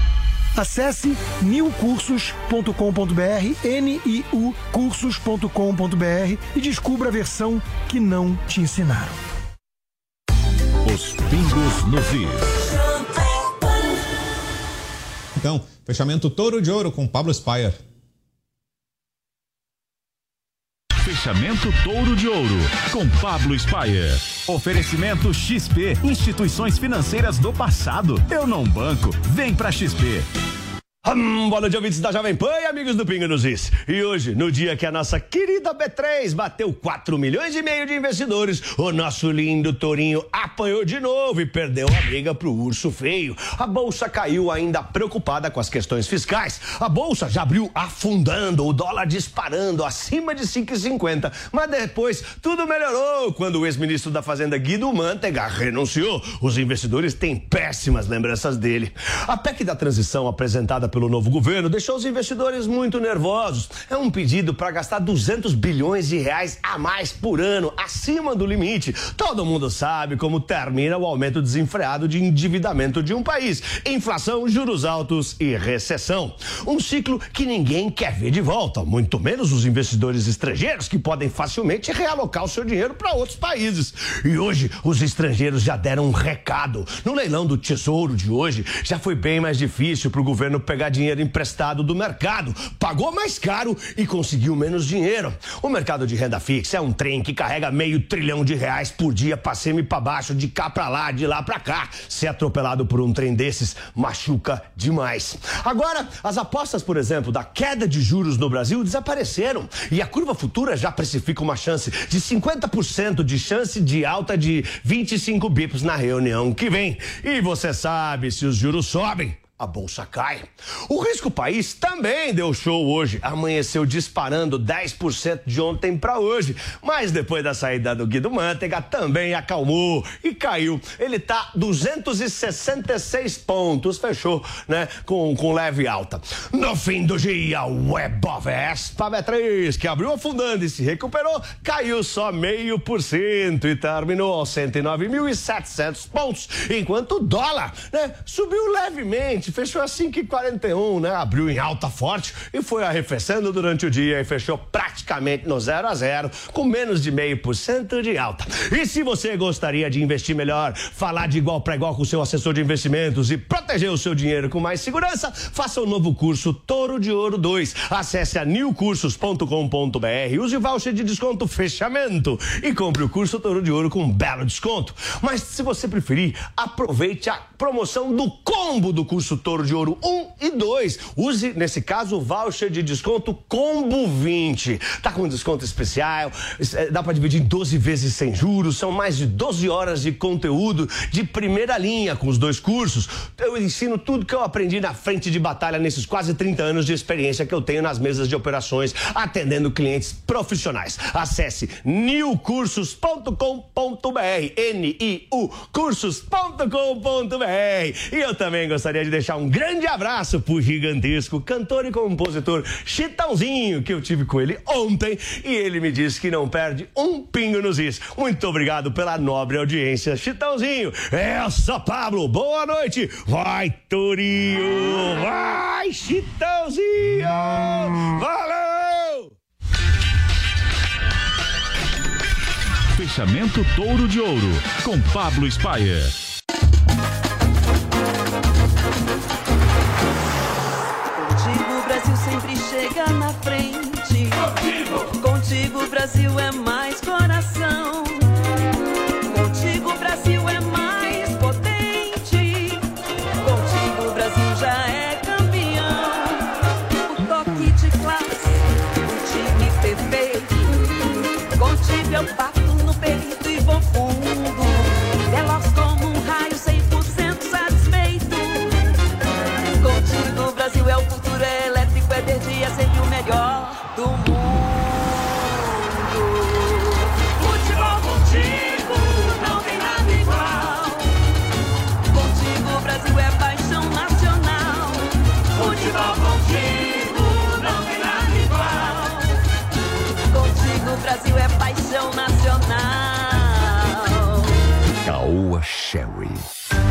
Acesse niucursos.com.br, N-I-U cursos.com.br e descubra a versão que não te ensinaram. Os pingos nos is. Então, fechamento Touro de Ouro com Pablo Spire. Fechamento Touro de Ouro com Pablo Spire. Oferecimento XP, instituições financeiras do passado. Eu não banco, vem pra XP. Hum, boa noite, ouvintes da Jovem Pan e amigos do Pinga nos Is. E hoje, no dia que a nossa querida B3 bateu 4 milhões e meio de investidores, o nosso lindo Tourinho apanhou de novo e perdeu a briga pro urso feio. A bolsa caiu ainda preocupada com as questões fiscais. A bolsa já abriu afundando, o dólar disparando acima de 5,50. Mas depois tudo melhorou quando o ex-ministro da Fazenda Guido Mantega renunciou. Os investidores têm péssimas lembranças dele. A PEC da transição apresentada pelo novo governo deixou os investidores muito nervosos. É um pedido para gastar 200 bilhões de reais a mais por ano, acima do limite. Todo mundo sabe como termina o aumento desenfreado de endividamento de um país: inflação, juros altos e recessão. Um ciclo que ninguém quer ver de volta, muito menos os investidores estrangeiros que podem facilmente realocar o seu dinheiro para outros países. E hoje os estrangeiros já deram um recado. No leilão do Tesouro de hoje, já foi bem mais difícil para o governo pegar pegar dinheiro emprestado do mercado. Pagou mais caro e conseguiu menos dinheiro. O mercado de renda fixa é um trem que carrega meio trilhão de reais por dia pra cima e pra baixo, de cá pra lá, de lá pra cá. Ser atropelado por um trem desses machuca demais. Agora, as apostas, por exemplo, da queda de juros no Brasil desapareceram e a curva futura já precifica uma chance de 50% de chance de alta de 25 bips na reunião que vem. E você sabe, se os juros sobem, a bolsa cai. O risco país também deu show hoje. Amanheceu disparando 10% de ontem para hoje. Mas depois da saída do Guido Mantega também acalmou e caiu. Ele tá 266 pontos, fechou, né? Com, com leve alta. No fim do dia, o Ebovespa B3, que abriu afundando e se recuperou, caiu só meio por cento e terminou aos 109.700 pontos. Enquanto o dólar, né? Subiu levemente fechou a 5,41, né? Abriu em alta forte e foi arrefecendo durante o dia e fechou praticamente no 0 a 0, com menos de meio por cento de alta. E se você gostaria de investir melhor, falar de igual para igual com o seu assessor de investimentos e proteger o seu dinheiro com mais segurança, faça o novo curso Touro de Ouro 2. Acesse a newcursos.com.br, use o voucher de desconto fechamento e compre o curso Touro de Ouro com um belo desconto. Mas se você preferir, aproveite a promoção do combo do curso Touro de Ouro 1 e 2. Use, nesse caso, o voucher de desconto Combo 20. Tá com desconto especial, é, dá para dividir em 12 vezes sem juros, são mais de 12 horas de conteúdo de primeira linha com os dois cursos. Eu ensino tudo que eu aprendi na frente de batalha nesses quase 30 anos de experiência que eu tenho nas mesas de operações, atendendo clientes profissionais. Acesse newcursos.com.br, N-I-U, cursos.com.br. E eu também gostaria de deixar um grande abraço pro gigantesco cantor e compositor Chitãozinho, que eu tive com ele ontem e ele me disse que não perde um pingo nos is. Muito obrigado pela nobre audiência, Chitãozinho. Eu sou Pablo, boa noite. Vai, Torinho, vai, Chitãozinho. Valeu! Fechamento Touro de Ouro, com Pablo Spayer. Brasil sempre chega na frente. Contigo, Contigo o Brasil é mais coração.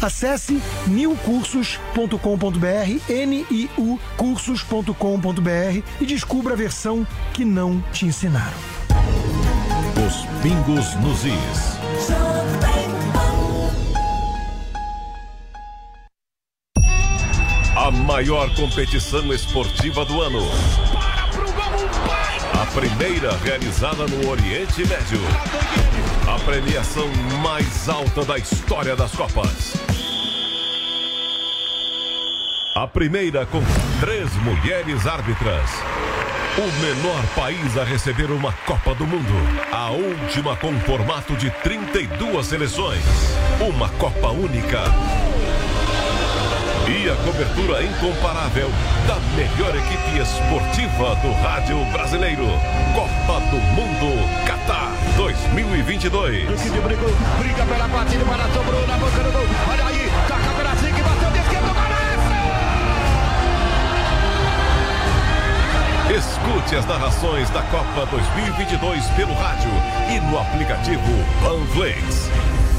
Acesse newcursos.com.br, N-I-U cursos.com.br e descubra a versão que não te ensinaram. Os pingos nos is. A maior competição esportiva do ano. A primeira realizada no Oriente Médio. A premiação mais alta da história das Copas. A primeira com três mulheres árbitras. O menor país a receber uma Copa do Mundo. A última com formato de 32 seleções. Uma Copa única. E a cobertura incomparável da melhor equipe esportiva do rádio brasileiro. Copa do Mundo 2022. Equipe brigou, briga pela batida, para sobrou na boca do gol. Olha aí, toca pela zica, bateu de esquerda, golaço! Escute as narrações da Copa 2022 pelo rádio e no aplicativo Panflix.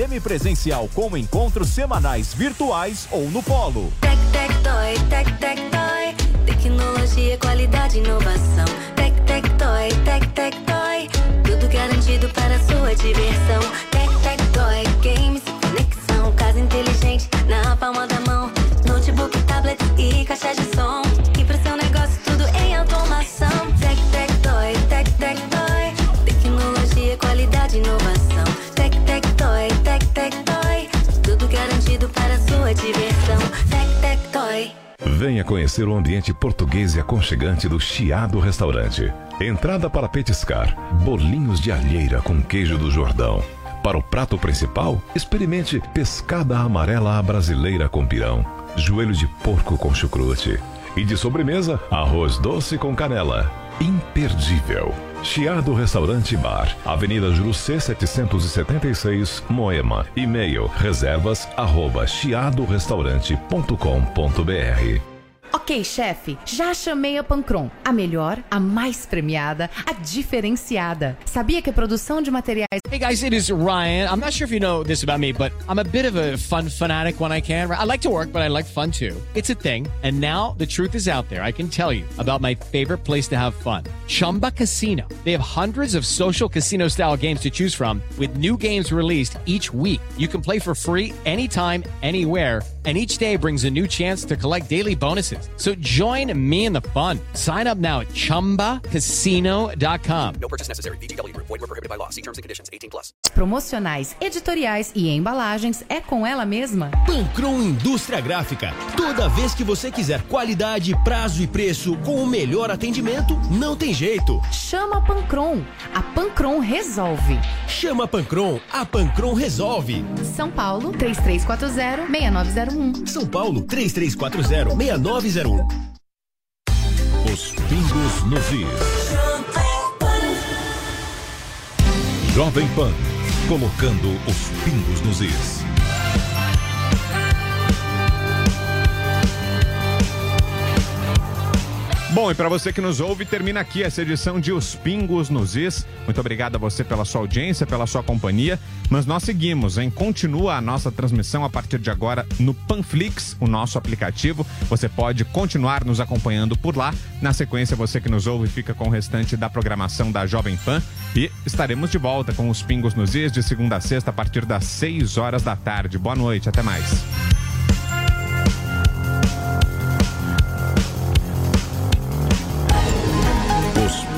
semipresencial com encontros semanais virtuais ou no polo. Tec, tec, toy, tec, tec, toy. Tecnologia, qualidade, inovação. Tec, tec, toy, tec, tec, toy. Tudo garantido para sua diversão. Tec, tec, toy, games conexão. Casa inteligente na palma da mão. Notebook, tablet e caixa de Venha conhecer o ambiente português e aconchegante do Chiado Restaurante. Entrada para petiscar, bolinhos de alheira com queijo do Jordão. Para o prato principal, experimente pescada amarela à brasileira com pirão, joelho de porco com chucrute. E de sobremesa, arroz doce com canela. Imperdível. Chiado Restaurante Bar, Avenida Jurucê 776, Moema. E-mail reservas arroba chiadorestaurante.com.br Ok, chefe, já chamei a Pancron. A melhor, a mais premiada, a diferenciada. Sabia que a produção de materiais. Hey guys, it is Ryan. I'm not sure if you know this about me, but I'm a bit of a fun fanatic when I can. I like to work, but I like fun too. It's a thing. And now the truth is out there. I can tell you about my favorite place to have fun Chumba Casino. They have hundreds of social casino style games to choose from, with new games released each week. You can play for free anytime, anywhere and each day brings a new chance to collect daily bonuses. So join me in the fun. Sign up now at ChumbaCasino.com. No purchase necessary. VGW Group. Void were prohibited by law. See terms and conditions. 18 plus. Promocionais, editoriais e embalagens é com ela mesma. Pancron Indústria Gráfica. Toda vez que você quiser qualidade, prazo e preço com o melhor atendimento, não tem jeito. Chama a Pancron. A Pancron resolve. Chama a Pancron. A Pancron resolve. São Paulo, 3340-6901. São Paulo, 3340-6901. Os pingos nos is. Jovem Pan, colocando os pingos nos is. Bom, e para você que nos ouve, termina aqui essa edição de Os Pingos nos Is. Muito obrigado a você pela sua audiência, pela sua companhia. Mas nós seguimos, hein? Continua a nossa transmissão a partir de agora no Panflix, o nosso aplicativo. Você pode continuar nos acompanhando por lá. Na sequência, você que nos ouve fica com o restante da programação da Jovem Pan. E estaremos de volta com Os Pingos nos Is de segunda a sexta a partir das 6 horas da tarde. Boa noite, até mais.